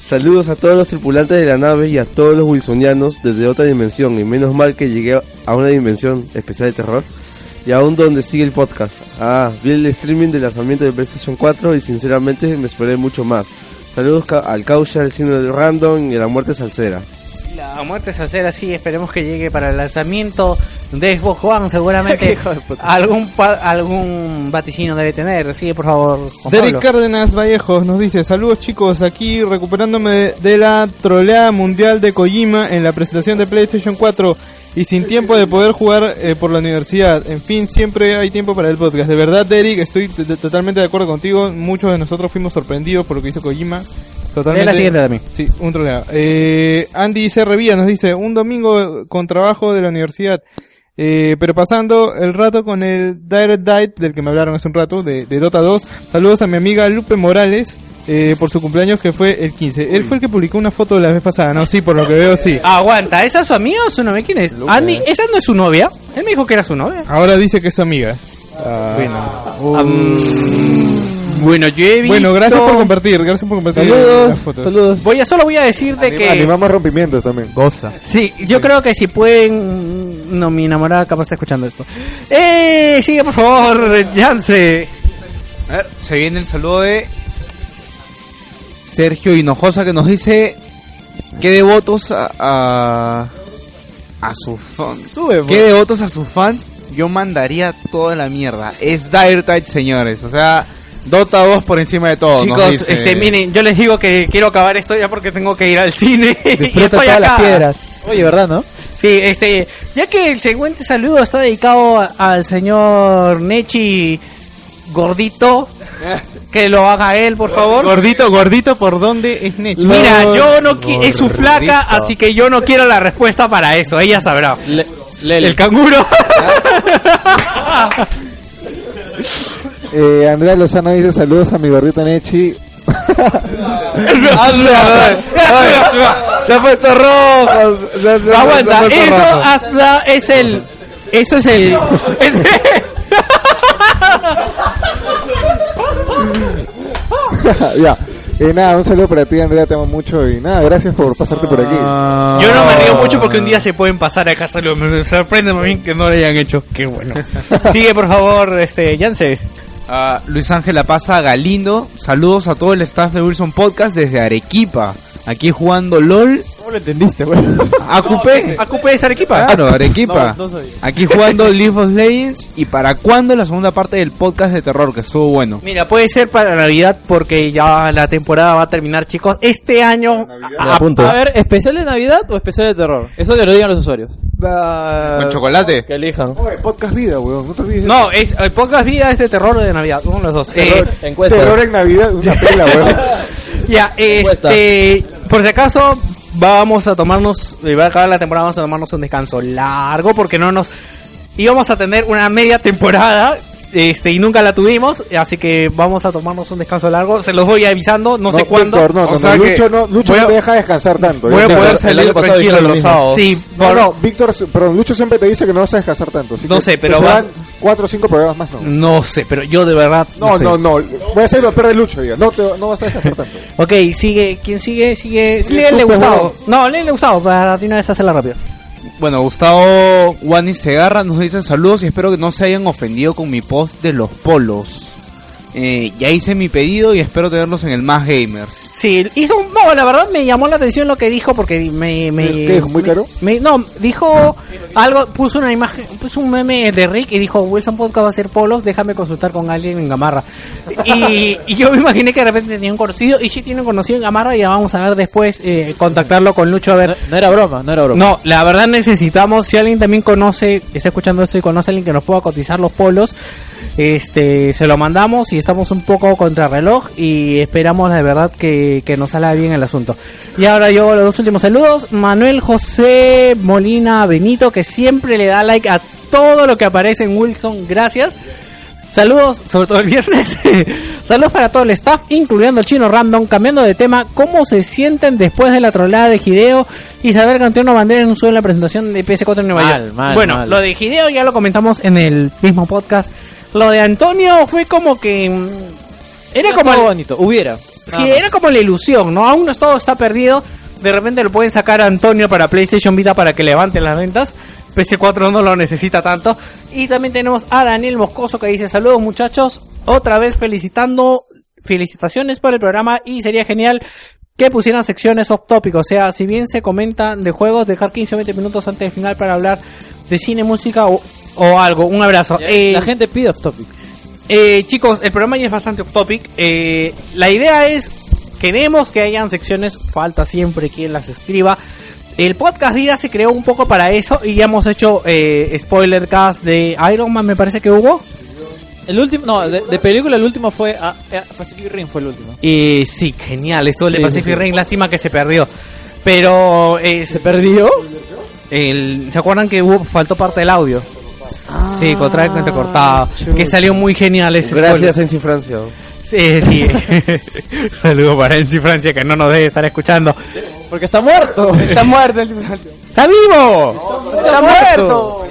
Saludos a todos los tripulantes de la nave y a todos los wilsonianos desde otra dimensión. Y menos mal que llegué a una dimensión especial de terror. Y aún donde sigue el podcast. Ah, vi el streaming del lanzamiento de PlayStation 4 y sinceramente me esperé mucho más. Saludos al Caucha, al Cine del Random y a la muerte salsera. La muerte salsera sí, esperemos que llegue para el lanzamiento de Xbox One, seguramente algún pa- algún vaticino debe tener. Sigue por favor, Juan Derek Pablo. Cárdenas Vallejos nos dice, saludos chicos, aquí recuperándome de, la troleada mundial de Kojima en la presentación de PlayStation 4 y sin tiempo de poder jugar eh, por la universidad. En fin, siempre hay tiempo para el podcast. De verdad, Derek, estoy totalmente de acuerdo contigo. Muchos de nosotros fuimos sorprendidos por lo que hizo Kojima. Totalmente. Lee la siguiente también. Sí, un troleado. Eh, Andy C. Revilla nos dice, un domingo con trabajo de la universidad. Eh, pero pasando el rato con el Direct Dive del que me hablaron hace un rato, de, de Dota 2. Saludos a mi amiga Lupe Morales eh, por su cumpleaños que fue el 15. Él fue el que publicó una foto la vez pasada, ¿no? Sí, por lo que veo, sí. Aguanta, ¿esa es su amiga o su novia? ¿Quién es? Andy, ¿esa no es su novia? Él me dijo que era su novia. Ahora dice que es su amiga. bueno, yo he visto... Bueno, gracias por compartir, gracias por compartir Saludos, las fotos. saludos. Voy a, solo voy a decir de Anima- que... Animamos rompimientos también. Goza. Sí, yo creo que si pueden... No, mi enamorada capaz está escuchando esto. ¡Eh! Sigue, por favor, Yance. A ver, se viene el saludo de Sergio Hinojosa que nos dice que devotos a, a, a sus fans. Sube, ¿Qué devotos a sus fans? Yo mandaría toda la mierda. Es Dire Tide, señores. O sea, Dota 2 por encima de todo. Chicos, dice. este, miren, yo les digo que quiero acabar esto ya porque tengo que ir al cine. y Disfruta estoy todas las acá. piedras. Oye, ¿verdad, no? Sí, este, ya que el siguiente saludo está dedicado al señor Nechi Gordito, que lo haga él, por favor. Gordito, gordito, ¿por dónde es Necho? Mira, yo no qui- es su flaca, Gordito. así que yo no quiero la respuesta para eso, ella sabrá. Le- Lele. El canguro. Eh, Andrea Lozano dice saludos a mi gordito Nechi. Se ha puesto rojo. se- se- se- Aguanta, se eso rojo. hasta es el, eso es el, es- ya. Eh, nada, un saludo para ti, Andrea, te amo mucho y nada, gracias por pasarte por aquí. Yo no me río mucho porque un día se pueden pasar acá saludos. Me sorprende a mí que no lo hayan hecho. Qué bueno. Sigue, por favor, este, Yance. Ah, Luis Ángel La Paza Galindo, saludos a todo el staff de Wilson Podcast desde Arequipa. Aquí jugando LOL. ¿Cómo lo entendiste, güey? Acupé. Acupé es Arequipa. Claro, Arequipa. No, no sabía. Aquí jugando League of Legends. ¿Y para cuándo la segunda parte del podcast de terror? Que estuvo bueno. Mira, puede ser para Navidad porque ya la temporada va a terminar, chicos. Este año. A punto. A ver, ¿especial de Navidad o especial de terror? Eso que lo digan los usuarios. Con chocolate. Que elijan. Oye, podcast vida, weón, no te olvides. de No, es el podcast vida es de terror o de Navidad, uno de los dos. Eh, Terror, encuesta. terror en Navidad, una pela, weón. ya, este, por si acaso vamos a tomarnos, y va a acabar la temporada, vamos a tomarnos un descanso largo porque no nos íbamos a tener una media temporada. Este, y nunca la tuvimos, así que vamos a tomarnos un descanso largo. Se los voy avisando, no, sé cuándo. Víctor, no, O no, sea no, Lucho no, Lucho voy a- no deja descansar tanto. voy a poder el salir tranquilo los sábados. Sí, No, por- no, Víctor, perdón, Lucho siempre te dice que no vas a descansar tanto. así No que sé, pero cuatro o cinco programas más, ¿no? No sé, pero yo de verdad. No, sé. no, no. Voy a hacer lo peor de Lucho, diga. No, te, no vas a descansar tanto. Ok, sigue. ¿Quién sigue? Sigue. Sí, Léele pues, Gustavo. No, léele Gustavo para de una vez hacerla rápido. Bueno, Gustavo Wani Segarra nos dice saludos y espero que no se hayan ofendido con mi post de los polos. Eh, ya hice mi pedido y espero tenerlos en el Más Gamers. Sí, hizo un... No, la verdad me llamó la atención lo que dijo porque me... me ¿Qué dijo? ¿Muy caro? me- no, dijo algo, puso una imagen, puso un meme de Rick y dijo, Wilson Podcast va a hacer polos, déjame consultar con alguien en Gamarra. Y, y yo me imaginé que de repente tenía un conocido y sí tiene un conocido en Gamarra y ya vamos a ver después, eh, contactarlo con Lucho a ver... No era broma, no era broma. No, la verdad necesitamos, si alguien también conoce, está escuchando esto y conoce a alguien que nos pueda cotizar los polos, este, se lo mandamos y estamos un poco contra reloj y esperamos de verdad que, que nos salga bien el asunto. Y ahora yo los dos últimos saludos, Manuel José Molina Benito, que siempre le da like a todo lo que aparece en Wilson, gracias. Saludos, sobre todo el viernes. Saludos para todo el staff, incluyendo el chino random. Cambiando de tema, ¿cómo se sienten después de la trolada de Hideo y saber que Antonio Bandera en un suelo en la presentación de PS4 en Nueva Mal, York? mal, bueno, mal. lo de Hideo ya lo comentamos en el mismo podcast. Lo de Antonio fue como que. mm, Era como. El- bonito, hubiera. Sí, era como la ilusión, ¿no? Aún no todo está perdido. De repente lo pueden sacar a Antonio para PlayStation Vita para que levante las ventas. PC4 no lo necesita tanto. Y también tenemos a Daniel Moscoso que dice saludos muchachos. Otra vez felicitando, felicitaciones por el programa y sería genial que pusieran secciones off topic. O sea, si bien se comentan de juegos, dejar 15 o 20 minutos antes del final para hablar de cine, música o, o algo. Un abrazo. Eh, La gente pide off topic. eh, chicos, el programa ya es bastante off topic. Eh, la idea es, queremos que hayan secciones, falta siempre quien las escriba. El podcast Vida se creó un poco para eso y ya hemos hecho eh, spoiler cast de Iron Man, me parece que hubo. El último, no, de, de película el último fue ah, eh, Pacific Rim fue el último. Y sí, genial, esto de Sí, Pacific sí, sí. Rim, lástima que se perdió. Pero ¿Se perdió? el, ¿se acuerdan que hubo, faltó parte del audio? Sí, contra entrecortado. Que salió muy genial ese Gracias, Enci Francia. Sí, sí. Saludos para Enzi Francia que no nos debe estar escuchando. Porque está muerto. Está muerto el Francia. ¡Está vivo! Está muerto.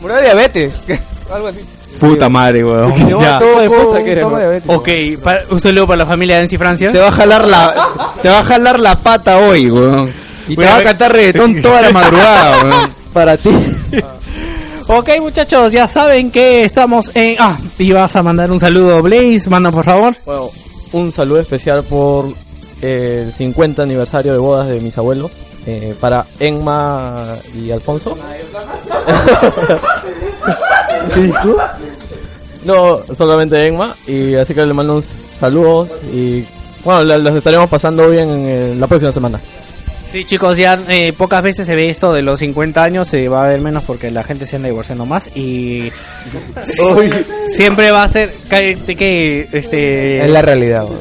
Murió de diabetes. Algo así. Puta madre, weón. Con. Ok, para, un saludo para la familia de Enzi Francia. Te va a jalar la, te va a jalar la pata hoy, weón. Y te va a cantar reggaetón toda la madrugada, weón. Para ti. Ok, muchachos, ya saben que estamos en. Ah, y vas a mandar un saludo, Blaze. Manda, por favor. Bueno, un saludo especial por el 50 aniversario de bodas de mis abuelos. eh, para Enma y Alfonso. ¿Qué dijo? No, solamente Enma. Y así que le mando un saludos. Y bueno, los estaremos pasando bien en eh, la próxima semana. Sí, chicos, ya eh, pocas veces se ve esto de los 50 años, se va a ver menos porque la gente se anda divorciando más y siempre va a ser que, que este Es la realidad, weón.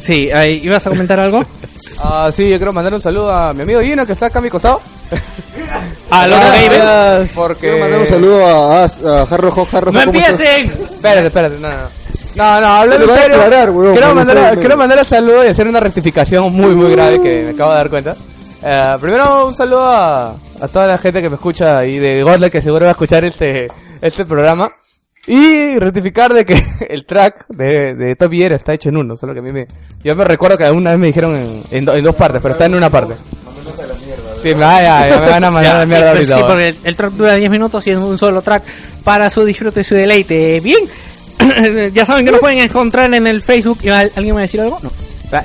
Sí, ahí, ¿ibas a comentar algo? Ah, sí, yo quiero mandar un saludo a mi amigo Gino que está acá a mi costado. A Loco Gamer. Porque... Quiero mandar un saludo a, a, a Harro Hawk, Harro ¡No empiecen! Espérate, espérate, no, no. No, no, hablando en serio. aclarar, weón, quiero, mandar, quiero mandar el saludo y hacer una rectificación muy, muy grave que me acabo de dar cuenta. Eh, primero, un saludo a, a toda la gente que me escucha y de Godle que seguro va a escuchar este, este programa. Y rectificar de que el track de, de Top Gear está hecho en uno, solo que a mí me... Yo me recuerdo que una vez me dijeron en, en, do- en dos partes, pero está en una parte. Sí, me, ya, ya me van a mandar la mierda Sí, ahorita. sí, va. porque el, el track dura 10 minutos y es un solo track para su disfrute y su deleite. Bien, ya saben que lo pueden encontrar en el Facebook. ¿Y al- ¿Alguien va a decir algo? No.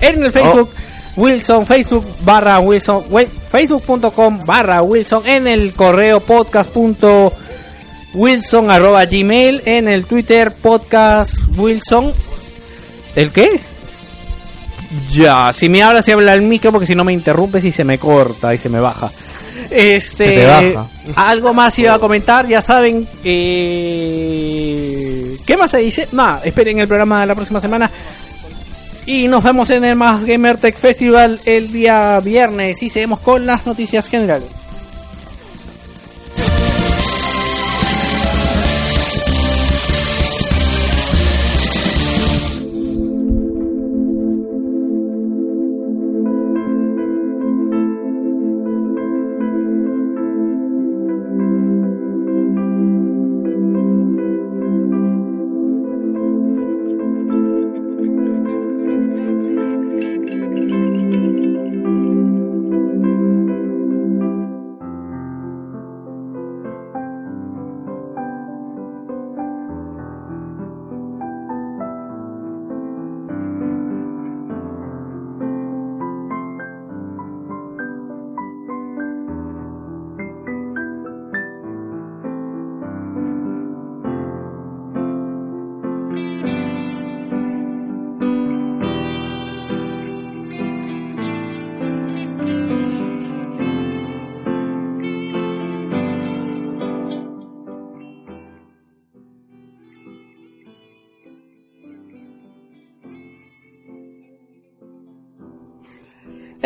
En el Facebook, Wilson, Facebook barra Wilson, facebook.com barra Wilson, en el correo podcast punto Wilson arroba gmail, en el Twitter podcast Wilson. ¿El qué? Ya, si me habla, se habla el micro porque si no me interrumpes y se me corta y se me baja. Este, baja. algo más iba a comentar, ya saben que... ¿Qué más se dice? Nada, esperen el programa de la próxima semana. Y nos vemos en el Más Gamer Tech Festival el día viernes y seguimos con las noticias generales.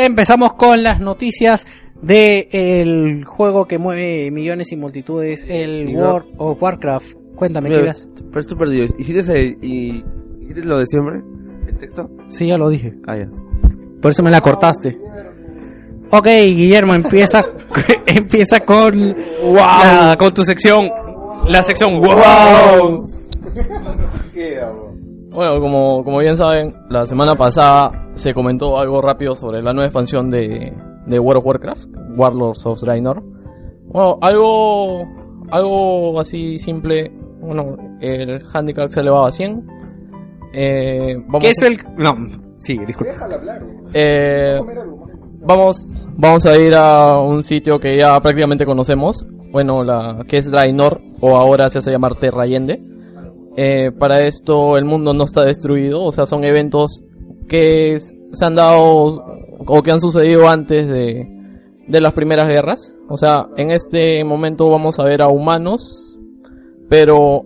Empezamos con las noticias de el juego que mueve millones y multitudes, el Y no- World of Warcraft. Cuéntame, Mira, ¿qué ves? Pero estoy perdido. ¿Hiciste, ese- y, ¿Hiciste lo de siempre? ¿El texto? Sí, ya lo dije. Ah, ya. Por eso me la cortaste. Ok, Guillermo, empieza, empieza con, la- con tu sección, la sección wow. Bueno, como, como bien saben, la semana pasada se comentó algo rápido sobre la nueva expansión de, de World of Warcraft, Warlords of Draenor. Bueno, algo, algo así simple. Bueno, el handicap se elevaba a 100. Eh, vamos ¿Qué es el...? No, sí, disculpa. eh, vamos, vamos a ir a un sitio que ya prácticamente conocemos. Bueno, la que es Draenor, o ahora se hace llamar Terra Allende. Eh, para esto el mundo no está destruido, o sea, son eventos que se han dado o que han sucedido antes de, de las primeras guerras. O sea, en este momento vamos a ver a humanos, pero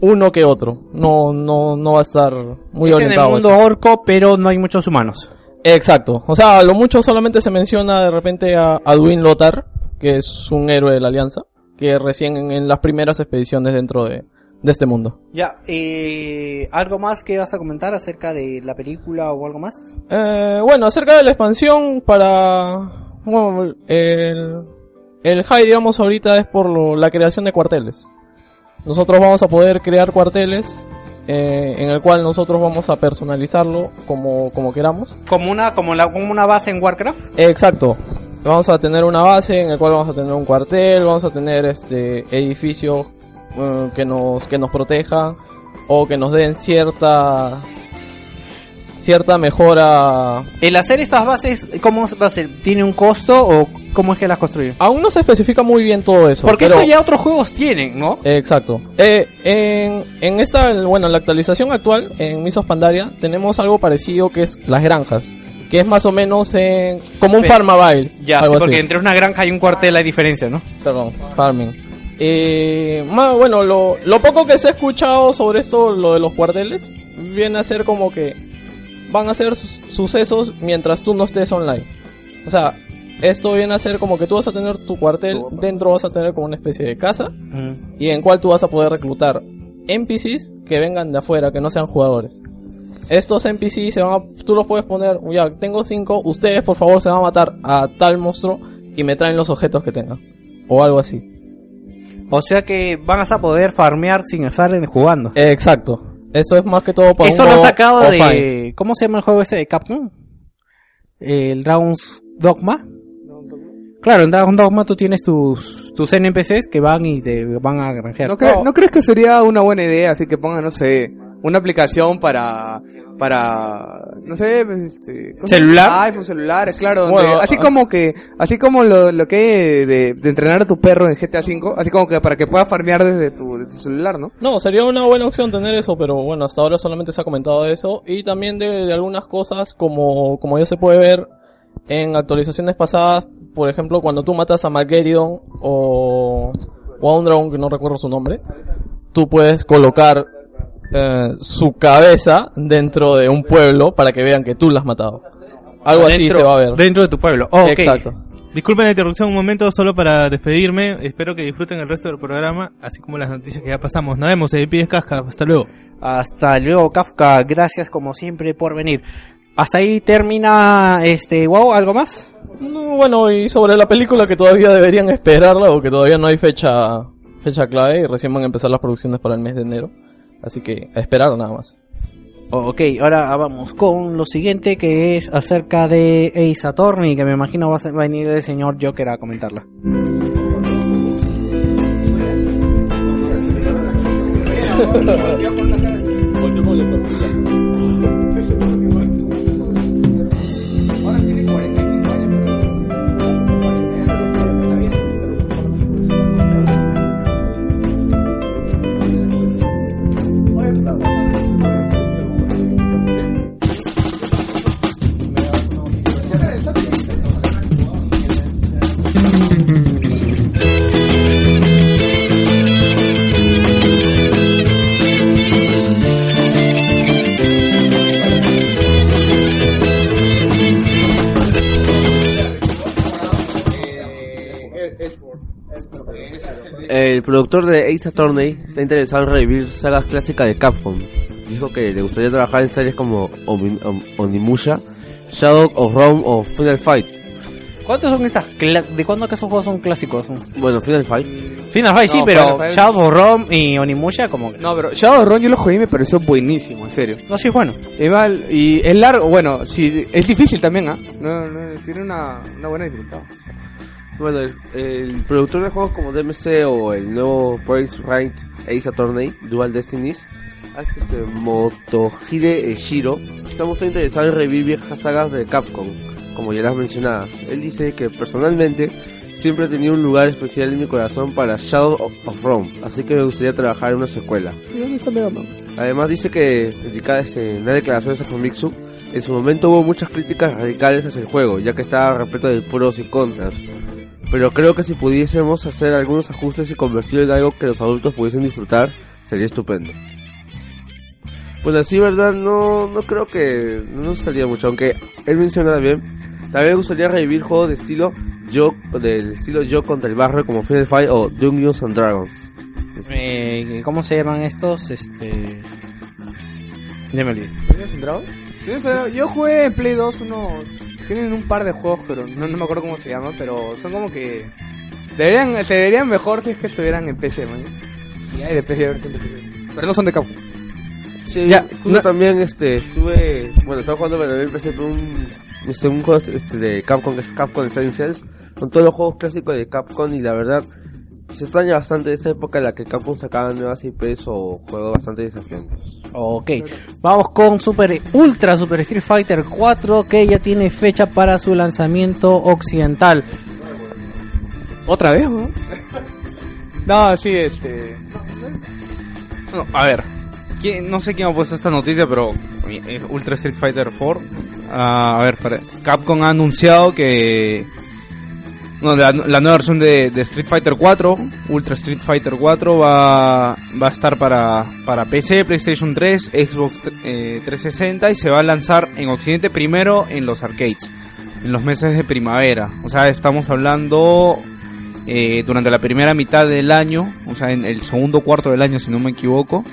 uno que otro. No, no, no va a estar muy es en el orientado. mundo orco, pero no hay muchos humanos. Exacto. O sea, a lo mucho solamente se menciona de repente a, a Duin Lothar, que es un héroe de la Alianza, que recién en, en las primeras expediciones dentro de, de este mundo. Ya, eh, ¿algo más que vas a comentar acerca de la película o algo más? Eh, bueno, acerca de la expansión para... Bueno, el, el high, digamos, ahorita es por lo- la creación de cuarteles. Nosotros vamos a poder crear cuarteles eh, en el cual nosotros vamos a personalizarlo como, como queramos. Como una, como, la, como una base en Warcraft. Exacto. Vamos a tener una base en el cual vamos a tener un cuartel, vamos a tener este edificio eh, que nos que nos proteja o que nos den cierta cierta mejora. El hacer estas bases, ¿cómo va a ser? ¿Tiene un costo o cómo es que las construyen? Aún no se especifica muy bien todo eso. Porque pero- esto ya otros juegos tienen, ¿no? Exacto. Eh, en, en esta, bueno, en la actualización actual, en Misos Pandaria, tenemos algo parecido que es las granjas. Que es más o menos en, como un Farmaville. Ya, sí, porque así. entre una granja y un cuartel hay diferencia, ¿no? Perdón, farming. Eh, ma- bueno, lo, lo poco que se ha escuchado sobre esto, lo de los cuarteles, viene a ser como que van a ser sus- sucesos mientras tú no estés online. O sea, esto viene a ser como que tú vas a tener tu cuartel, dentro vas a tener como una especie de casa, y en cual tú vas a poder reclutar NPCs que vengan de afuera, que no sean jugadores. Estos NPCs se van a, tú los puedes poner, ya, tengo cinco, ustedes por favor se van a matar a tal monstruo y me traen los objetos que tengan. O algo así. O sea que vas a poder farmear sin estar jugando. Exacto. Eso es más que todo para Eso un lo sacado offline. de... ¿Cómo se llama el juego ese de Capcom? El Dragon's Dogma. Claro, en Dragon Dogma tú tienes tus, tus NPCs que van y te van a granjear. ¿No, cre- ¿No crees que sería una buena idea así que pongan, no sé, una aplicación para, para, no sé, pues, este. ¿Celular? iPhone, celulares, claro. donde- Bueno, así ah. como que, así como lo, lo que hay de, de entrenar a tu perro en GTA V, así como que para que puedas farmear desde tu, de tu celular, ¿no? No, sería una buena opción tener eso, pero bueno, hasta ahora solamente se ha comentado de eso. Y también de, de algunas cosas, como, como ya se puede ver en actualizaciones pasadas, por ejemplo, cuando tú matas a Margeridon o, o a un dragón que no recuerdo su nombre, tú puedes colocar eh, su cabeza dentro de un pueblo para que vean que tú la has matado. Algo así Dentro- se va a ver. Dentro de tu pueblo. Oh, ok. Exacto. Disculpen la interrupción un momento solo para despedirme. Espero que disfruten el resto del programa, así como las noticias que ya pasamos. Nos vemos, se pides casca. Hasta luego. Hasta luego, Kafka. Gracias como siempre por venir. Hasta ahí termina este wow, ¿algo más? No, bueno, y sobre la película que todavía deberían esperarla o que todavía no hay fecha fecha clave y recién van a empezar las producciones para el mes de enero. Así que a esperar nada más. Ok, ahora vamos con lo siguiente que es acerca de Ace Attorney, que me imagino va a ser- va a venir el señor Joker a comentarla. El productor de Ace Attorney está interesado en revivir sagas clásicas de Capcom. Dijo que le gustaría trabajar en series como Onimusha, Shadow of Rome o Final Fight. ¿Cuántos son estas? ¿De cuándo que esos juegos son clásicos? Bueno, Final Fight. Final Fight sí, No, pero Final Fight- Shadow of Rome y Onimusha como que... No, pero Shadow of Run yo lo jugué y me pareció buenísimo, en serio. No, sí es bueno. Y es largo, bueno, sí, es difícil también, ¿ah? No, no, tiene una, una buena dificultad. Bueno, el, el productor de juegos como DMC o el nuevo Praise Right Ace Attorney, Dual Destinies, este Motohide Shiro, está muy interesado en revivir viejas sagas de Capcom, como ya las mencionadas. Él dice que personalmente siempre ha tenido un lugar especial en mi corazón para Shadow of, Rome, así que me gustaría trabajar en una secuela. Además dice que, indicada este, en las declaraciones a Famitsu, en su momento hubo muchas críticas radicales hacia el juego, ya que estaba repleto de pros y contras. Pero creo que si pudiésemos hacer algunos ajustes y convertirlo en algo que los adultos pudiesen disfrutar, sería estupendo. Pues así, verdad, no, no creo que no nos gustaría mucho, aunque él menciona también, también me gustaría revivir juegos de estilo yo, del estilo yo contra el barrio como Final Fight o Dungeons and Dragons. Eh, ¿Cómo se llaman estos? Este... Ya me olvidé. ¿Tienes Dragon? ¿Tienes Dragon? Yo jugué en Play 2 unos... Tienen un par de juegos, pero no, no me acuerdo cómo se llaman, pero son como que... Deberían, se verían mejor si es que estuvieran en PC, man. Y hay de PC versión de PC. Pero no son de Capcom. Sí, Ya, justo no- también este estuve, bueno, estaba jugando pero en PC por un este, un juego este de Capcom que es Capcom Cells con todos los juegos clásicos de Capcom y la verdad se extraña bastante esa época en la que Capcom sacaba nuevas IPs o juegos bastante desafiantes. Ok, vamos con Super Ultra Super Street Fighter 4 que ya tiene fecha para su lanzamiento occidental. ¿Otra vez, no? No, sí, este... No, a ver, ¿quién- no sé quién ha puesto esta noticia, pero eh, Ultra Street Fighter 4. ah, a ver, para- Capcom ha anunciado que la, nueva versión de, Street Fighter 4, Ultra Street Fighter 4, va, a estar para, para PC, PlayStation 3, Xbox eh, 360 y se va a lanzar en Occidente primero en los arcades, en los meses de primavera. O sea, estamos hablando eh, durante la primera mitad del año, o sea, en el segundo cuarto del año, si no me equivoco.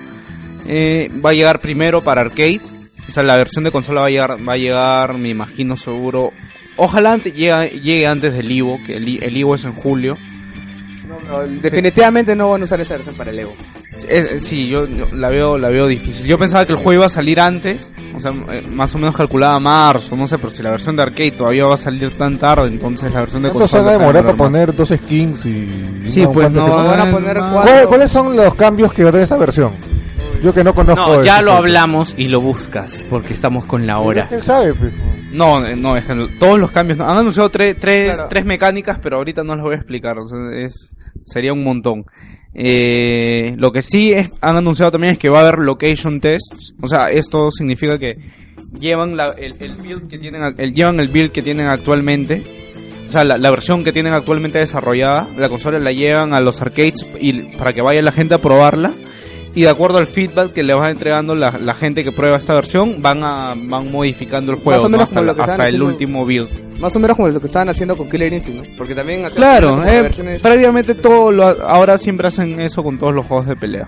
Eh, va a llegar primero para arcade. O sea, la versión de consola va a llegar, va a llegar me imagino seguro. Ojalá antes, llegue, llegue antes del Evo, que el, el Evo es en julio. No, definitivamente no van a usar esa versión para el Evo. Es- sí, yo, yo la veo la veo difícil. Yo pensaba que el juego iba a salir antes, o sea, eh, más o menos calculaba marzo, no sé, pero si la versión de arcade todavía va a salir tan tarde, entonces la versión de ¿Cuánto se consola van a demorar va para poner dos skins y... Sí, pues, ¿cuánto no, van a poner ¿Cuál- cuatro. ¿Cuáles son los cambios que habrá en esta versión? Yo que no conozco... No, ya lo hablamos y lo buscas, porque estamos con la hora. ¿Quién sabe? pues? No, no, es todos los cambios. Han anunciado tre- tres, Claro. tres mecánicas, pero ahorita no las voy a explicar. o sea, es, sería un montón. Eh, lo que sí es, han anunciado también es que va a haber location tests. O sea, esto significa que llevan la- el, el build que tienen, el, llevan el build que tienen actualmente. O sea, la, la versión que tienen actualmente desarrollada, la consola la llevan a los arcades y para que vaya la gente a probarla y de acuerdo al feedback que le va entregando la, la gente que prueba esta versión van a van modificando el juego o menos ¿no? como hasta, lo que hasta estaban el haciendo- último build Más o menos como lo que estaban haciendo con Killer Instinct, ¿no? Porque también hacían claro eh, versiones- prácticamente todo lo, ahora siempre hacen eso con todos los juegos de pelea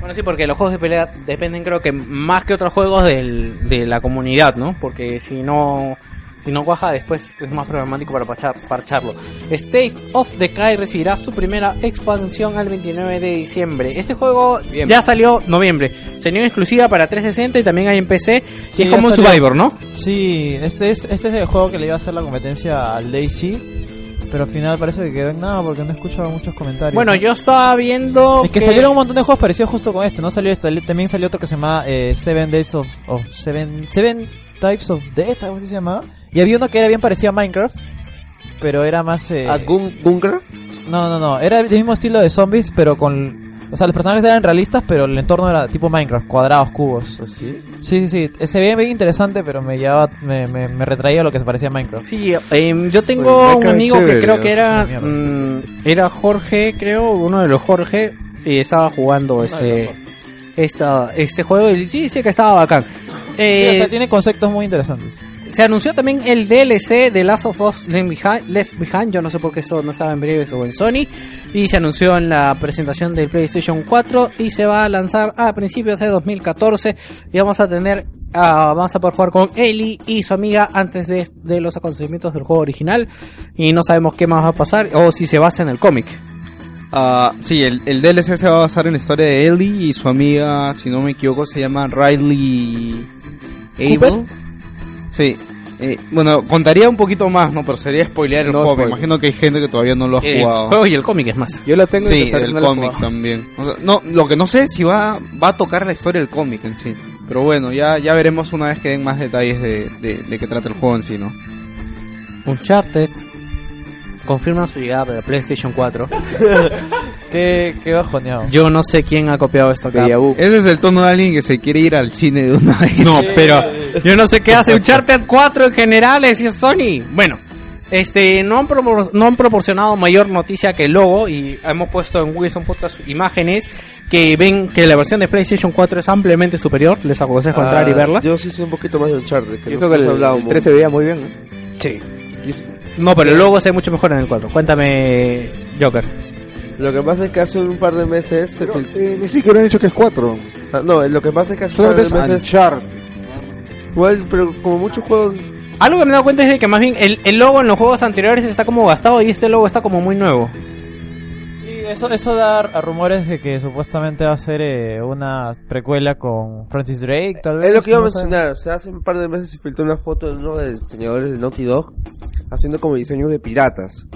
Bueno, sí, porque los juegos de pelea dependen, creo que más que otros juegos del, de la comunidad, ¿no? Porque si no, si no cuaja, después es más problemático para parchar- parcharlo. State of Decay recibirá su primera expansión al 29 de diciembre. Este juego ya salió noviembre. Salió exclusiva para 360 y también hay en PC. Y es como un. Survivor, ¿no? Sí, este es, este es el juego que le iba a hacer la competencia al Daisy. Pero al final parece que quedó en nada porque no he escuchado muchos comentarios. Bueno, ¿no? yo estaba viendo Es que, salieron un montón de juegos parecidos justo con este. No salió este, también salió otro que se llama eh, Seven Days of, of Seven, Seven Types of Death, algo así se llamaba. Y había uno que era bien parecido a Minecraft, pero era más. Eh... ¿A Gunker? No, no, no. Era del mismo estilo de zombies, pero con. O sea, los personajes eran realistas, pero el entorno era tipo Minecraft, cuadrados, cubos. ¿Sí? Sí, sí, sí. Eh, Se veía bien interesante, pero me llevaba, me, me, me retraía a lo que se parecía a Minecraft. Sí, em, yo tengo Pues, un amigo que creo ¿no? que era mm, era Jorge, creo, uno de los Jorge y estaba jugando este esta, este juego y sí, sí que estaba bacán. Eh, Sí, o sea, tiene conceptos muy interesantes. Se anunció también el DLC de Last of Us Left Behind, yo no sé por qué esto no estaba en breves o en Sony, y se anunció en la presentación del PlayStation 4 y se va a lanzar a principios de 2014 y vamos a tener, ah, vamos a poder jugar con Ellie y su amiga antes de, de los acontecimientos del juego original y no sabemos qué más va a pasar o si se basa en el cómic. Ah, sí, el, el DLC se va a basar en la historia de Ellie y su amiga, si no me equivoco, se llama Riley Abel. Sí. Eh, bueno, contaría un poquito más, ¿no? Pero sería spoilear el No juego. Me spoiler. imagino que hay gente que todavía no lo ha El jugado. juego y el cómic es más. Yo lo tengo y Sí, todavía el no cómic también. O sea, no, lo que no sé es si va, va a tocar la historia del cómic en sí. Pero bueno, ya, ya veremos una vez que den más detalles de, de, de qué trata el juego en sí, ¿no? Uncharted confirma su llegada para PlayStation 4. Qué, qué bajoneado. Yo no sé quién ha copiado esto acá. Ese es el tono de alguien que se quiere ir al cine de una vez. No, pero yo no sé qué hace Uncharted 4 en general, es Sony. Bueno, este no han, no han proporcionado mayor noticia que el logo y hemos puesto en Wilson Podcast imágenes que ven que la versión de PlayStation 4 es ampliamente superior. Les aconsejo entrar y Ah, verla. Yo sí sé un poquito más de Uncharted. Que que el, hablábamos. el 3 se veía muy bien, ¿no? Sí. No, pero el logo se ve mucho mejor en el 4. Cuéntame, Joker. Lo que pasa es que hace un par de meses se fil- Eh, ni siquiera han dicho que es 4. Ah, No, lo que pasa es que hace un par Solamente de es meses... Uncharted. Igual, pero como muchos juegos... Algo que me he dado cuenta es de que más bien el, el logo en los juegos anteriores está como gastado y este logo está como muy nuevo. Sí, eso, eso da a rumores de que supuestamente va a ser eh, una precuela con Francis Drake, tal vez. Es lo que iba a no sé. mencionar. O sea, hace un par de meses se filtró una foto de uno de los diseñadores de Naughty Dog haciendo como diseños de piratas.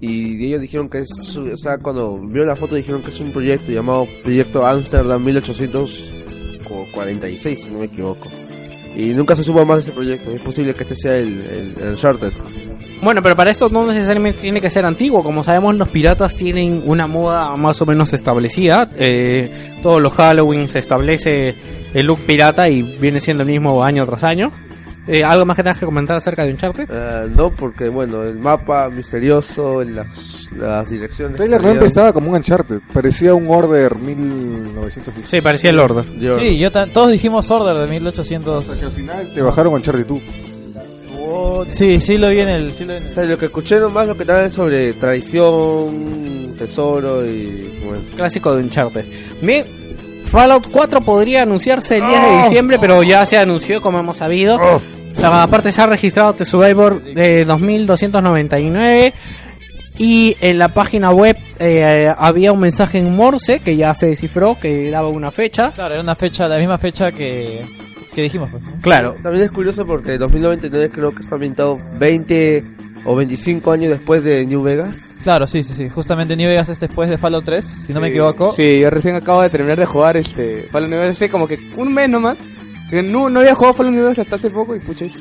Y ellos dijeron que es, o sea, cuando vio la foto dijeron que es un proyecto llamado Proyecto Amsterdam 1846, si no me equivoco. Y nunca se supo más de ese proyecto. Es posible que este sea el, el, el Uncharted. Bueno, pero para esto no necesariamente tiene que ser antiguo. Como sabemos, los piratas tienen una moda más o menos establecida. Eh, todos los Halloween se establece el look pirata y viene siendo el mismo año tras año. Eh, ¿Algo más que tengas que comentar acerca de Uncharted? Eh, no, porque bueno, el mapa misterioso, las, las direcciones. El trailer no empezaba como un Uncharted. Parecía un Order 1900. Sí, parecía el Order. Yo- Sí, yo todos dijimos Order de 1800. al final te bajaron Uncharted tú. Sí, sí lo vi en el... Sí lo vi en O el- sea, lo que escuché nomás lo que tal es sobre traición, tesoro y bueno. Clásico de Uncharted. Bien, Fallout 4 podría anunciarse el 10 de diciembre, pero ya se anunció, como hemos sabido. Aparte se ha registrado The Survivor de 2299. Y en la página web eh, había un mensaje en Morse que ya se descifró, que daba una fecha. Claro, era una fecha, la misma fecha que, que dijimos. Pues. Claro. También es curioso porque 2099 creo que está ambientado 20 o 25 años después de New Vegas. Claro, sí, sí, sí. Justamente New Vegas es después de Fallout 3, si no me equivoco. Sí, yo recién acabo de terminar de jugar este Fallout New Vegas hace como que un mes nomás. Que No, no había jugado Fallout New Vegas hasta hace poco y pucha, es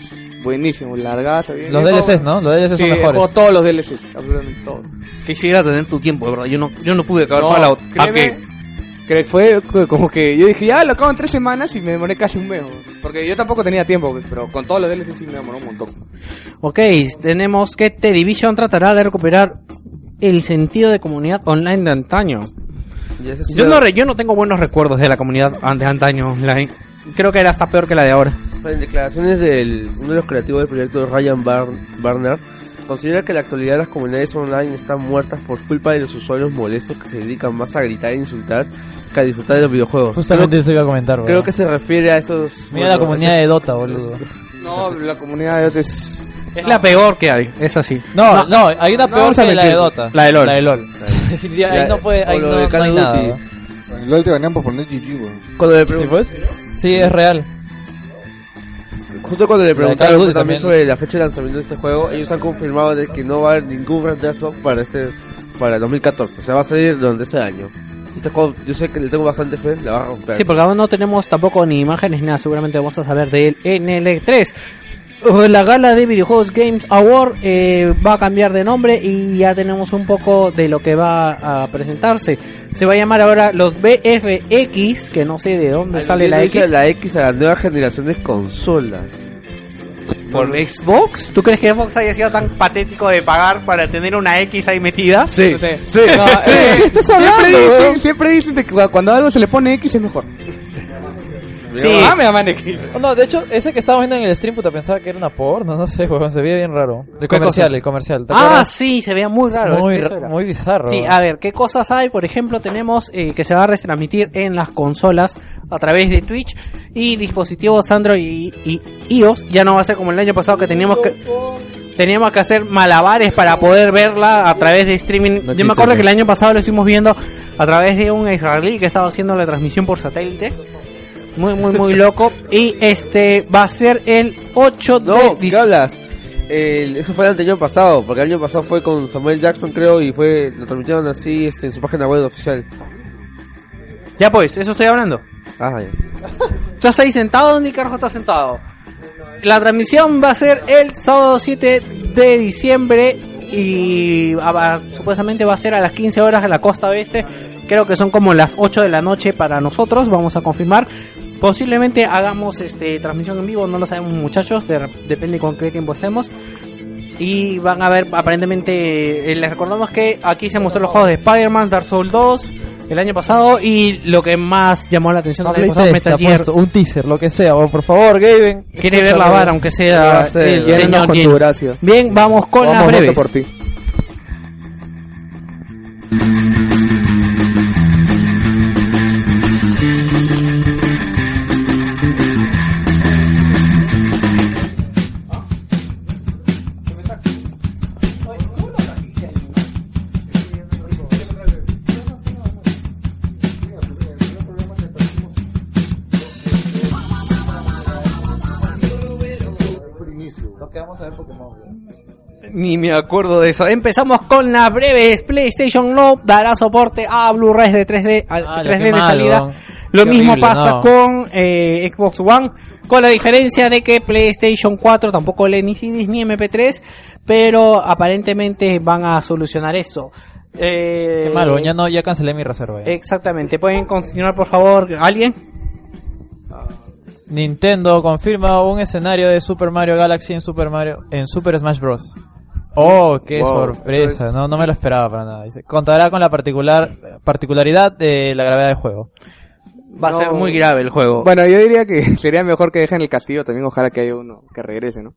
buenísimo, largaza. bien- Los DLCs. ¿no? Los DLCs sí, son mejores. jugado todos los DLCs, absolutamente todos. Quisiera tener tu tiempo, de verdad. Yo no, yo no pude acabar No, Fallout. créeme, Aunque que fue co- como que yo dije, ya lo acabo en tres semanas y me demoré casi un mes. Porque yo tampoco tenía tiempo, pero con todos los DLCs sí me demoró un montón. Ok, tenemos que The Division tratará de recuperar el sentido de comunidad online de antaño. Yo no, re- yo no tengo buenos recuerdos de la comunidad de antaño online. Creo que era hasta peor que la de ahora. En declaraciones del uno de los creativos del proyecto, Ryan Bar Barnard, considera que en la actualidad las comunidades online están muertas por culpa de los usuarios molestos que se dedican más a gritar e insultar que a disfrutar de los videojuegos. Justamente creo, eso iba a comentar, creo weón. que se refiere a esos... Mira la bueno, comunidad esos- de Dota, boludo. No, la comunidad de Dota es... Es la peor que hay, es así. No, no, hay una no peor que la de. Dota. La de LOL. La de LOL. Definitivamente, ahí no puede, ahí no, de no hay nada. LOL te ganan por poner GG, weón. Cuando le ¿Sí, pues? Sí, es real. Justo cuando le preguntaron también también. sobre la fecha de lanzamiento de este juego, ellos han confirmado de que no va a haber ningún retraso para este para el 2014. O sea, va a salir durante ese año. Este juego, yo sé que le tengo bastante fe, la va a romper. Sí, porque aún no tenemos tampoco ni imágenes ni nada. Seguramente vamos a saber de él en el E3. La gala de videojuegos Games Award eh, va a cambiar de nombre y ya tenemos un poco de lo que va a presentarse. Se va a llamar ahora los BFX, que no sé de dónde sale la X. la X a la nueva generación de consolas. ¿Por Xbox? ¿Tú crees que Xbox haya sido tan patético de pagar para tener una X ahí metida? Sí, No sé. sí. No, sí. eh, ¿Qué estás siempre hablando, dicen, weón? siempre dicen de que cu- cuando algo se le pone X es mejor. Sí. Ah, me aman X. Oh, No, de hecho, ese que estábamos viendo en el stream, puta, pensaba que era una porno, no sé, weón, se veía bien raro. El ¿Qué comercial, cosa? el comercial. ¿te Ah, acuerdas? sí, se veía muy raro. Muy, ra- era. muy bizarro. Sí, a ver, ¿qué cosas hay? Por ejemplo, tenemos eh, que se va a retransmitir en las consolas a través de Twitch y dispositivos Android y, y iOS. Ya no va a ser como el año pasado que teníamos que teníamos que hacer malabares para poder verla a través de streaming. Yo me acuerdo eso. que el año pasado lo estuvimos viendo a través de un israelí que estaba haciendo la transmisión por satélite. Muy, muy, muy loco. Y este va a ser el 8 de No, ¿qué diciembre. hablas? El- eso fue el año pasado, porque el año pasado fue con Samuel Jackson, creo, y fue lo transmitieron así este, en su página web oficial. Ya pues, eso estoy hablando. Ah, ya. ¿Tú estás ahí sentado? ¿Dónde carajo estás sentado? La transmisión va a ser el sábado 7 de diciembre y ah, va- supuestamente va a ser a las 15 horas de la costa oeste. Creo que son como las 8 de la noche para nosotros, vamos a confirmar. Posiblemente hagamos este transmisión en vivo, no lo sabemos muchachos, de- depende con qué tiempo estemos. Y van a ver, aparentemente, eh, les recordamos que aquí se mostró los juegos de Spider-Man, Dark Souls 2 el año pasado y lo que más llamó la atención del año pasado, 3, te Metal Gear un teaser, lo que sea. Por favor, Gaben. Quiere ver la vara, aunque ¿Qué sea el señor con tu. Bien, vamos con Vamos, las voto Ni me acuerdo de eso. Empezamos con las breves. PlayStation no dará soporte a Blu-rays de 3D, a Ah, lo 3D que de salida. Lo Qué mismo horrible, pasa no. con eh, Xbox One, con la diferencia de que PlayStation 4 tampoco lee ni CDs ni MP3, pero aparentemente van a solucionar eso. Eh, Qué malo, ya no, ya cancelé mi reserva. ya. Exactamente. ¿Pueden continuar, por favor, alguien? Nintendo confirma un escenario de Super Mario Galaxy en Super Mario en Super Smash Bros. Oh, qué Wow, sorpresa. es- No, no me lo esperaba para nada. Dice, contará con la particular particularidad de la gravedad del juego. Va a ser muy grave el juego. Bueno, yo diría que sería mejor que dejen el castillo también. Ojalá que haya uno que regrese, ¿no?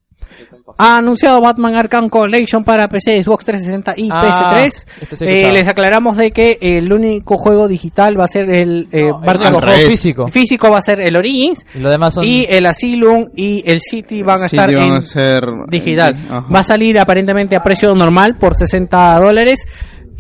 Ha anunciado Batman Arkham Collection para PC, Xbox 360 y Ah, PS3. este sí Eh, les aclaramos de que el único juego digital va a ser el, eh, el Batman- único juego físico. Físico va a ser el Origins. Y lo demás son... Y el Asylum y el City van a Sí, estar van en a ser digital. Ajá. Va a salir aparentemente a precio normal por 60 dólares.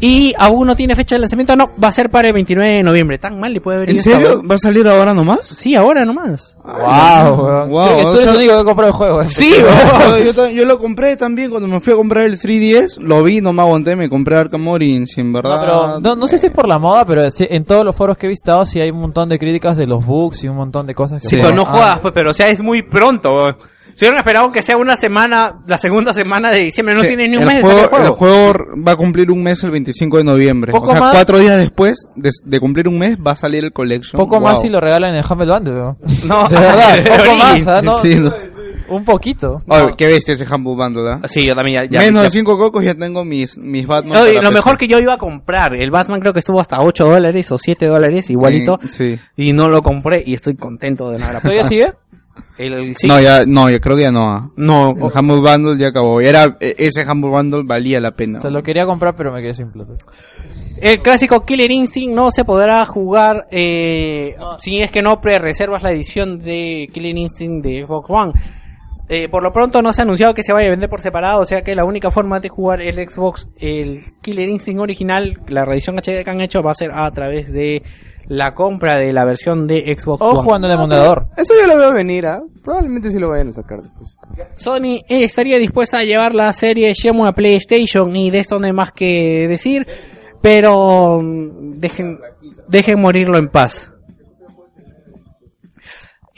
Y aún no tiene fecha de lanzamiento, no, va a ser para el 29 de noviembre. Tan mal le puede haber ¿En ido serio? ¿Va a salir ahora nomás? Sí, ahora nomás. Wow, weón. Wow, Creo que tú o eres sea- el único que compró el juego. Sí, weón. yo, lo compré también cuando me fui a comprar el 3DS, lo vi, no me aguanté, me compré Arkham Origins, en verdad. No, pero no, no sé si es por la moda, pero sí, en todos los foros que he visitado sí hay un montón de críticas de los bugs y un montón de cosas que... Sí, pero no jodas, pues, pero o sea, es muy pronto. Si hubieran esperado que sea una semana, la segunda semana de diciembre, no Sí, tiene ni un el mes de juego, salir el el juego. va a cumplir un mes el 25 de noviembre. Poco o sea, más- cuatro días después de, de cumplir un mes va a salir el collection. Poco Wow. más si lo regalan en el Humble Bundle, ¿no? No, de verdad, poco más. ¿ah? No, Sí, no. Un poquito. Oye, qué bestia ese Humble Bundle, ¿ah? Sí, yo también ya. ya- Menos ya- de 5 cocos ya tengo mis, mis Batman. Para lo PC. mejor que yo iba a comprar, el Batman creo que estuvo hasta 8 dólares o 7 dólares, igualito. Sí. Y no lo compré y estoy contento de nada. ¿Todavía sigue? El, el- sí. No, ya, no, yo creo que ya no. No, El Humble Bundle ya acabó. Era, e- ese Humble Bundle valía la pena. Te lo quería comprar, pero me quedé sin plata. El clásico Killer Instinct no se podrá jugar eh, si es que no pre-reservas la edición de Killer Instinct de Xbox One. Eh, por lo pronto no se ha anunciado que se vaya a vender por separado, o sea que la única forma de jugar el Xbox, el Killer Instinct original, la reedición HD que han hecho va a ser a través de la compra de la versión de Xbox O One. jugando en el emulador. Eso yo lo veo venir, ¿ah? Probablemente sí lo vayan a sacar después. Sony estaría dispuesta a llevar la serie Shenmue a PlayStation y de esto no hay más que decir, pero mm, dejen, dejen morirlo en paz.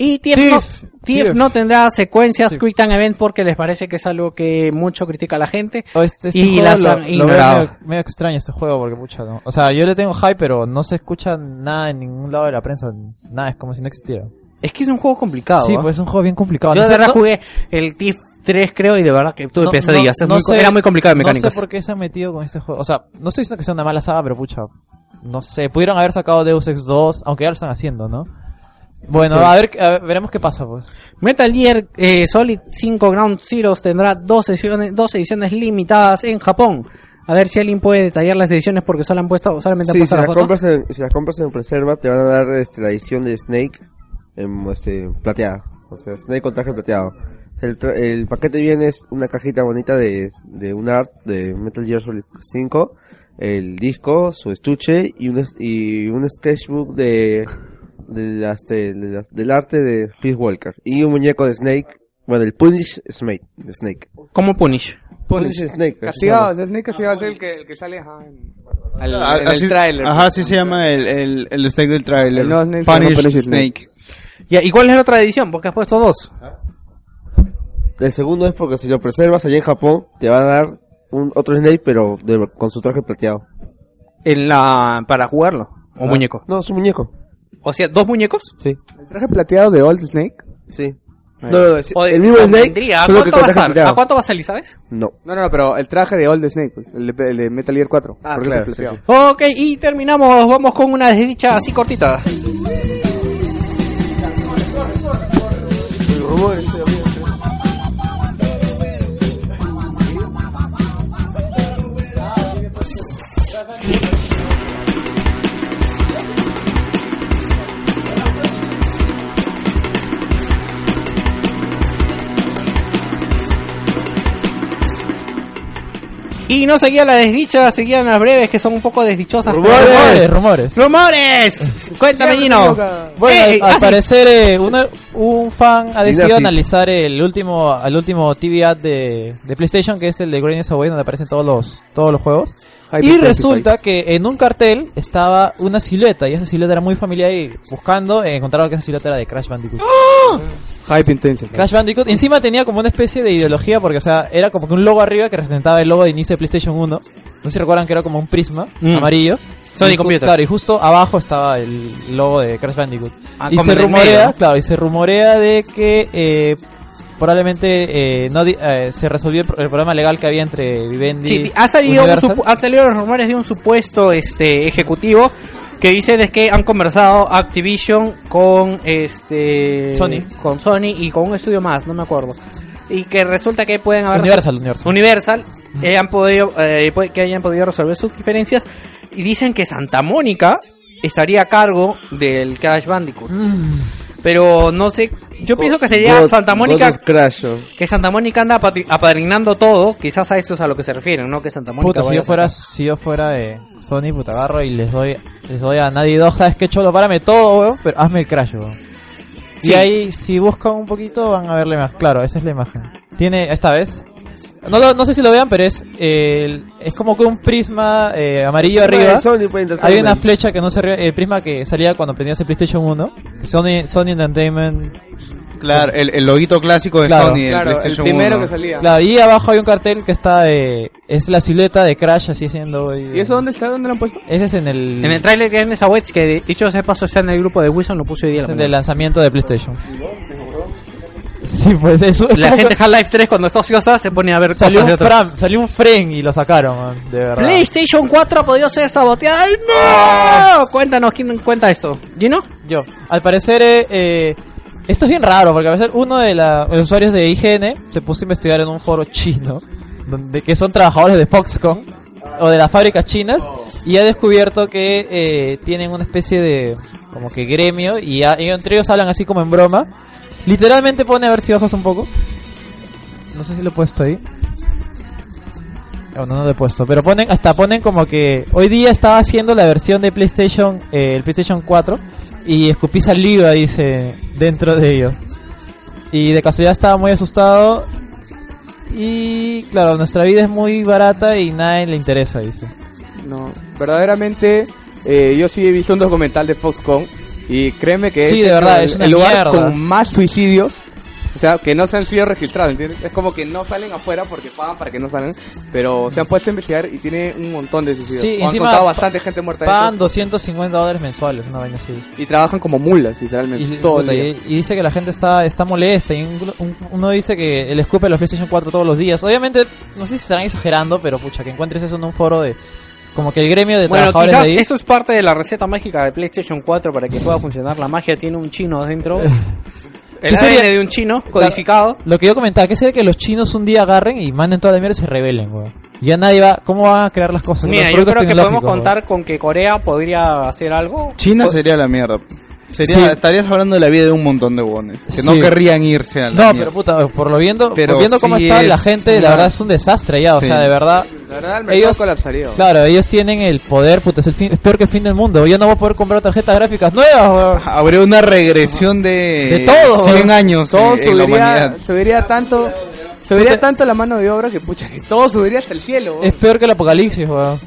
Y TF, no, TF no tendrá secuencias Quick Time Event porque les parece que es algo que mucho critica la gente. O este, este y las han ignorado. medio, medio extraño este juego porque pucha, ¿no? O sea, yo le tengo hype, pero no se escucha nada en ningún lado de la prensa. Nada, es como si no existiera. Es que es un juego complicado. Sí, ¿ah? pues es un juego bien complicado. Yo No de verdad no- jugué el TIF 3 creo y de verdad que tuve no- pesadillas. no- no muy sé- era muy complicado de No mecánicas. sé por qué se han metido con este juego. O sea, no estoy diciendo que sea una mala saga, pero pucha, no sé. Pudieron haber sacado Deus Ex 2, aunque ya lo están haciendo, ¿no? Bueno, Sí. a, ver, a ver, veremos qué pasa, pues. Metal Gear eh, Solid 5 Ground Zeroes tendrá dos ediciones, dos ediciones limitadas en Japón. A ver si alguien puede detallar las ediciones porque solo han puesto, solamente han Sí, si puesto la las, foto. compras en, si las compras en reserva te van a dar este, la edición de Snake en, este, plateada. O sea, Snake con traje plateado. El, tra- el paquete viene es una cajita bonita de, de un art de Metal Gear Solid 5, el disco, su estuche y un, y un sketchbook de, del arte de Peace Walker. Y un muñeco de Snake, bueno, el Punish Snake. De Snake. ¿Cómo Punish? Punish Snake. Castigado, Snake castigado es el que, el que sale ajá, en, al- Ah, en así- el trailer. Ajá, así se llama el, el, el stake del trailer. Snake Punish Punish Snake. Ya, ¿Y cuál es la otra edición? Porque has puesto dos. El segundo es porque si lo preservas allá en Japón, te va a dar un otro Snake, pero de- con su traje plateado. En la, para jugarlo. ¿O Ah. muñeco? No, es un muñeco. O sea, ¿dos muñecos? Sí. ¿El traje plateado de Old Snake? Sí. No, no, no, es- O- el mismo Snake, vendría. ¿A solo que cuánto, con va a traje estar? plateado. ¿A cuánto va a salir, sabes? No. No, no, no, pero el traje de Old Snake, pues, el, de, el de Metal Gear 4. Ah, porque claro, es el sí, plateado. Ok, y terminamos. Vamos con una desdicha así cortita. Y no seguía la desdicha, seguían las breves que son un poco desdichosas. Rumores, rumores. ¡Rumores! Cuéntame, Gino. Bueno, Eh, al ah, sí. parecer eh, una- un fan ha decidido analizar el último, el último TV ad de, de PlayStation, que es el de Greatness Away, donde aparecen todos los, todos los juegos. Y resulta que en un cartel estaba una silueta, y esa silueta era muy familiar, y buscando eh, encontraron que esa silueta era de Crash Bandicoot. Hype Intensive. Crash Bandicoot. Encima tenía como una especie de ideología, porque, o sea, era como que un logo arriba que representaba el logo de inicio de PlayStation 1. No sé si recuerdan que era como un prisma Mm. amarillo. Sony Y ju- Computer. Claro, y justo abajo estaba el logo de Crash Bandicoot. Ah, y como se en el rumorea, claro, y se rumorea de que eh, probablemente eh, no eh, se resolvió el, el problema legal que había entre Vivendi Sí, ha salido, un han salido los rumores de un supuesto este ejecutivo que dice de que han conversado Activision con este Sony. con Sony y con un estudio más, no me acuerdo. y que resulta que pueden haber Universal, Universal. Universal eh, han podido que hayan podido resolver sus diferencias y dicen que Santa Mónica estaría a cargo del Crash Bandicoot. Pero no sé, yo pienso que sería God- Santa Mónica que Santa Mónica anda apadrinando todo, quizás a eso es a lo que se refieren, ¿no? Que Santa Mónica Puta, si yo fuera, si yo fuera de Sony, puta, agarro y les doy, les doy a nadie dos, ¿sabes qué cholo? Párame todo, weón, pero hazme el crash, weón. Y ahí, si buscan un poquito, van a verle más. Claro, esa es la imagen. Tiene, esta vez, no, lo- no sé si lo vean, pero es, el- es como que un prisma eh, amarillo arriba. de Sony, Hay una flecha que no se ríe, el prisma que salía cuando prendías el PlayStation 1. Sony, Sony Entertainment. Claro, el, el loguito clásico de Claro. Sony, el Claro, el PlayStation primero 1. que salía. Claro, y abajo hay un cartel que está, eh, es la silueta de Crash así haciendo. ¿Y eso dónde está? ¿Dónde lo han puesto? Ese es en el, En el tráiler que hay en esa web, que de dicho sea de paso está en el grupo de Wilson, lo puse hoy día. en la del mañana. lanzamiento de PlayStation. Sí, pues eso. La gente de Half-Life 3 cuando está ociosa se pone a ver salió cosas de un, otros. fram, salió un fren y lo sacaron, man, de verdad. PlayStation 4 ha podido ser saboteada. ¡No! Cuéntanos, ¿quién cuenta esto? ¿Gino? Yo. Al parecer, eh, eh, esto es bien raro, porque a veces uno de la- los usuarios de IGN se puso a investigar en un foro chino, donde que son trabajadores de Foxconn, o de las fábricas chinas, y ha descubierto que eh, tienen una especie de, como que gremio, y entre ellos hablan así como en broma. Literalmente pone, a ver si bajas un poco. No sé si lo he puesto ahí. Oh, no, no lo he puesto. Pero ponen, hasta ponen como que hoy día estaba haciendo la versión de PlayStation, eh, el PlayStation 4 y escupí saliva, dice, dentro de ellos. Y de casualidad estaba muy asustado. Y claro, nuestra vida es muy barata y nadie le interesa, dice. No, verdaderamente, eh, yo sí he visto un documental de Foxconn y créeme que Sí, es de verdad, el, es el lugar mierda. con más suicidios. O sea, que no se han sido registrados, ¿entiendes? Es como que no salen afuera porque pagan para que no salgan, pero se han puesto a investigar y tiene un montón de suicidios. Sí, O han contado bastante gente muerta Pagan dentro. 250 dólares mensuales, una vaina así. y trabajan como mulas, literalmente, Y, todo el puta, día. y- y dice que la gente está está molesta. Y un- un- uno dice que él escupe los PlayStation 4 todos los días. Obviamente, no sé si estarán exagerando, pero pucha, que encuentres eso en un foro de. Como que el gremio de Bueno, trabajadores quizás de ahí. eso es parte de la receta mágica de PlayStation 4 para que pueda funcionar la magia. Tiene un chino adentro. El ¿Qué sería? De un chino codificado. Lo que yo comentaba, que sería que los chinos un día agarren y manden toda la mierda y se rebelen, weón. Ya nadie va. ¿Cómo van a crear las cosas? Mira, Los yo creo que podemos contar con que Corea podría hacer algo. China sería la mierda. Sería, Sí. Estarías hablando de la vida de un montón de bones. Que Sí. no querrían irse a la No, mierda. pero puta, por lo viendo, Pero por viendo cómo sí está la gente, la verdad es un desastre ya, o Sí. sea, de verdad. La verdad, el mercado Ellos, colapsaría. claro, ellos tienen el poder, puta, es, el fin, es peor que el fin del mundo. Yo no voy a poder comprar tarjetas gráficas nuevas, weón. Habría una regresión de, De todo, 100 weón. años todo en, en la subiría, subiría tanto, subiría tanto la mano de obra que pucha, que todo subiría hasta el cielo. Es peor que el apocalipsis, weón.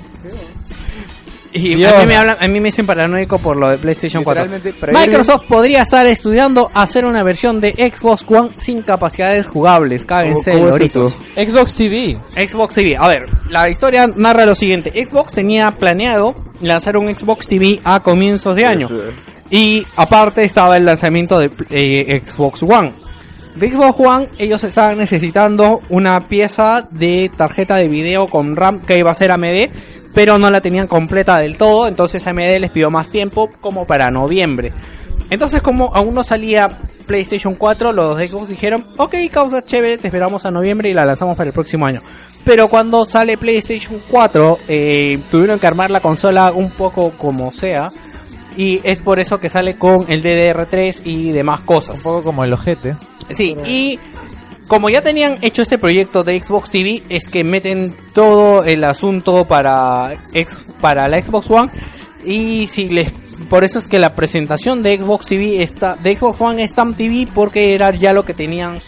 Y Dios. a mí, me hablan, a mí me dicen paranoico por lo de PlayStation 4. Literalmente, pero Microsoft podría estar estudiando hacer una versión de Xbox One sin capacidades jugables. Cáguense ¿Cómo- cómo es. Xbox TV. Xbox TV. A ver, la historia narra lo siguiente. Xbox tenía planeado lanzar un Xbox TV a comienzos de año. Y aparte estaba el lanzamiento de eh, Xbox One. De Xbox One ellos estaban necesitando una pieza de tarjeta de video con RAM que iba a ser AMD, pero no la tenían completa del todo, entonces AMD les pidió más tiempo como para noviembre. Entonces como aún no salía PlayStation 4, los de Xbox dijeron, ok, causa chévere, te esperamos a noviembre y la lanzamos para el próximo año. Pero cuando sale PlayStation 4, eh, tuvieron que armar la consola un poco como sea. Y es por eso que sale con el DDR3 y demás cosas. Un poco como el ojete. Sí, y como ya tenían hecho este proyecto de Xbox TV, es que meten todo el asunto para, ex- para la Xbox One. Y si les por eso es que la presentación de Xbox TV está de Xbox One es Tam TV porque era ya lo que tenían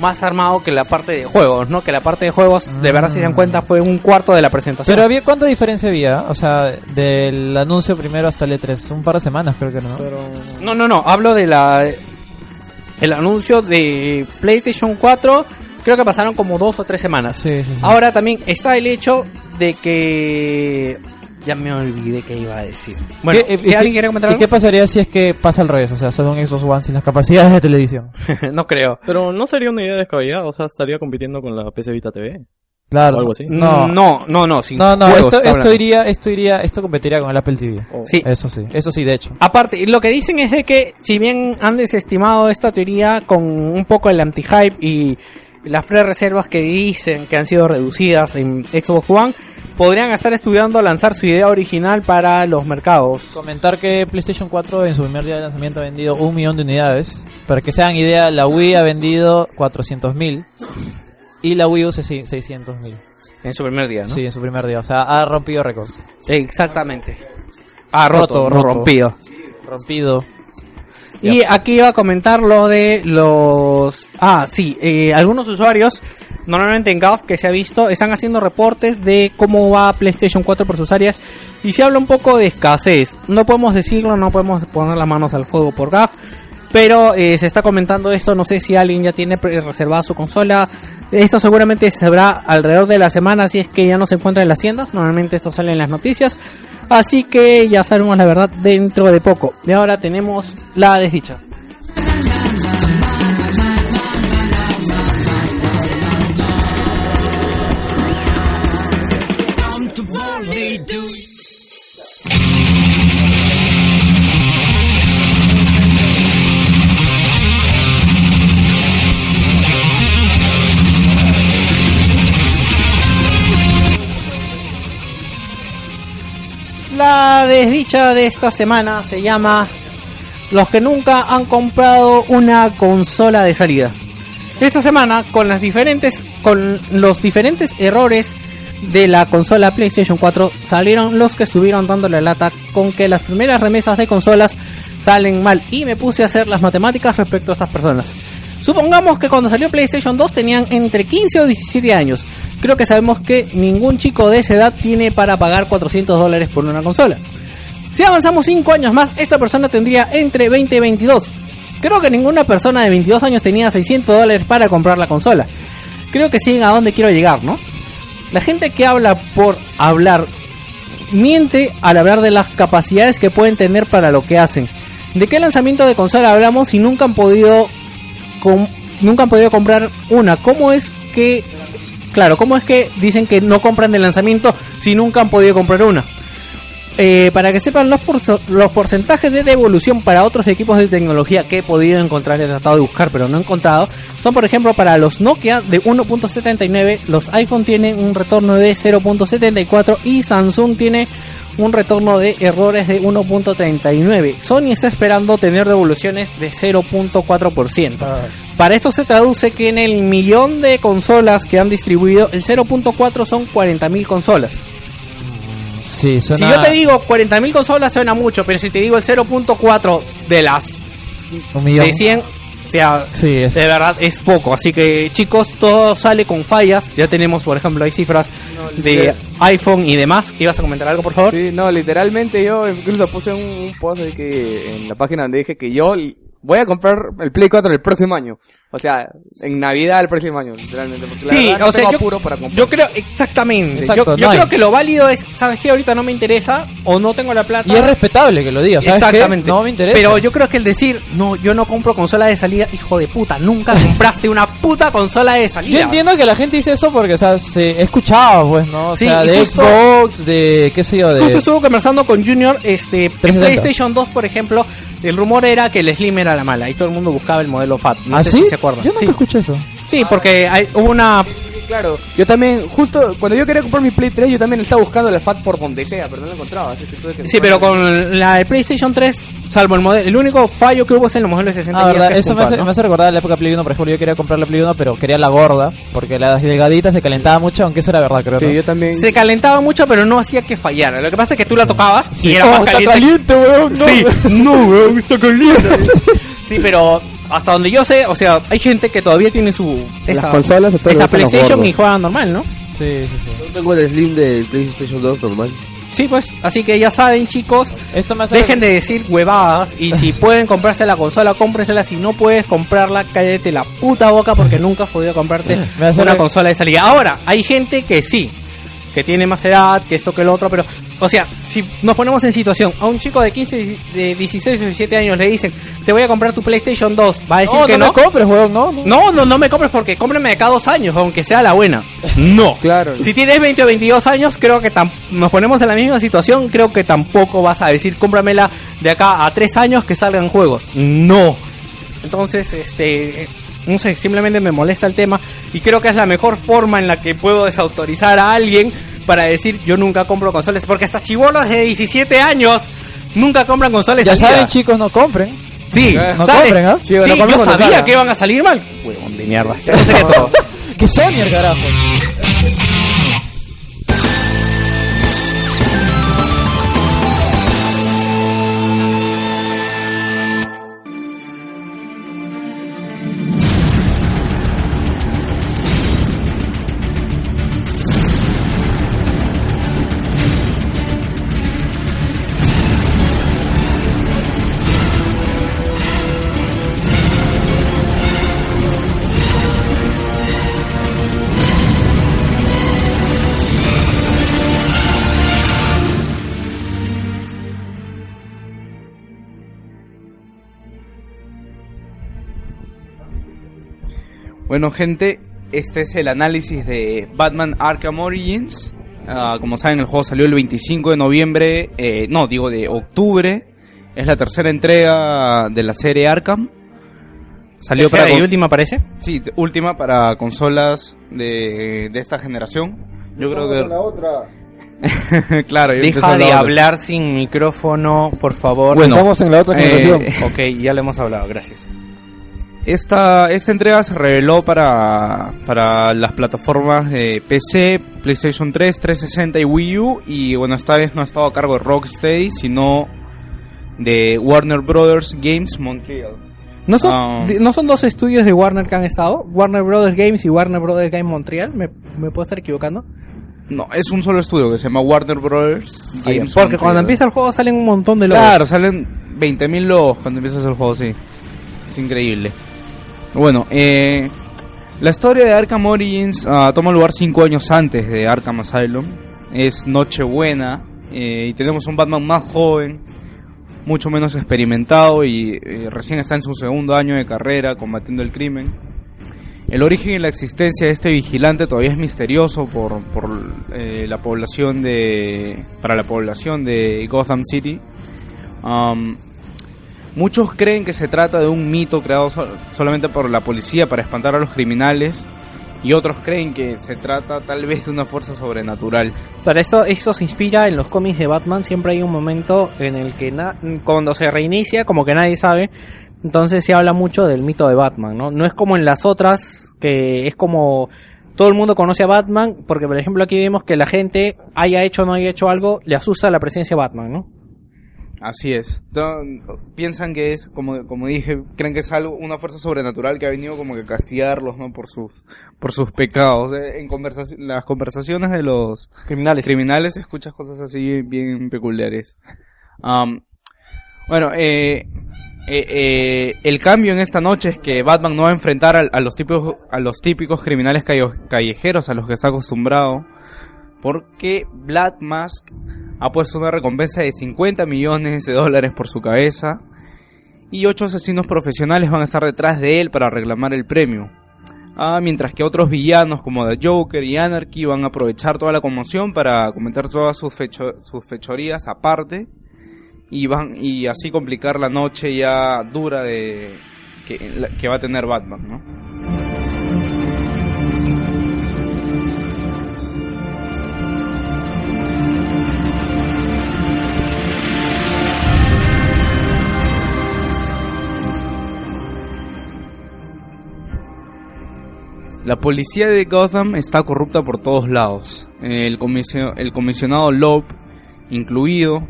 más armado que la parte de juegos, ¿no? Que la parte de juegos, de verdad si se dan cuenta, fue un cuarto de la presentación. Pero había, ¿cuánta diferencia había? O sea, del anuncio primero hasta el E3. Un par de semanas creo que ¿no? No, no, no, hablo de la el anuncio de PlayStation 4, creo que pasaron como dos o tres semanas. Sí, sí, sí. Ahora también está el hecho de que ya me olvidé que iba a decir. Bueno, ¿Qué- si y alguien qué- quiere comentar ¿Y algo? qué pasaría si es que pasa al revés? O sea, solo un Xbox One sin las capacidades de televisión. no creo. Pero no sería una idea descabellada, o sea, estaría compitiendo con la PC Vita TV. Claro. O algo así. No, no, no, no, sin No, no, juegos, esto, esto iría, esto iría, esto competiría con el Apple TV. Sí. Eso sí, eso sí, de hecho. Aparte, lo que dicen es de que si bien han desestimado esta teoría con un poco el anti-hype y las pre-reservas que dicen que han sido reducidas en Xbox One podrían estar estudiando lanzar su idea original para los mercados. Comentar que PlayStation 4 en su primer día de lanzamiento ha vendido un millón de unidades. Para que se hagan idea, la Wii ha vendido 400.000 y la Wii U 600.000. En su primer día, ¿no? Sí, en su primer día. O sea, ha rompido récords. Exactamente. Ah, roto, no rompido. Rompido. Y aquí iba a comentar lo de los... Ah, sí, eh, algunos usuarios, normalmente en GAF que se ha visto, están haciendo reportes de cómo va PlayStation 4 por sus áreas y se habla un poco de escasez. No podemos decirlo, no podemos poner las manos al fuego por GAF, pero eh, se está comentando esto, no sé si alguien ya tiene reservada su consola. Esto seguramente se sabrá alrededor de la semana si es que ya no se encuentra en las tiendas. Normalmente esto sale en las noticias. Así que ya sabemos la verdad dentro de poco. Y ahora tenemos la desdicha. La desdicha de esta semana se llama Los que nunca han comprado una consola de salida. Esta semana, con los diferentes errores de la consola PlayStation 4, salieron los que estuvieron dándole lata con que las primeras remesas de consolas salen mal. Y me puse a hacer las matemáticas respecto a estas personas. Supongamos que cuando salió PlayStation 2 tenían entre 15 o 17 años. Creo que sabemos que ningún chico de esa edad tiene para pagar 400 dólares por una consola. Si avanzamos 5 años más, esta persona tendría entre 20 y 22. Creo que ninguna persona de 22 años tenía 600 dólares para comprar la consola. Creo que siguen a dónde quiero llegar, ¿no? La gente que habla por hablar miente al hablar de las capacidades que pueden tener para lo que hacen. ¿De qué lanzamiento de consola hablamos si nunca han podido nunca han podido comprar una? ¿Cómo es que claro, cómo es que dicen que no compran de lanzamiento si nunca han podido comprar una? Eh, para que sepan los, porzo- los porcentajes de devolución para otros equipos de tecnología que he podido encontrar, he tratado de buscar pero no he encontrado, son por ejemplo para los Nokia de 1.79, los iPhone tienen un retorno de 0.74 y Samsung tiene un retorno de errores de 1.39. Sony está esperando tener devoluciones de 0.4%. Para esto se traduce que en el millón de consolas que han distribuido, el 0.4 son 40.000 consolas. Sí, Si yo te digo 40.000 consolas suena mucho, pero si te digo el 0.4 de las un millón. de 100, o sea, Sí, es- de verdad es poco. Así que chicos, todo sale con fallas. Ya tenemos, por ejemplo, hay cifras de literal. iPhone y demás. ¿Ibas a comentar algo, por favor? Sí, no, literalmente yo incluso puse un, un post de que en la página donde dije que yo voy a comprar el Play 4 el próximo año. O sea, en Navidad el próximo año, literalmente. Porque la Sí, no o sea, tengo yo, apuro para comprar. yo creo exactamente. Exacto, yo yo no hay. creo que lo válido es, ¿sabes qué? Ahorita no me interesa o no tengo la plata. Y es respetable que lo diga, ¿sabes qué? Exactamente. No me interesa. Pero yo creo que el decir, no, yo no compro consola de salida, hijo de puta, nunca compraste una puta consola de salida. Yo entiendo que la gente dice eso porque, o sea, se he escuchado, pues, ¿no? O Sí, sea, de justo- Xbox, de qué sé yo, de... Justo estuvo conversando con Junior, este, en 360. PlayStation 2, por ejemplo, el rumor era que el Slim era la mala y todo el mundo buscaba el modelo FAT. No ¿Ah, sé sí? si se acuerdan. Yo nunca sí. escuché eso. Sí, porque hay, hubo una... Claro, yo también, justo cuando yo quería comprar mi Play 3, yo también estaba buscando la FAT por donde sea, pero no la encontraba. Así que tuve que Sí, pero con la de PlayStation 3, salvo el modelo, el único fallo que hubo es en los modelos de 60 Ah, verdad, eso me hace, ¿no? me hace recordar la época Play 1, por ejemplo, yo quería comprar la Play 1, pero quería la gorda, porque la delgadita se calentaba mucho, aunque eso era verdad, creo. Sí, ¿no? yo también. Se calentaba mucho, pero no hacía que fallara. Lo que pasa es que tú la tocabas y era Oh, más está caliente. caliente, weón, no. Sí, no, weón, está caliente. sí, pero hasta donde yo sé, o sea, hay gente que todavía tiene su Las consolas de esa PlayStation y juega normal, ¿no? Sí, sí, sí. Yo tengo el Slim del PlayStation 2 normal. Sí, pues, así que ya saben, chicos, Esto me hace dejen de decir huevadas y si pueden comprarse la consola, cómprensela. Si no puedes comprarla, cállate la puta boca porque nunca has podido comprarte Me hace una re- consola de salida. Ahora, hay gente que sí, que tiene más edad, que esto, que lo otro, pero, o sea, si nos ponemos en situación, a un chico de 15, de 16 o 17 años le dicen, te voy a comprar tu PlayStation 2, va a decir No, que no, no. me compres, weón, no, no. No, no, no me compres porque cómprame de cada dos años, aunque sea la buena. No. Claro. Si tienes 20 o 22 años, creo que nos ponemos en la misma situación. Creo que tampoco vas a decir, cómpramela de acá a 3 años que salgan juegos. No. Entonces, este. Eh, No sé, simplemente me molesta el tema. y creo que es la mejor forma en la que puedo desautorizar a alguien para decir yo nunca compro consolas, porque hasta chibolos de 17 años nunca compran consolas. Ya vida. saben, chicos, no compren. Sí, no compren, ¿ah? Sí, yo sabía que iban a salir mal. Huevón de mierda. Ya no sé qué todo. Que Sony el carajo. Bueno, gente, este es el análisis de Batman Arkham Origins. Ah, como saben, el juego salió el 25 de noviembre, eh, no, digo de octubre. Es la tercera entrega de la serie Arkham. Salió ¿Tercera para y última parece? Sí, última para consolas de, de esta generación. Yo creo que la otra. claro, yo Deja de hablar sin micrófono, por favor. Bueno, Estamos en la otra generación. ok, ya le hemos hablado, gracias. Esta, esta entrega se reveló para, para las plataformas de PC, PlayStation 3, 360 y Wii U. Y bueno, esta vez no ha estado a cargo de Rocksteady, sino de Warner Brothers Games Montreal. ¿No son, Ah, ¿No son dos estudios de Warner que han estado? Warner Brothers Games y Warner Brothers Games Montreal. ¿Me, me puedo estar equivocando? no, es un solo estudio que se llama Warner Brothers Ah, Games Porque cuando empieza el juego salen un montón de logos. Claro, salen 20.000 logos cuando empiezas el juego, sí. Es increíble. Bueno, eh, la historia de Arkham Origins ah, toma lugar 5 años antes de Arkham Asylum. Es Nochebuena eh, y tenemos un Batman más joven, mucho menos experimentado y eh, recién está en su segundo año de carrera combatiendo el crimen. El origen y la existencia de este vigilante todavía es misterioso por, por eh, la población de para la población de Gotham City. Um, muchos creen que se trata de un mito creado so- solamente por la policía para espantar a los criminales y otros creen que se trata tal vez de una fuerza sobrenatural. Pero esto, esto se inspira en los cómics de Batman. Siempre hay un momento en el que na- cuando se reinicia, como que nadie sabe. Entonces se habla mucho del mito de Batman, ¿no? No es como en las otras, que es como todo el mundo conoce a Batman, porque por ejemplo aquí vemos que la gente haya hecho o no haya hecho algo, le asusta la presencia de Batman, ¿no? Así es. Entonces, piensan que es, como, como dije, creen que es algo, una fuerza sobrenatural que ha venido como que a castigarlos, ¿no? Por sus, por sus pecados. Eh, En conversaci- las conversaciones de los criminales, criminales escuchas cosas así bien peculiares. Bueno, eh, eh, eh, el cambio en esta noche es que Batman no va a enfrentar al- a, los típicos, a los típicos criminales calle- callejeros a los que está acostumbrado, porque Black Mask ha puesto una recompensa de 50 millones de dólares por su cabeza y ocho asesinos profesionales van a estar detrás de él para reclamar el premio. Ah, mientras que otros villanos como The Joker y Anarchy van a aprovechar toda la conmoción para cometer todas sus, fecho- sus fechorías aparte y van y así complicar la noche ya dura que, que va a tener Batman, ¿no? La policía de Gotham está corrupta por todos lados. El, comisio- el comisionado Loeb, incluido,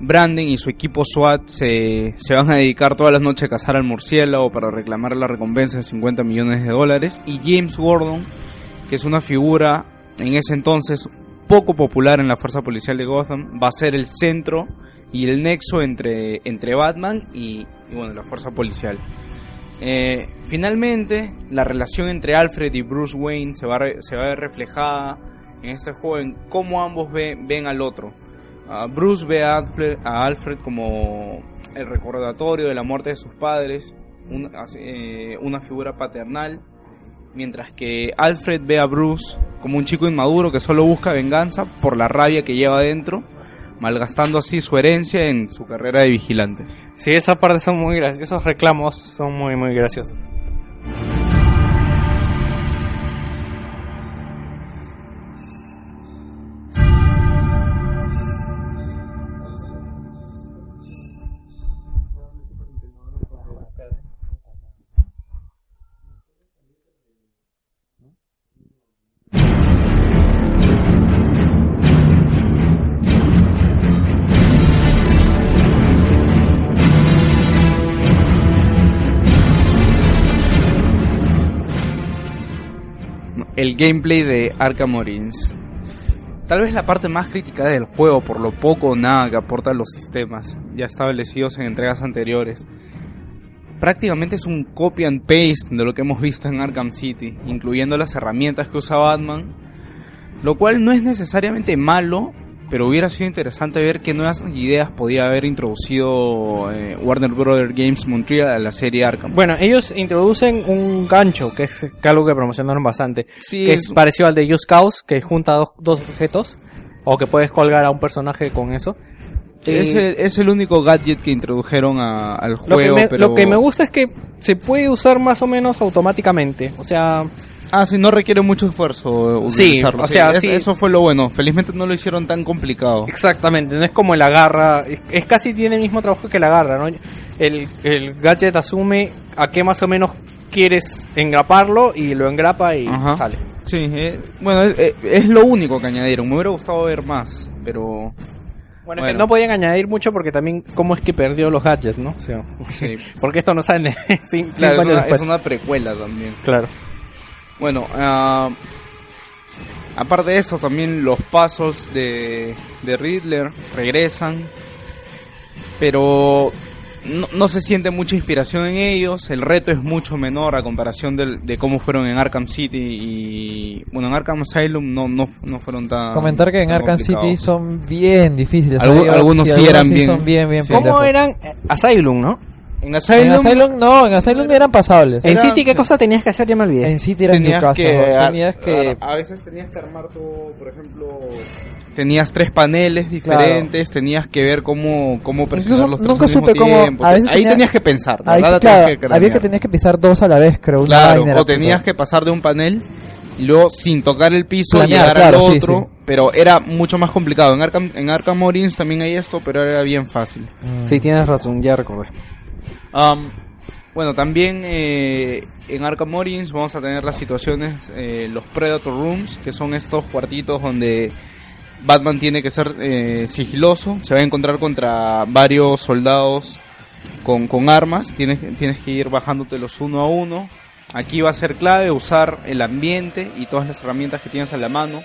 Brandon y su equipo SWAT se, se van a dedicar toda la noche a cazar al murciélago para reclamar la recompensa de 50 millones de dólares. Y James Gordon, que es una figura en ese entonces poco popular en la fuerza policial de Gotham, va a ser el centro y el nexo entre, entre Batman y, y, bueno, la fuerza policial. Eh, finalmente, la relación entre Alfred y Bruce Wayne se va, a ver reflejada en este juego en cómo ambos ve- ven al otro. Ah, Bruce ve a Alfred, como el recordatorio de la muerte de sus padres, eh, una figura paternal, mientras que Alfred ve a Bruce como un chico inmaduro que solo busca venganza por la rabia que lleva adentro, malgastando así su herencia en su carrera de vigilante. Sí, esas partes son muy graciosas. Esos reclamos son muy, muy graciosos. El gameplay de Arkham Origins. Tal vez la parte más crítica del juego por lo poco o nada que aportan los sistemas ya establecidos en entregas anteriores. Prácticamente es un copy and paste de lo que hemos visto en Arkham City, incluyendo las herramientas que usa Batman, lo cual no es necesariamente malo, pero hubiera sido interesante ver qué nuevas ideas podía haber introducido eh, Warner Bros. Games Montreal a la serie Arkham. Bueno, ellos introducen un gancho, que es algo que promocionaron bastante. Sí, que es- es parecido al de Just Cause, que junta dos, dos objetos. O que puedes colgar a un personaje con eso. Es Eh, el, es el único gadget que introdujeron a- al lo, que juego, me, pero... lo que me gusta es que se puede usar más o menos automáticamente. O sea, Ah, sí, no requiere mucho esfuerzo Sí, utilizarlo. o sea, sí. Eso fue lo bueno. Felizmente no lo hicieron tan complicado. Exactamente, no es como el agarra, es, es casi tiene el mismo trabajo que el agarra, ¿no? El, el gadget asume a qué más o menos quieres engraparlo y lo engrapa y Ajá. sale. Sí, eh, bueno, es, eh, es lo único que añadieron. Me hubiera gustado ver más, pero... Bueno, es que no podían añadir mucho porque también cómo es que perdió los gadgets, ¿no? O sea, Sí. porque esto no sale Claro, es una, es una precuela también. Claro. Bueno, ah, aparte de eso, también los pasos de, de Riddler regresan, pero no, no se siente mucha inspiración en ellos. El reto es mucho menor a comparación del- de cómo fueron en Arkham City y. Bueno, en Arkham Asylum no, no, no fueron tan. Comentar que en Arkham City son bien difíciles. Algunos sí eran bien- son bien, bien ¿Cómo pendejos. eran eh, Asylum, no? En En Asylum no, en Asylum eran pasables. En City, ¿qué cosa tenías que hacer? Ya me olvidé. En City era en tu tenías casa. que, ¿no? a- Tenías que... a, a veces tenías que armar tu, por ejemplo, tenías tres paneles diferentes, tenías que ver cómo, cómo presionar Incluso los tres nunca al mismo supe cómo... tiempo. A veces Ahí tenía- tenías que pensar, Ahí, ¿verdad? La claro, tenías que había cranear. que tenías que pisar dos a la vez, creo. una Claro, vaina era o tenías que pasar de un panel y luego sin tocar el piso Planear, llegar claro, al sí, otro, sí. pero era mucho más complicado. En Arkham, en Arkham Origins también hay esto, pero era bien fácil. Sí, tienes razón, ya recordé. Um, bueno, también eh, en Arkham Origins vamos a tener las situaciones, eh, los Predator Rooms, que son estos cuartitos donde Batman tiene que ser eh, sigiloso, se va a encontrar contra varios soldados con, con armas, tienes, tienes que ir bajándotelos uno a uno. Aquí va a ser clave usar el ambiente y todas las herramientas que tienes a la mano.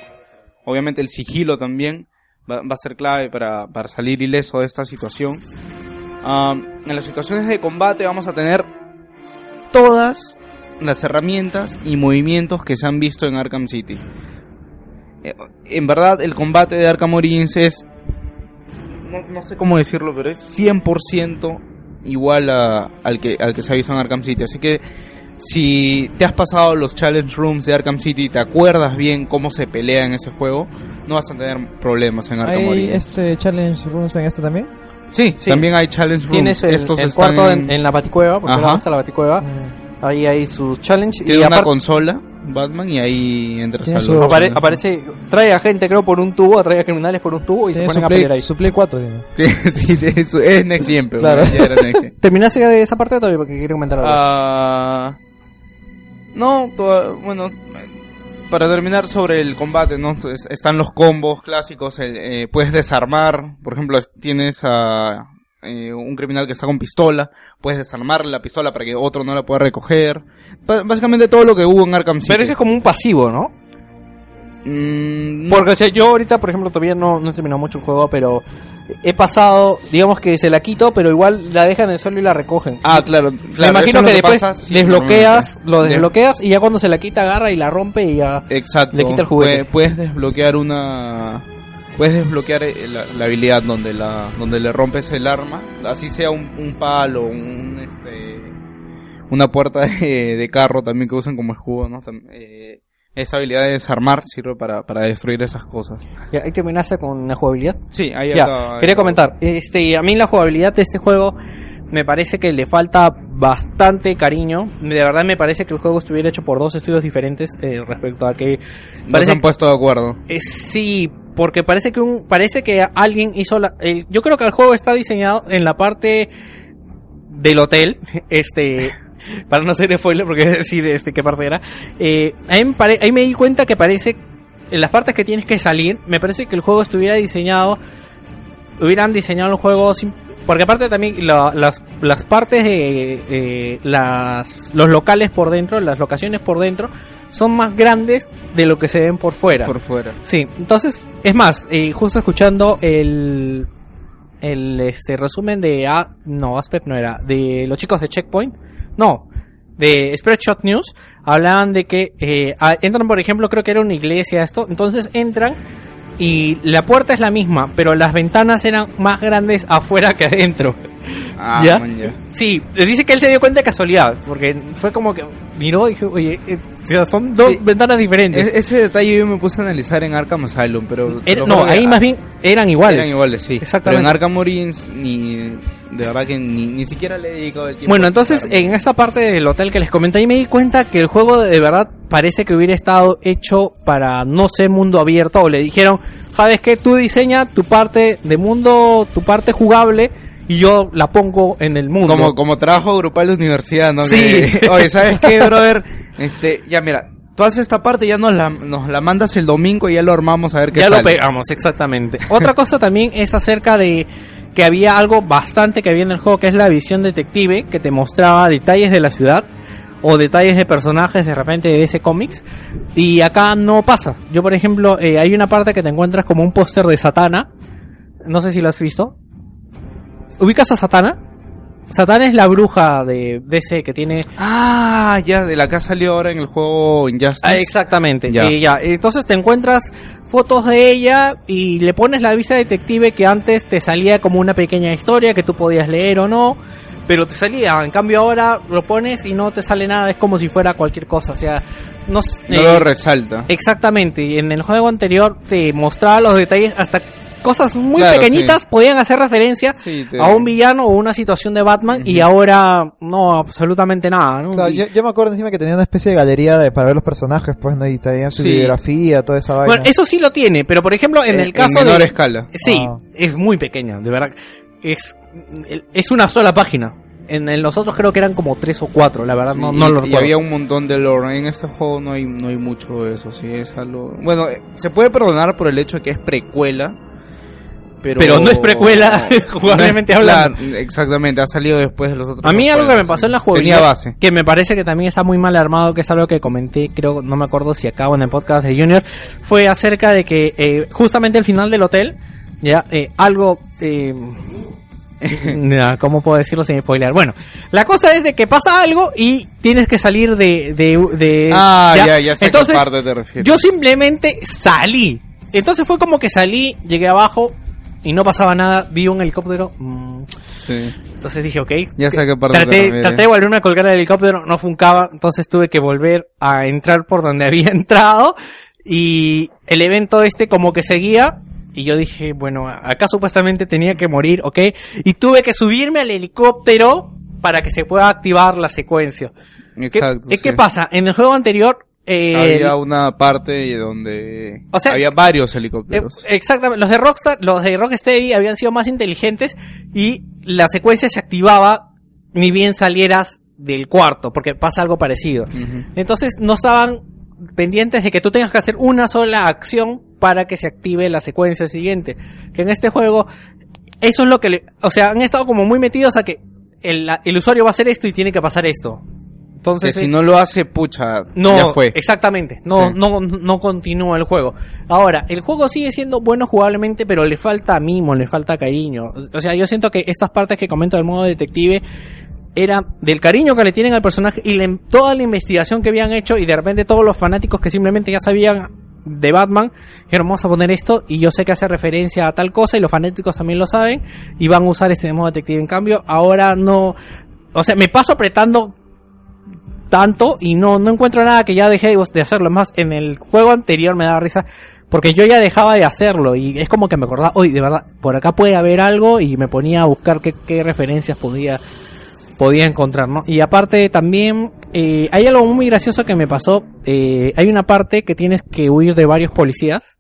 Obviamente el sigilo también va, va a ser clave para, para salir ileso de esta situación. Um, en las situaciones de combate vamos a tener todas las herramientas y movimientos que se han visto en Arkham City. Eh, En verdad, el combate de Arkham Origins es. No, no sé cómo decirlo, pero es 100% igual a- al, que, al que se ha visto en Arkham City. Así que si te has pasado los challenge rooms de Arkham City y te acuerdas bien cómo se pelea en ese juego, no vas a tener problemas en Arkham ¿Hay Origins. este challenge rooms en este también? Sí, también hay challenge rooms. Tienes el, Estos el están cuarto en, en la baticueva, porque Ajá. vas a la baticueva. Ahí hay sus challenge. Tiene y una aparte consola, Batman, y ahí entras al su- apare- aparece, trae a gente creo por un tubo, trae a criminales por un tubo y se ponen su a pelear ahí. Su Play 4 tiene. Sí, es, es Next Gen, pero Claro. ya era Next Gen. ¿Terminaste de esa parte todavía? Porque quiero comentar algo. Ah, no, toda- bueno, para terminar sobre el combate, ¿no? Es- Están los combos clásicos, el, eh, puedes desarmar, por ejemplo, es- tienes a eh, un criminal que está con pistola, puedes desarmar la pistola para que otro no la pueda recoger. Básicamente todo lo que hubo en Arkham City. Pero ese es como un pasivo, ¿no? Mm, Porque o sea, yo ahorita, por ejemplo, todavía no, no he terminado mucho el juego, pero he pasado, digamos que se la quito, pero igual la dejan en el suelo y la recogen. Ah, claro. Me claro, imagino eso es que después pasa, desbloqueas, lo De- desbloqueas y ya cuando se la quita agarra y la rompe y ya Exacto. le quita el juguete. Pue- Puedes desbloquear una. Puedes desbloquear eh, la, la habilidad donde la donde le rompes el arma, así sea un, un palo, un este una puerta de, de carro también que usan como escudo, ¿no? Eh, esa habilidad de desarmar sirve para, para destruir esas cosas. Ya, ahí terminaste con la jugabilidad. Sí, ahí Ya, acaba- quería comentar. Este, a mí la jugabilidad de este juego me parece que le falta bastante cariño. De verdad me parece que el juego estuviera hecho por dos estudios diferentes eh, respecto a que No se han puesto de acuerdo. Eh, sí, porque parece que un parece que alguien hizo la el- yo creo que el juego está diseñado en la parte del hotel, este para no ser spoiler porque es decir este qué parte era. Eh, ahí, me pare- ahí me di cuenta que parece en las partes que tienes que salir, me parece que el juego estuviera diseñado hubieran diseñado el juego sim- porque aparte también la- las, las partes de eh, las, los locales por dentro, las locaciones por dentro, son más grandes de lo que se ven por fuera. Por fuera. Sí, entonces, es más, eh, justo escuchando el, el este resumen de A, no, Aspect no era, de los chicos de Checkpoint, no, de Spreadshot News, hablaban de que eh, entran, por ejemplo, creo que era una iglesia esto, entonces entran y la puerta es la misma, pero las ventanas eran más grandes afuera que adentro. Ah, ¿Ya? man. Sí, dice que él se dio cuenta de casualidad, porque fue como que miró y dijo, oye, eh, o sea, son dos ventanas diferentes. Es- ese detalle yo me puse a analizar en Arkham Asylum, pero... Era- no, ahí más bien eran iguales. Eran iguales, sí. Exactamente. Pero en Arkham Origins ni... De verdad que ni, ni siquiera le he dedicado el tiempo. Bueno, entonces en esta parte del hotel que les comenté, ahí me di cuenta que el juego de verdad parece que hubiera estado hecho para no ser mundo abierto. O le dijeron, ¿sabes qué? Tú diseña tu parte de mundo, tu parte jugable, y yo la pongo en el mundo. Como, como trabajo grupal de universidad, ¿no? Sí. Que, Oye, ¿sabes qué, brother? Este, ya mira, tú haces esta parte, ya nos la, nos la mandas el domingo y ya lo armamos a ver qué ya lo pegamos, exactamente. Otra cosa también es acerca de que había algo bastante que había en el juego, que es la visión detective, que te mostraba detalles de la ciudad o detalles de personajes de repente de ese cómics. Y acá no pasa. Yo, por ejemplo, eh, hay una parte que te encuentras como un póster de Satana. No sé si lo has visto. ¿Ubicas a Satana? Satana es la bruja de DC que tiene Ah, ya, de la que ha salido ahora en el juego Injustice. Ah, exactamente. Ya. Y ya. Entonces te encuentras fotos de ella y le pones la vista detective que antes te salía como una pequeña historia que tú podías leer o no. Pero te salía, en cambio ahora lo pones y no te sale nada, es como si fuera cualquier cosa, o sea, no, No eh, lo resalta. Exactamente, y en el juego anterior te mostraba los detalles, hasta cosas muy Claro, pequeñitas sí. podían hacer referencia te- a un villano o una situación de Batman y ahora no, absolutamente nada, ¿no? Claro, Y- yo, yo me acuerdo encima que tenía una especie de galería de- para ver los personajes, pues, ¿no? Y tenían su Sí. biografía, toda esa vaina. Bueno, eso sí lo tiene, pero por ejemplo, en Eh, el caso en menor de... escala. Sí, Ah. es muy pequeña, de verdad. Es, es una sola página. En, en los otros creo que eran como tres o cuatro, la verdad, no, Sí, no y- lo y recuerdo. había un montón de lore. En este juego no hay, no hay mucho de eso, sí, es algo... Bueno, eh, se puede perdonar por el hecho de que es precuela, pero... Pero no es precuela, jugablemente No hablando. exactamente, ha salido después de los otros A mí algo que me pasó en la Tenía jugabilidad, base. que me parece que también está muy mal armado, que es algo que comenté, creo, no me acuerdo si acabo en el podcast de Junior, fue acerca de que eh, justamente al final del hotel, ya, eh, algo... Eh, ¿Cómo puedo decirlo sin spoiler? Bueno, la cosa es de que pasa algo y tienes que salir de... de, de- Ah, ya, ya sé a qué Entonces, parte te refieres. yo simplemente salí. Entonces fue como que salí, llegué abajo y no pasaba nada, vi un helicóptero. mm, Sí. entonces dije, ok. Ya sé te Traté, traté de volverme a colgar el helicóptero, no funcaba, entonces tuve que volver a entrar por donde había entrado y el evento este como que seguía y yo dije, bueno, acá supuestamente tenía que morir, ok, y tuve que subirme al helicóptero para que se pueda activar la secuencia. Exacto, ¿Qué, sí. ¿qué pasa? En el juego anterior... eh, Había una parte donde O sea, había varios Eh, helicópteros. Exactamente, los de Rockstar, los de Rocksteady habían sido más inteligentes y la secuencia se activaba ni bien salieras del cuarto, porque pasa algo parecido. Entonces no estaban pendientes de que tú tengas que hacer una sola acción para que se active la secuencia siguiente. Que en este juego, eso es lo que le, o sea, han estado como muy metidos a que el, el usuario va a hacer esto y tiene que pasar esto. Entonces, que si eh, no lo hace, pucha, no, ya fue. exactamente. No, Sí. no, no continúa el juego. Ahora, el juego sigue siendo bueno jugablemente, pero le falta mimo, le falta cariño. O sea, yo siento que estas partes que comento del modo detective era del cariño que le tienen al personaje y la- toda la investigación que habían hecho y de repente todos los fanáticos que simplemente ya sabían de Batman dijeron vamos a poner esto y yo sé que hace referencia a tal cosa y los fanáticos también lo saben y van a usar este modo detective en cambio ahora no o sea me paso apretando tanto y no, no encuentro nada que ya dejé de hacerlo. Más, en el juego anterior me daba risa porque yo ya dejaba de hacerlo y es como que me acordaba, hoy de verdad, por acá puede haber algo y me ponía a buscar qué, qué referencias podía, podía encontrar, ¿no? Y aparte también eh, hay algo muy gracioso que me pasó. eh, hay una parte que tienes que huir de varios policías,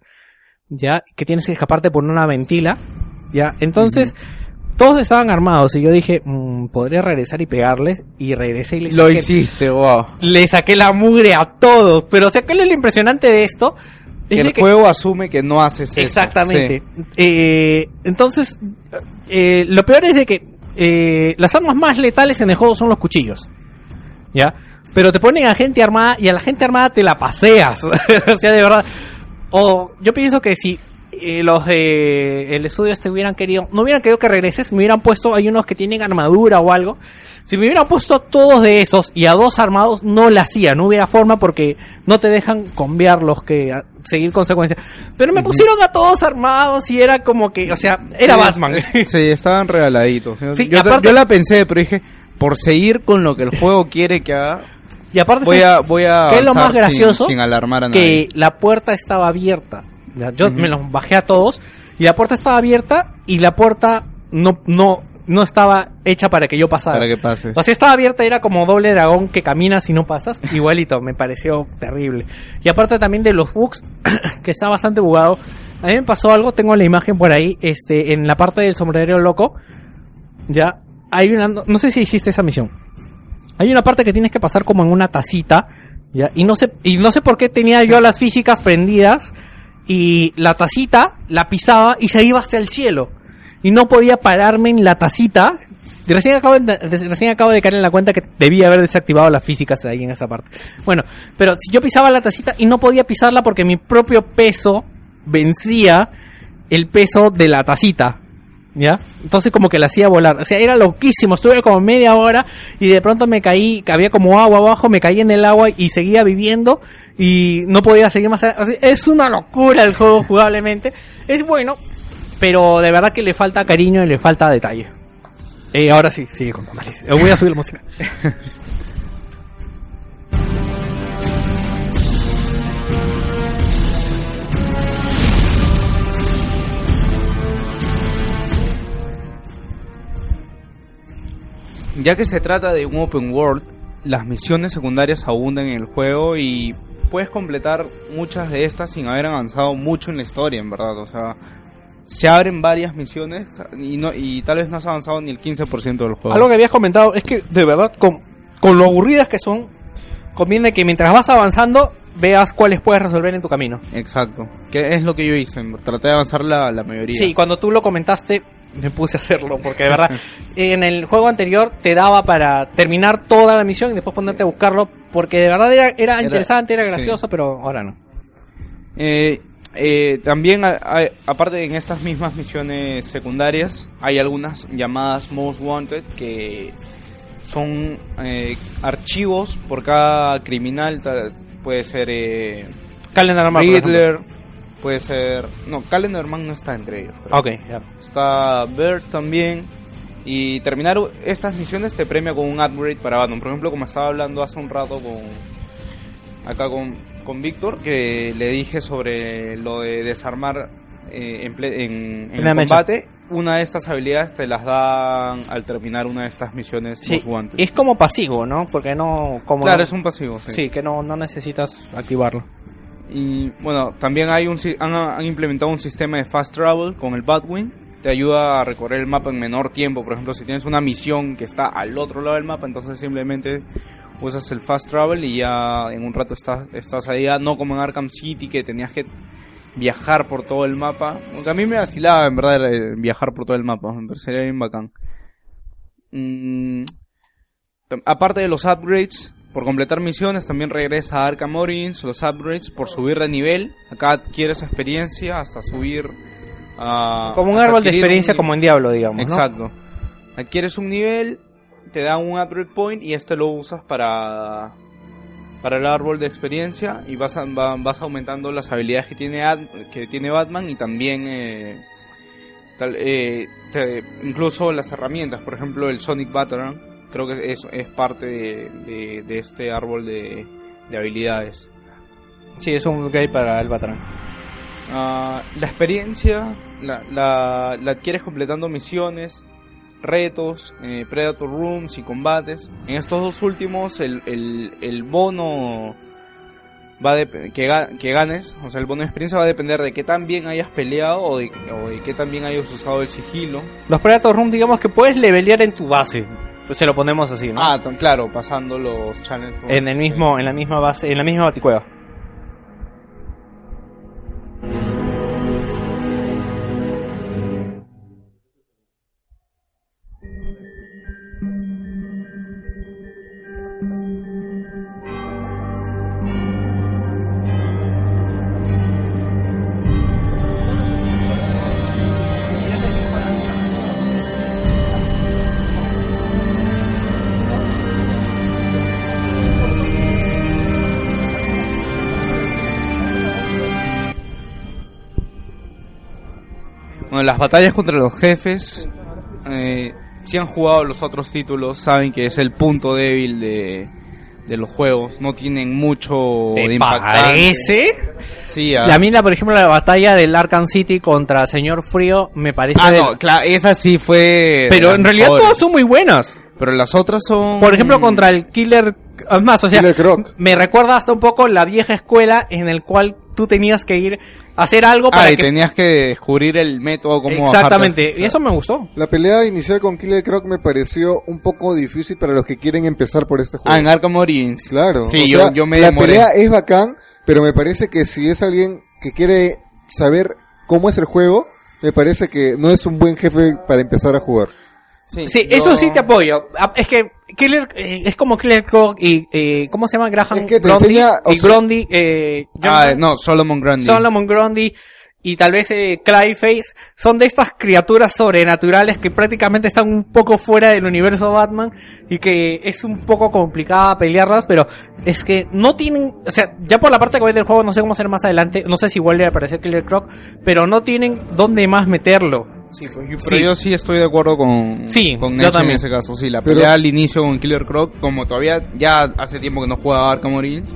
ya, que tienes que escaparte por una ventila, ya. Entonces, todos estaban armados y yo dije, mm, podría regresar y pegarles y regresé y les Lo saqué- hiciste, wow. le saqué la mugre a todos. Pero o sea, ¿qué es lo impresionante de esto? Que el que- juego asume que no haces eso. Exactamente. Sí. Eh, entonces, eh, lo peor es de que eh, las armas más letales en el juego son los cuchillos. ¿Ya? Pero te ponen a gente armada y a la gente armada te la paseas. o sea, de verdad. O yo pienso que si eh, los de el estudio este hubieran querido, no hubieran querido que regreses, me hubieran puesto, hay unos que tienen armadura o algo. Si me hubieran puesto a todos de esos y a dos armados, no la hacía, no hubiera forma porque no te dejan cambiarlos que a- seguir consecuencias. Pero me pusieron a todos armados y era como que, o sea, era Sí, Batman. es- Sí, estaban regaladitos. Sí, yo, aparte- yo la pensé, pero dije, por seguir con lo que el juego quiere que haga, Y aparte, voy ¿sabes a, voy a ¿Qué es lo más gracioso? sin, sin alarmar a nadie. que la puerta estaba abierta. Ya, Yo me los bajé a todos y la puerta estaba abierta y la puerta no no no estaba hecha para que yo pasara. Para que pases. O sea, estaba abierta, era como doble dragón que caminas y no pasas. Igualito, me pareció terrible. Y aparte también de los bugs, que está bastante bugado. A mí me pasó algo, tengo la imagen por ahí, este, en la parte del sombrero loco. Ya, hay una, no, no sé si hiciste esa misión. Hay una parte que tienes que pasar como en una tacita, ya, y no sé, y no sé por qué tenía yo las físicas prendidas, y la tacita la pisaba y se iba hasta el cielo. Y no podía pararme en la tacita. Recién acabo, de, recién acabo de caer en la cuenta que debía haber desactivado las físicas ahí en esa parte. Bueno, pero si yo pisaba la tacita y no podía pisarla porque mi propio peso vencía el peso de la tacita. ¿Ya? Entonces como que la hacía volar. O sea, era loquísimo. Estuve como media hora y de pronto me caí, había como agua abajo, me caí en el agua y seguía viviendo y no podía seguir más. allá. O sea, es una locura el juego jugablemente. Es bueno, pero de verdad que le falta cariño y le falta detalle. Eh, ahora sí, sigue con Tamales. Eh, Voy a subir la música. Ya que se trata de un open world, las misiones secundarias abundan en el juego y puedes completar muchas de estas sin haber avanzado mucho en la historia, en verdad. O sea, se abren varias misiones y, no, y tal vez no has avanzado ni el 15% del juego. Algo que habías comentado es que de verdad con, con lo aburridas que son, conviene que mientras vas avanzando veas cuáles puedes resolver en tu camino. Exacto. Que es lo que yo hice. Traté de avanzar la, la mayoría. Sí, cuando tú lo comentaste me puse a hacerlo porque de verdad en el juego anterior te daba para terminar toda la misión y después ponerte a buscarlo porque de verdad era, era interesante, era sí. gracioso, pero ahora no. Eh, eh, también, a- a- aparte en estas mismas misiones secundarias, hay algunas llamadas Most Wanted que son eh, archivos por cada criminal. Puede ser eh, Calendar Riddler, puede ser. No, Calendar Man no está entre ellos. creo. Ok, ya. Está Bert también. Y terminar estas misiones te premia con un upgrade para Batman. Por ejemplo, como estaba hablando hace un rato con. Acá con, con Víctor, que le dije sobre lo de desarmar eh, en, en, el combate. Una de estas habilidades te las dan al terminar una de estas misiones Sí, es como pasivo, ¿no? Porque no... Como Claro, es un pasivo, sí. Sí, que no, no necesitas activarlo. Y bueno, también hay un, han, han implementado un sistema de fast travel con el Batwing. Te ayuda a recorrer el mapa en menor tiempo. Por ejemplo, si tienes una misión que está al otro lado del mapa, entonces simplemente usas el fast travel y ya en un rato estás, estás ahí. No como en Arkham City que tenías que viajar por todo el mapa. Aunque a mí me vacilaba en verdad eh, viajar por todo el mapa. Me parecería bien bacán. Mm, aparte de los upgrades, por completar misiones también regresa a Arkham Origins, los upgrades por subir de nivel. Acá adquieres experiencia hasta subir a... Como un árbol de experiencia un- como en Diablo, digamos, ¿no? Exacto. Adquieres un nivel, te da un upgrade point y este lo usas para para el árbol de experiencia y vas a- va- vas aumentando las habilidades que tiene Ad- que tiene Batman y también eh, tal- eh, te- incluso las herramientas, por ejemplo el Sonic Batarang, creo que es, es parte de, de- de este árbol de, de habilidades. Sí, es un gay para el Batarang. Ah, la experiencia la, la, la adquieres completando misiones, retos, eh, Predator Rooms y combates. En estos dos últimos, el, el, el bono va a dep- que, que ganes, o sea, el bono de experiencia va a depender de qué tan bien hayas peleado o de, o de qué tan bien hayas usado el sigilo. Los Predator Room, digamos que puedes levelear en tu base. Pues se lo ponemos así, ¿no? Ah, claro, pasando los rooms. en el mismo, en la misma base, en la misma baticueva. Batallas contra los jefes, eh, si han jugado los otros títulos, saben que es el punto débil de, de los juegos. No tienen mucho ¿Te de parece? Sí, ah. La mina, por ejemplo, la batalla del Arkham City contra Señor Frío me parece... Ah, de- no, claro, esa sí fue. Pero en realidad todas son muy buenas. Pero las otras son. Por ejemplo, contra el Killer... Es más, o sea, me recuerda hasta un poco la vieja escuela en el cual tú tenías que ir a hacer algo para Ah, y que... tenías que descubrir el método como Exactamente, y eso me gustó. La pelea inicial con Killer Croc me pareció un poco difícil para los que quieren empezar por este juego. Ah, en Arkham Origins. Claro. Sí, yo, sea, yo me La demoré. pelea es bacán, pero me parece que si es alguien que quiere saber cómo es el juego, me parece que no es un buen jefe para empezar a jugar. Sí, Sí, eso sí te apoyo. Ah, Es que Killer eh, es como Killer Croc y eh, ¿cómo se llama? Graham que te Grundy enseña, o y sea- Grundy eh, Ah, no, Solomon Grundy. Solomon Grundy y tal vez eh, Clayface son de estas criaturas sobrenaturales que prácticamente están un poco fuera del universo Batman y que es un poco complicada pelearlas, pero es que no tienen, o sea, ya por la parte que voy del juego no sé cómo hacer más adelante, no sé si vuelve a aparecer Killer Croc, pero no tienen dónde más meterlo. Sí, pero yo sí estoy de acuerdo con, Sí, con yo también. en ese caso. Sí, la Pero- pelea al inicio con Killer Croc, como todavía ya hace tiempo que no jugaba Arkham Origins,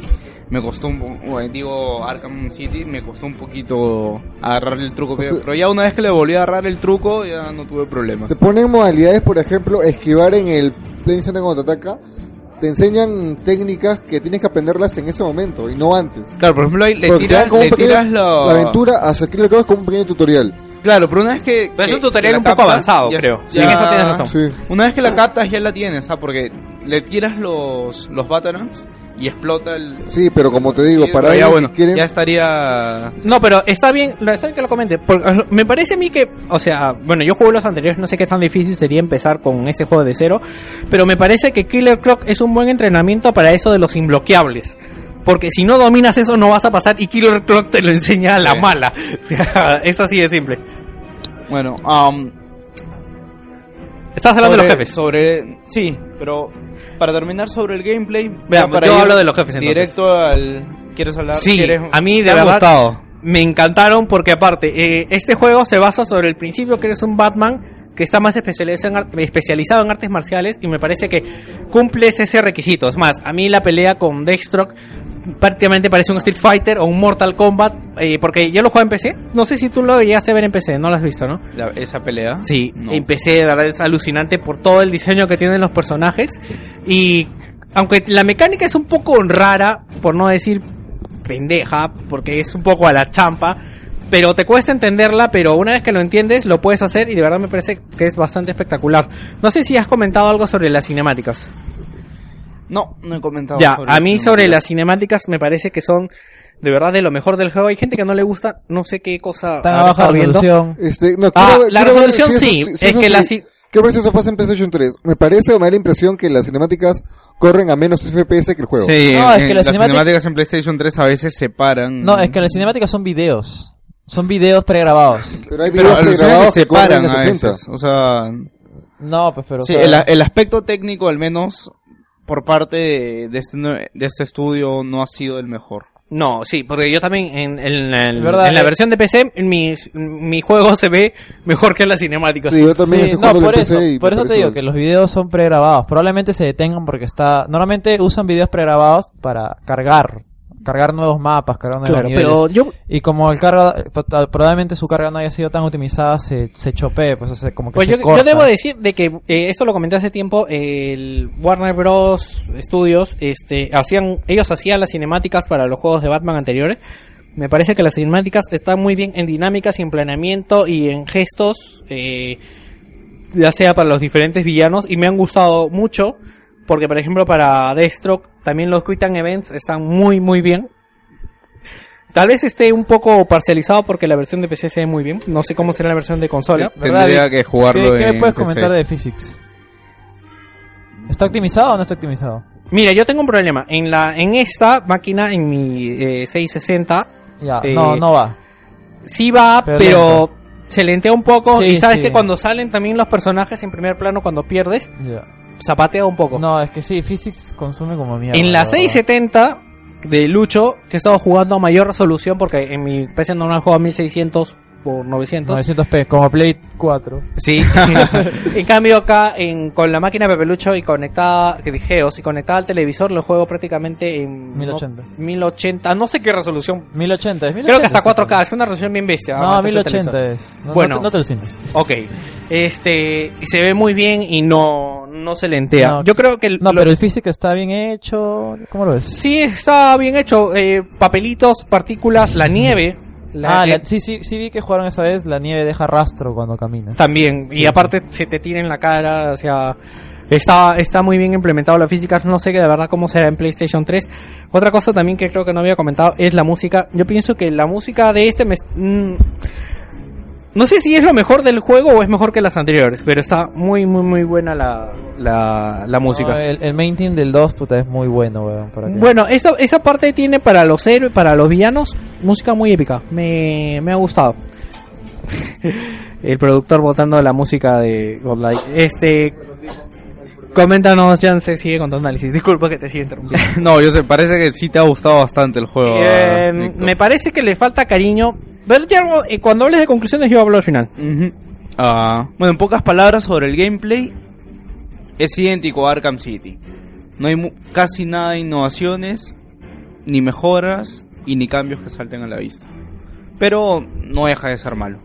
me costó un po- o, eh, digo Arkham City, me costó un poquito agarrarle el truco, pero, sea- pero ya una vez que le volví a agarrar el truco, ya no tuve problemas. Te ponen modalidades, por ejemplo, esquivar en el Play Center cuando te ataca. Te enseñan técnicas que tienes que aprenderlas en ese momento y no antes. Claro, por ejemplo, ahí le tiras, le tiras lo- La aventura hacia Killer Croc como un pequeño tutorial. Claro, pero una vez que... Pero es un tutorial un poco avanzado, ya- creo. ya- En eso tienes razón. Sí. Una vez que la captas ya la tienes, ¿ah? Porque le tiras los, los Batarans y explota el... Sí, pero como te digo, Sí, para ya ellos bueno, quieren... ya estaría... No, pero está bien, lo- está bien que lo comente. porque me parece a mí que, o sea, bueno, yo jugué los anteriores, no sé qué tan difícil sería empezar con este juego de cero, pero me parece que Killer Croc es un buen entrenamiento para eso de los imbloqueables. Porque si no dominas eso no vas a pasar y Killer Croc te lo enseña a la Sí. mala. O sea, es así de simple. Bueno, um, Estás hablando de los jefes. Sobre, sí, pero para terminar sobre el gameplay, ya para yo hablo de los jefes, entonces. Directo al ¿Quieres hablar? Sí, ¿Quieres- a mí de ¿Te ha verdad gustado? me encantaron porque aparte, eh, este juego se basa sobre el principio que eres un Batman que está más especializado en, especializado en artes marciales y me parece que cumples ese requisito. Es más, a mí la pelea con Deathstroke prácticamente parece un Street Fighter o un Mortal Kombat eh, porque yo lo juego en PC. No sé si tú lo llegaste a ver en PC, no lo has visto, ¿no? La- esa pelea. Sí, No. empecé, de verdad es alucinante por todo el diseño que tienen los personajes. Y aunque la mecánica es un poco rara, por no decir pendeja, porque es un poco a la champa, pero te cuesta entenderla, pero una vez que lo entiendes, lo puedes hacer y de verdad me parece que es bastante espectacular. No sé si has comentado algo sobre las cinemáticas. No, no he comentado. Ya, sobre a mí sobre cinemáticas. las cinemáticas me parece que son de verdad de lo mejor del juego. Hay gente que no le gusta, no sé qué cosa Tan baja resolución. Este, no, Ah, quiero la quiero ver resolución si sí, eso- si es que sí- la ci- ver si eso pasa en PlayStation 3. Me parece o me da la impresión que las cinemáticas corren a menos FPS que el juego. Sí, No, es en- que las las cinemáticas- cinemáticas en PlayStation 3 a veces se paran. No, es que las cinemáticas son videos. Son videos pregrabados. Pero hay Pero videos que pregrabados se que corren paran a a 60. veces. O sea, No, pues pero... sí, o sea, el, el aspecto técnico al menos por parte de, de este, de este estudio no ha sido el mejor. No, sí, porque yo también en, en la- en verdad, la eh. versión de PC mi, mi juego se ve mejor que las cinemáticas. Sí, yo también Sí, no, por en eso, PC y por eso te digo mal. que los videos son pregrabados. Probablemente se detengan porque está... Normalmente usan videos pregrabados para cargar. Cargar nuevos mapas, cargar nuevos Claro, niveles. pero yo Y como el carga... Probablemente su carga no haya sido tan optimizada, se, se chopee, pues o sea, como que Pues se yo, debo decir de que eh, esto lo comenté hace tiempo, el Warner Bros. Studios, este, hacían, ellos hacían las cinemáticas para los juegos de Batman anteriores. Me parece que las cinemáticas están muy bien en dinámicas y en planeamiento y en gestos, eh, ya sea para los diferentes villanos y me han gustado mucho porque por ejemplo para Deathstroke también los Quick Time Events están muy muy bien. Tal vez esté un poco parcializado porque la versión de PC se ve muy bien. No sé cómo será la versión de consola. ¿Verdad, Tendría que jugarlo ¿Qué, qué en puedes PC. comentar de Physics? ¿Está optimizado o no está optimizado? Mira, yo tengo un problema. En la en esta máquina, en mi eh, 660, Ya, Eh, no, no va. sí va, Pero se lentea un poco. Sí, y sabes sí. que cuando salen también los personajes en primer plano, cuando pierdes, Ya. Zapatea un poco. No, es que sí, Physics consume como mierda. en la verdad. 670 de Lucho, que he estado jugando a mayor resolución, porque en mi PC normal juego a 1600 por 900. 900p, como Play 4. Sí. en cambio acá en, con la máquina de Pepelucho y conectada, que dije Geos, y conectada al televisor lo juego prácticamente en 1080. no, 1080, no sé qué resolución. 1080, es 1080. Creo que hasta 4K, es una resolución bien bestia. No, aguanta ese 1080 televisor. es. No, bueno, no te- no te lo sientes. Ok. Este, se ve muy bien y no, no se lentea. No, Yo creo que el- No, lo- pero el físico está bien hecho. ¿Cómo lo ves? Sí, está bien hecho. Eh, papelitos, partículas, la nieve. La- ah, la- sí, sí, sí vi que jugaron esa vez. La nieve deja rastro cuando caminas. También. Sí, y aparte se te tira en la cara. O sea, está, está muy bien implementado la física. No sé que de verdad cómo será en PlayStation 3. Otra cosa también que creo que no había comentado es la música. Yo pienso que la música de este me... mm, no sé si es lo mejor del juego o es mejor que las anteriores, pero está muy, muy, muy buena la, la, la música. No, el, el main team del 2, puta, es muy bueno, weón. ¿para? Bueno, esa, esa parte tiene para los héroes, para los villanos, música muy épica. Me, me ha gustado. El productor votando la música de Godlike. Este. Coméntanos, Janse, sigue con tu análisis. Disculpa que te siga interrumpiendo. no, yo sé, parece que sí te ha gustado bastante el juego. Eh, me parece que le falta cariño. Pero ya, eh, cuando hables de conclusiones, yo hablo al final. Ah, bueno, en pocas palabras sobre el gameplay, es idéntico a Arkham City. No hay mu- casi nada de innovaciones, ni mejoras, y ni cambios que salten a la vista. Pero no deja de ser malo.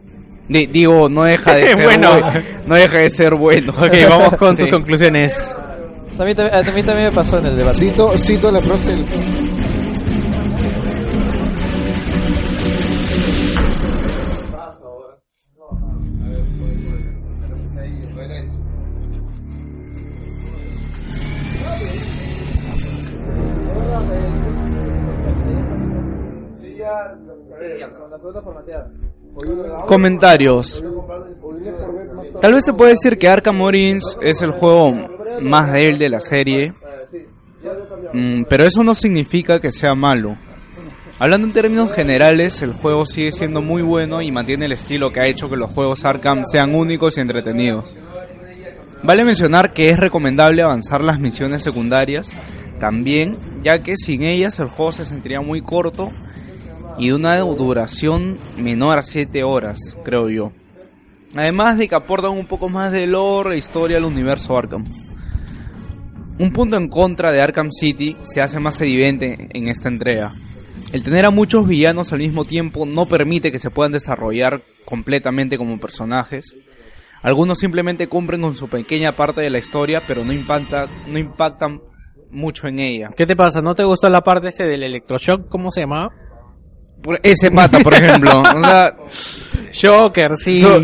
Di- digo, no deja de ser Bueno. bueno. No deja de ser bueno. Ok, vamos con tus Sí. conclusiones. A mí, también- a mí también me pasó en el debate. Cito, cito la frase del... Comentarios. Tal vez se puede decir que Arkham Origins es el juego más débil de la serie, Mm, pero eso no significa que sea malo. Hablando en términos generales, el juego sigue siendo muy bueno y mantiene el estilo que ha hecho que los juegos Arkham sean únicos y entretenidos. Vale mencionar que es recomendable avanzar las misiones secundarias también, ya que sin ellas el juego se sentiría muy corto y de una duración menor a 7 horas, creo yo. Además de que aportan un poco más de lore e historia al universo Arkham. Un punto en contra de Arkham City se hace más evidente en esta entrega. El tener a muchos villanos al mismo tiempo no permite que se puedan desarrollar completamente como personajes. Algunos simplemente cumplen con su pequeña parte de la historia, pero no, no impactan mucho en ella. ¿Qué te pasa? ¿No te gustó la parte este del electroshock? ¿Cómo se llamaba? Ese pata, por ejemplo. o sea, Joker, sí. So,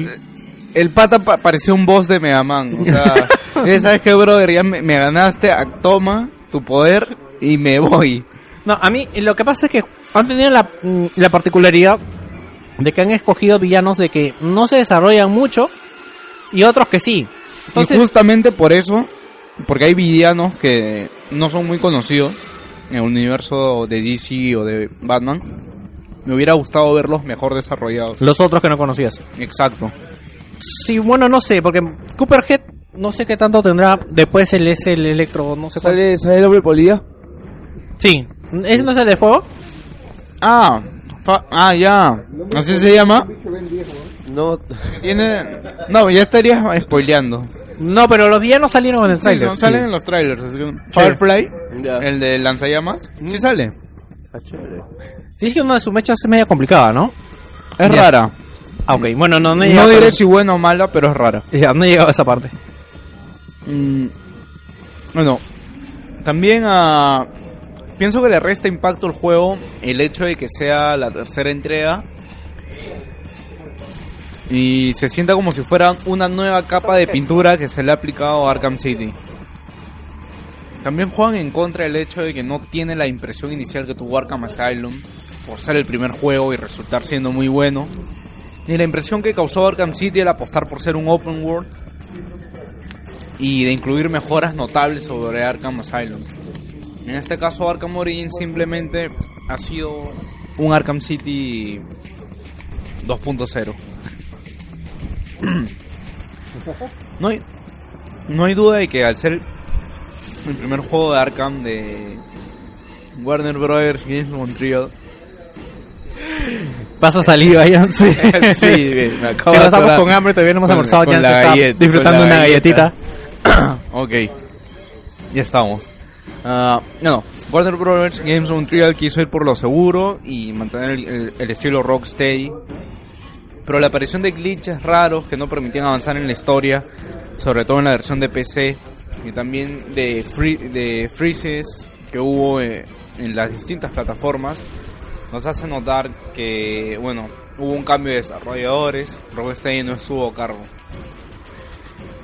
el pata pa- parecía un boss de Mega Man. O sea, eh, ¿sabes qué, brother? Ya me, me ganaste, toma tu poder y me voy. No, a mí lo que pasa es que han tenido la, la particularidad de que han escogido villanos de que no se desarrollan mucho y otros que sí. Entonces, y justamente por eso, porque hay villanos que no son muy conocidos en el universo de DC o de Batman, me hubiera gustado verlos mejor desarrollados. los otros que no conocías. Exacto. Sí, bueno, no sé, porque Cooperhead no sé qué tanto tendrá. Después el es el electro, no sé cuál. ¿Sale, sale el doble polilla? Sí. ¿Ese no es el de fuego? Ah, fa- ah, ya. ¿Así se llama? No. Tiene... No, ya estarías spoileando. No, pero los villanos salieron en el Sí, trailer. no, salen en los trailers. así que- Firefly, el de lanzallamas, sí sale. Sí, es que una de sus mechas es media complicada, ¿no? Es Ya. rara. Ah, ok. Bueno, no, no, he diré si buena o mala, pero es rara. Ya, no he llegado a esa parte. Mm, bueno, también ah, pienso que le resta impacto al juego el hecho de que sea la tercera entrega y se sienta como si fuera una nueva capa de pintura que se le ha aplicado a Arkham City. También juegan en contra del hecho de que no tiene la impresión inicial que tuvo Arkham Asylum por ser el primer juego y resultar siendo muy bueno, ni la impresión que causó Arkham City al apostar por ser un open world y de incluir mejoras notables sobre Arkham Asylum. En este caso Arkham Origins simplemente ha sido un Arkham City 2.0. no hay no hay duda de que al ser el primer juego de Arkham de Warner Brothers Games Montreal Pasa saliva ya. Sí, Sí, bien, me acabo Si no estamos con hambre, todavía no hemos con- almorzado, con ya la se está galleta, disfrutando una galleta. galletita. ok. Ya estamos. Ah, no, Warner Brothers Games Montreal quiso ir por lo seguro y mantener el, el- el estilo Rocksteady. Pero la aparición de glitches raros que no permitían avanzar en la historia, sobre todo en la versión de PC, y también de, free, de freezes que hubo eh, en las distintas plataformas, nos hace notar que, bueno, hubo un cambio de desarrolladores, Rocksteady no estuvo a cargo.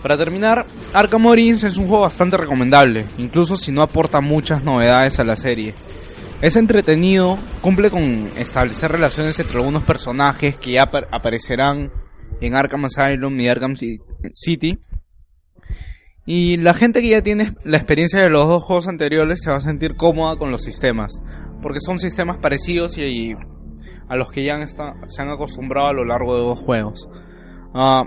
Para terminar, Arkham Origins es un juego bastante recomendable, incluso si no aporta muchas novedades a la serie. Es entretenido, cumple con establecer relaciones entre algunos personajes que ya apar- aparecerán en Arkham Asylum y Arkham Ci- City. Y la gente que ya tiene la experiencia de los dos juegos anteriores se va a sentir cómoda con los sistemas, porque son sistemas parecidos y a los que ya han se han acostumbrado a lo largo de dos juegos. Ah,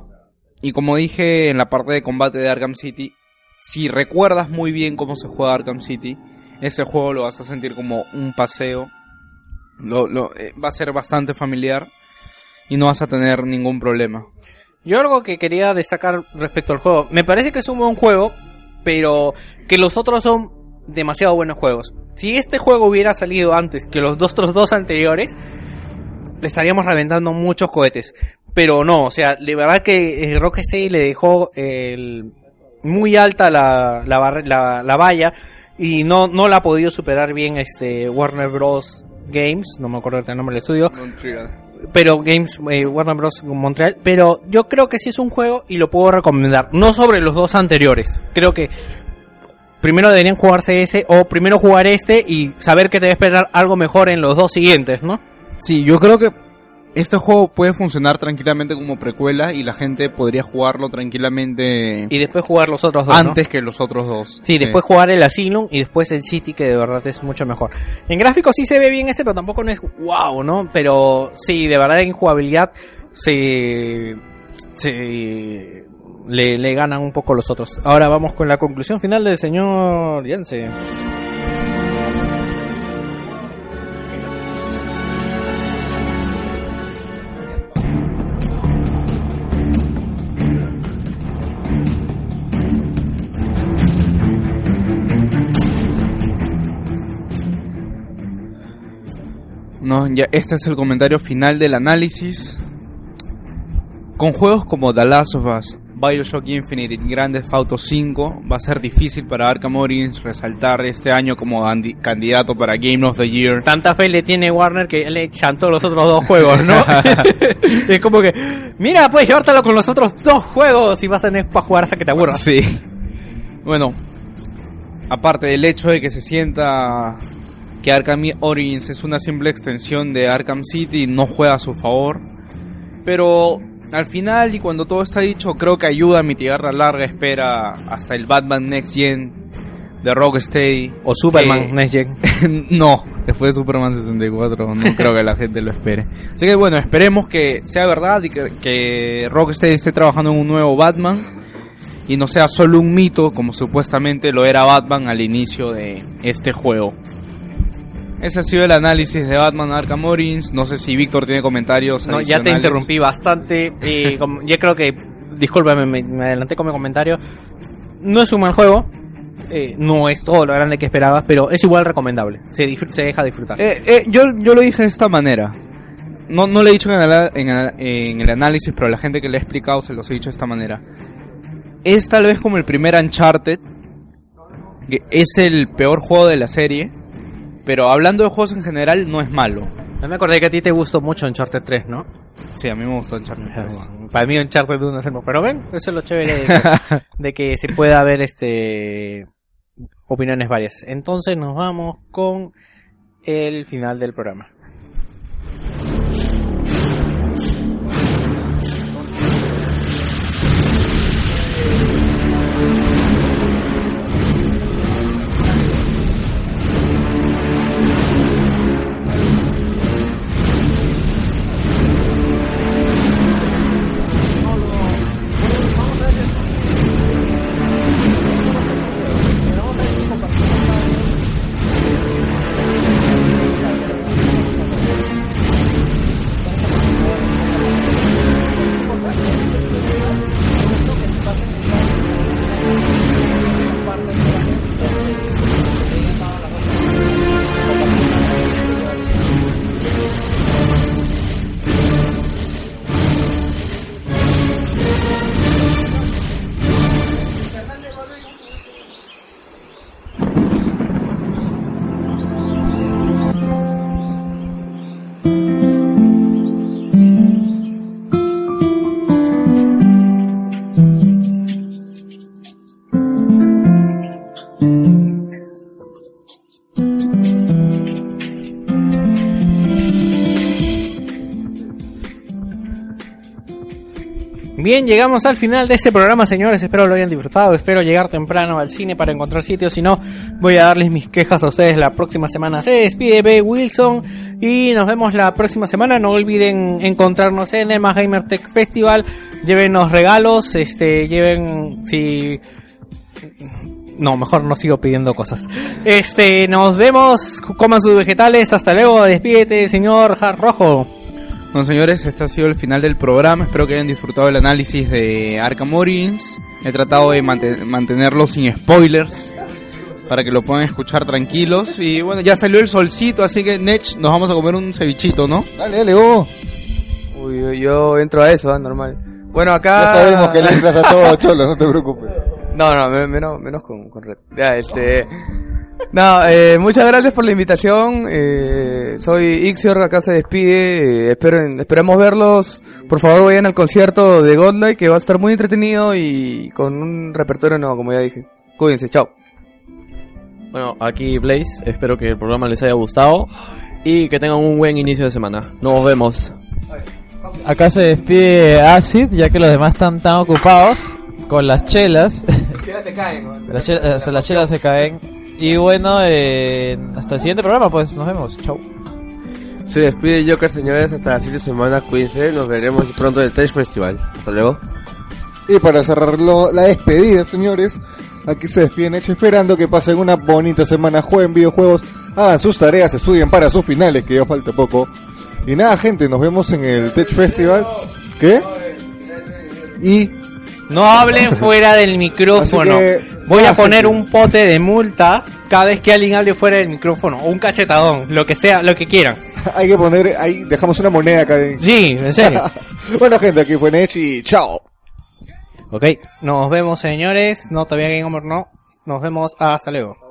y como dije en la parte de combate de Arkham City, si recuerdas muy bien cómo se juega Arkham City, este juego lo vas a sentir como un paseo. Lo, lo- eh, va a ser bastante familiar y no vas a tener ningún problema. Yo algo que quería destacar respecto al juego, me parece que es un buen juego, pero que los otros son demasiado buenos juegos. Si este juego hubiera salido antes que los dos otros dos anteriores, le estaríamos reventando muchos cohetes. Pero no, o sea, de verdad que eh, Rocksteady le dejó el, muy alta la, la, la, la valla y no, no la ha podido superar bien este Warner Bros. Games, no me acuerdo el nombre del estudio, pero Games eh, Warner Bros. Montreal, pero yo creo que sí es un juego y lo puedo recomendar, no sobre los dos anteriores. Creo que primero deberían jugarse ese o primero jugar este y saber que te esperar algo mejor en los dos siguientes, ¿no? Sí, yo creo que este juego puede funcionar tranquilamente como precuela y la gente podría jugarlo tranquilamente Y después jugar los otros dos, ¿no? antes que los otros dos. Sí, después jugar el Asylum y después el City, que de verdad es mucho mejor. En gráficos sí se ve bien este, pero tampoco no es wow, ¿no? Pero sí, de verdad en jugabilidad se, se le, le ganan un poco los otros. Ahora vamos con la conclusión final del señor Yance. No, ya este es el comentario final del análisis. Con juegos como The Last of Us, Bioshock Infinite y Grand Theft Auto 5 va a ser difícil para Arkham Origins resaltar este año como andi- candidato para Game of the Year. Tanta fe le tiene Warner que le echan todos los otros dos juegos, ¿no? es como que, mira, puedes llevártelo con los otros dos juegos y vas a tener para jugar hasta que te aburras. Sí. Bueno, aparte del hecho de que se sienta que Arkham Origins es una simple extensión de Arkham City, no juega a su favor. Pero al final y cuando todo está dicho, creo que ayuda a mitigar la larga espera hasta el Batman Next Gen de Rocksteady. O Superman Next Gen. no, después de Superman 64 no creo que la gente lo espere. Así que bueno, esperemos que sea verdad y que, que Rocksteady esté trabajando en un nuevo Batman y no sea solo un mito como supuestamente lo era Batman al inicio de este juego. Ese ha sido el análisis de Batman Arkham Origins. No sé si Víctor tiene comentarios. No, ya te interrumpí bastante. Y como- yo creo que, discúlpame, me, me adelanté con mi comentario. No es un mal juego. eh, no es todo lo grande que esperabas, pero es igual recomendable. Se, se deja disfrutar. Eh, eh, yo, yo lo dije de esta manera. No, no lo he dicho en el, en, el, en el análisis, pero la gente que le he explicado se los he dicho de esta manera. Es tal vez como el primer Uncharted, que es el peor juego de la serie, pero hablando de juegos en general no es malo. No me acordé que a ti te gustó mucho Uncharted 3, ¿no? Sí, a mí me gustó Uncharted 3. Para mí Uncharted 1 es el mejor. Pero ven, eso es lo chévere de que, de que se pueda ver este opiniones varias. Entonces nos vamos con el final del programa. Bien, llegamos al final de este programa, señores. Espero lo hayan disfrutado. Espero llegar temprano al cine para encontrar sitios. Si no, voy a darles mis quejas a ustedes la próxima semana. Se despide B. Wilson y nos vemos la próxima semana. No olviden encontrarnos en el Gamer Tech Festival. Llévenos regalos. Este, lleven si no, mejor no sigo pidiendo cosas. Este, nos vemos. Coman sus vegetales. Hasta luego. Despídete, señor Rojo. Bueno, señores, este ha sido el final del programa. Espero que hayan disfrutado el análisis de Arkham Origins. He tratado de mante- mantenerlo sin spoilers para que lo puedan escuchar tranquilos. Y bueno, ya salió el solcito, así que Nech, nos vamos a comer un cevichito, ¿no? Dale, dale, oh. Uy, yo, yo entro a eso, ah, normal. Bueno, acá... Ya sabemos que le entras a todo, cholo, no te preocupes. No, no, me- menos, menos con, con Red. Ya, este... No, eh, muchas gracias por la invitación. Eh, soy Ixior, acá se despide. Eh, esperen, esperemos verlos. Por favor, vayan al concierto de Godlike, que va a estar muy entretenido y con un repertorio nuevo, como ya dije. Cuídense, chao. Bueno, aquí Blaze, espero que el programa les haya gustado y que tengan un buen inicio de semana. Nos vemos. Acá se despide Acid, ya que los demás están tan ocupados con las chelas. te caen, Las chelas- hasta las chelas se caen. Y bueno, eh, hasta el siguiente programa, pues nos vemos. Chau. Se despide Joker, señores, hasta la siguiente semana. Cuídense, nos veremos pronto en el Tech Festival. Hasta luego. Y para cerrarlo, la despedida, señores, aquí se despiden hecho esperando que pasen una bonita semana, jueguen videojuegos, hagan sus tareas, estudien para sus finales, que ya falta poco. Y nada, gente, nos vemos en el Tech Festival. ¿Qué? Y No hablen fuera del micrófono. Que, Voy a poner un pote de multa cada vez que alguien hable fuera del micrófono. O un cachetadón, lo que sea, lo que quieran. hay que poner, ahí dejamos una moneda acá. Sí, en serio. bueno, gente, aquí fue Nech y chao. ok, nos vemos señores. No, todavía Game Over no. Nos vemos hasta luego.